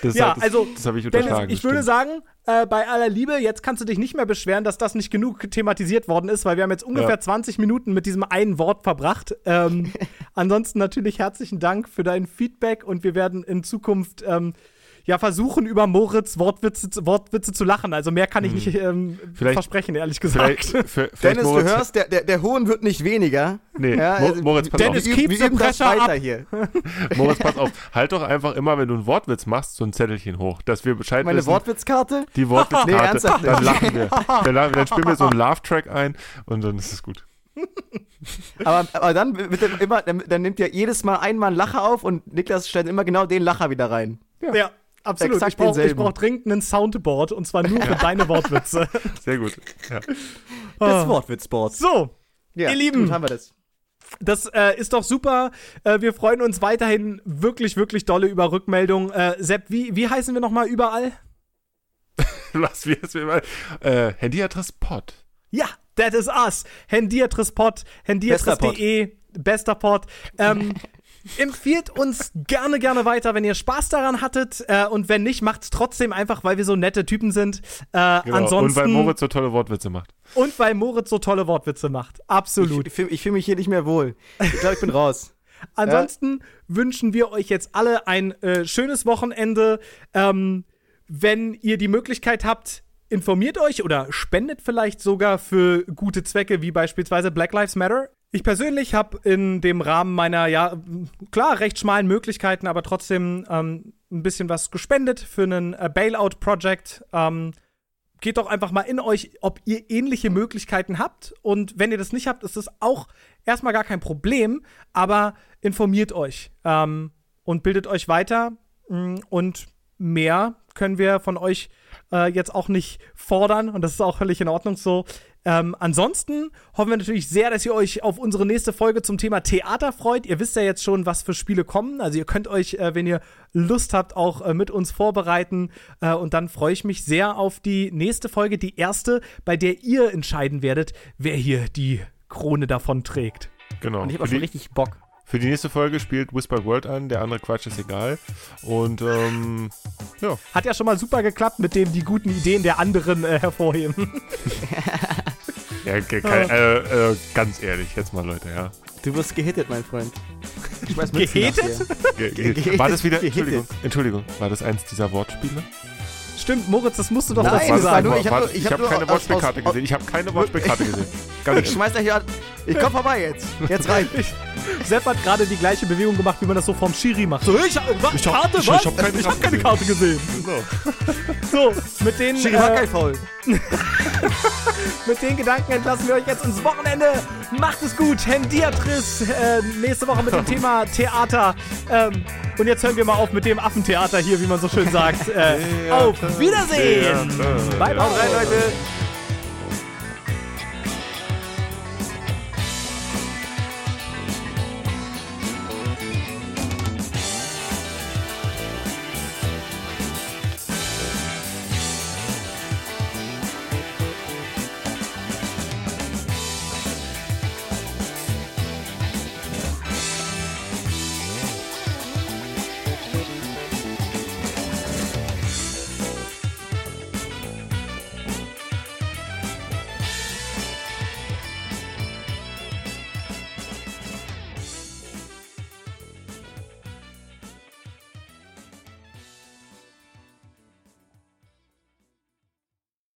Das, Ja, das, also, das habe ich unterschlagen. ich würde sagen, äh, bei aller Liebe, jetzt kannst du dich nicht mehr beschweren, dass das nicht genug thematisiert worden ist, weil wir haben jetzt ungefähr Ja. 20 Minuten mit diesem einen Wort verbracht. Ähm, ansonsten natürlich herzlichen Dank für dein Feedback und wir werden in Zukunft ähm, ja versuchen, über Moritz Wortwitze, zu- Wortwitze zu lachen. Also mehr kann ich nicht ähm, Hm. Vielleicht- versprechen, ehrlich gesagt. Vielleicht, für, vielleicht Dennis, Moritz, du hörst, der, der, der Hohn wird nicht weniger. Nee, Ja, Mo also, Moritz, pass Dennis, auf. wir, keep the pressure weiter up. hier. Moritz, pass auf. Halt doch einfach immer, wenn du einen Wortwitz machst, so ein Zettelchen hoch, dass wir Bescheid Meine wissen. Wortwitzkarte? Die Wortwitzkarte. Nee, ernsthaft dann nicht. lachen wir. Dann, dann spielen wir so einen Laugh-Track ein und dann ist es gut. Aber, aber dann, wird er immer, dann, dann nimmt er jedes Mal einmal einen Lacher auf und Niklas stellt immer genau den Lacher wieder rein. Ja, absolut. Exakt ich brauche brauch dringend einen Soundboard und zwar nur für deine Wortwitze. Sehr gut. Ja. Das Ah. Wortwitzboard. So, Ja, Ihr Lieben. Gut, haben wir das. Das äh, ist doch super. Äh, wir freuen uns weiterhin wirklich, wirklich dolle über Rückmeldungen. Äh, Sepp, wie, wie heißen wir nochmal überall? Was wir jetzt mal. Äh, Handyadress Pod. Ja, that is us. Hendiatrispot, hendiatris.de, bester Pod. Ähm, empfiehlt uns gerne, gerne weiter, wenn ihr Spaß daran hattet. Äh, und wenn nicht, macht's trotzdem einfach, weil wir so nette Typen sind. Äh, Genau. Ansonsten, Und weil Moritz so tolle Wortwitze macht. und weil Moritz so tolle Wortwitze macht. Absolut. Ich, ich fühle fühl mich hier nicht mehr wohl. Ich glaube, ich bin raus. Ansonsten wünschen wir euch jetzt alle ein äh, schönes Wochenende. Ähm, wenn ihr die Möglichkeit habt, informiert euch oder spendet vielleicht sogar für gute Zwecke, wie beispielsweise Black Lives Matter. Ich persönlich habe in dem Rahmen meiner, ja, klar, recht schmalen Möglichkeiten, aber trotzdem ähm, ein bisschen was gespendet für einen äh, Bailout-Project. Ähm, geht doch einfach mal in euch, ob ihr ähnliche Möglichkeiten habt. Und wenn ihr das nicht habt, ist das auch erstmal gar kein Problem, aber informiert euch ähm, und bildet euch weiter. Mm, Und mehr können wir von euch äh, jetzt auch nicht fordern. Und das ist auch völlig in Ordnung so. Ähm, ansonsten hoffen wir natürlich sehr, dass ihr euch auf unsere nächste Folge zum Thema Theater freut. Ihr wisst ja jetzt schon, was für Spiele kommen. Also ihr könnt euch, äh, wenn ihr Lust habt, auch äh, mit uns vorbereiten. Äh, und dann freue ich mich sehr auf die nächste Folge, die erste, bei der ihr entscheiden werdet, wer hier die Krone davon trägt. Genau. Und ich habe auch schon richtig Bock. Für die nächste Folge spielt Whispered World an, der andere Quatsch ist egal. Und ähm, ja, Hat ja schon mal super geklappt, mit dem die guten Ideen der anderen äh, hervorheben. ja ge- kein, äh, äh, ganz ehrlich, jetzt mal Leute, ja. Du wirst gehittet, mein Freund. Ich weiß Gehittet? dir. Ge Ge- war das wieder. Entschuldigung, Entschuldigung, war das eins dieser Wortspiele? Stimmt, Moritz, das musst du doch Nein, dazu das war sagen. nur- ich hab ich ich hab habe nur keine aus- gesehen. Ich habe keine Wortspielkarte gesehen. Ganz Ich schmeiß gleich an. Ich komm vorbei jetzt. Jetzt rein. Sepp hat gerade die gleiche Bewegung gemacht, wie man das so vom Schiri macht. So, ich, was, Ich hab- Karte, ich- was? ich hab keine ich hab Karte keine gesehen. Karte gesehen. So. So, mit den, Schiri war äh, kein Foul. mit den Gedanken entlassen wir euch jetzt ins Wochenende. Macht es gut, Hendiatris. Äh, nächste Woche mit dem Thema Theater. Ähm, und jetzt hören wir mal auf mit dem Affentheater hier, wie man so schön sagt. Äh, auf Wiedersehen. Theater. Bye, bye. Haut rein, Leute.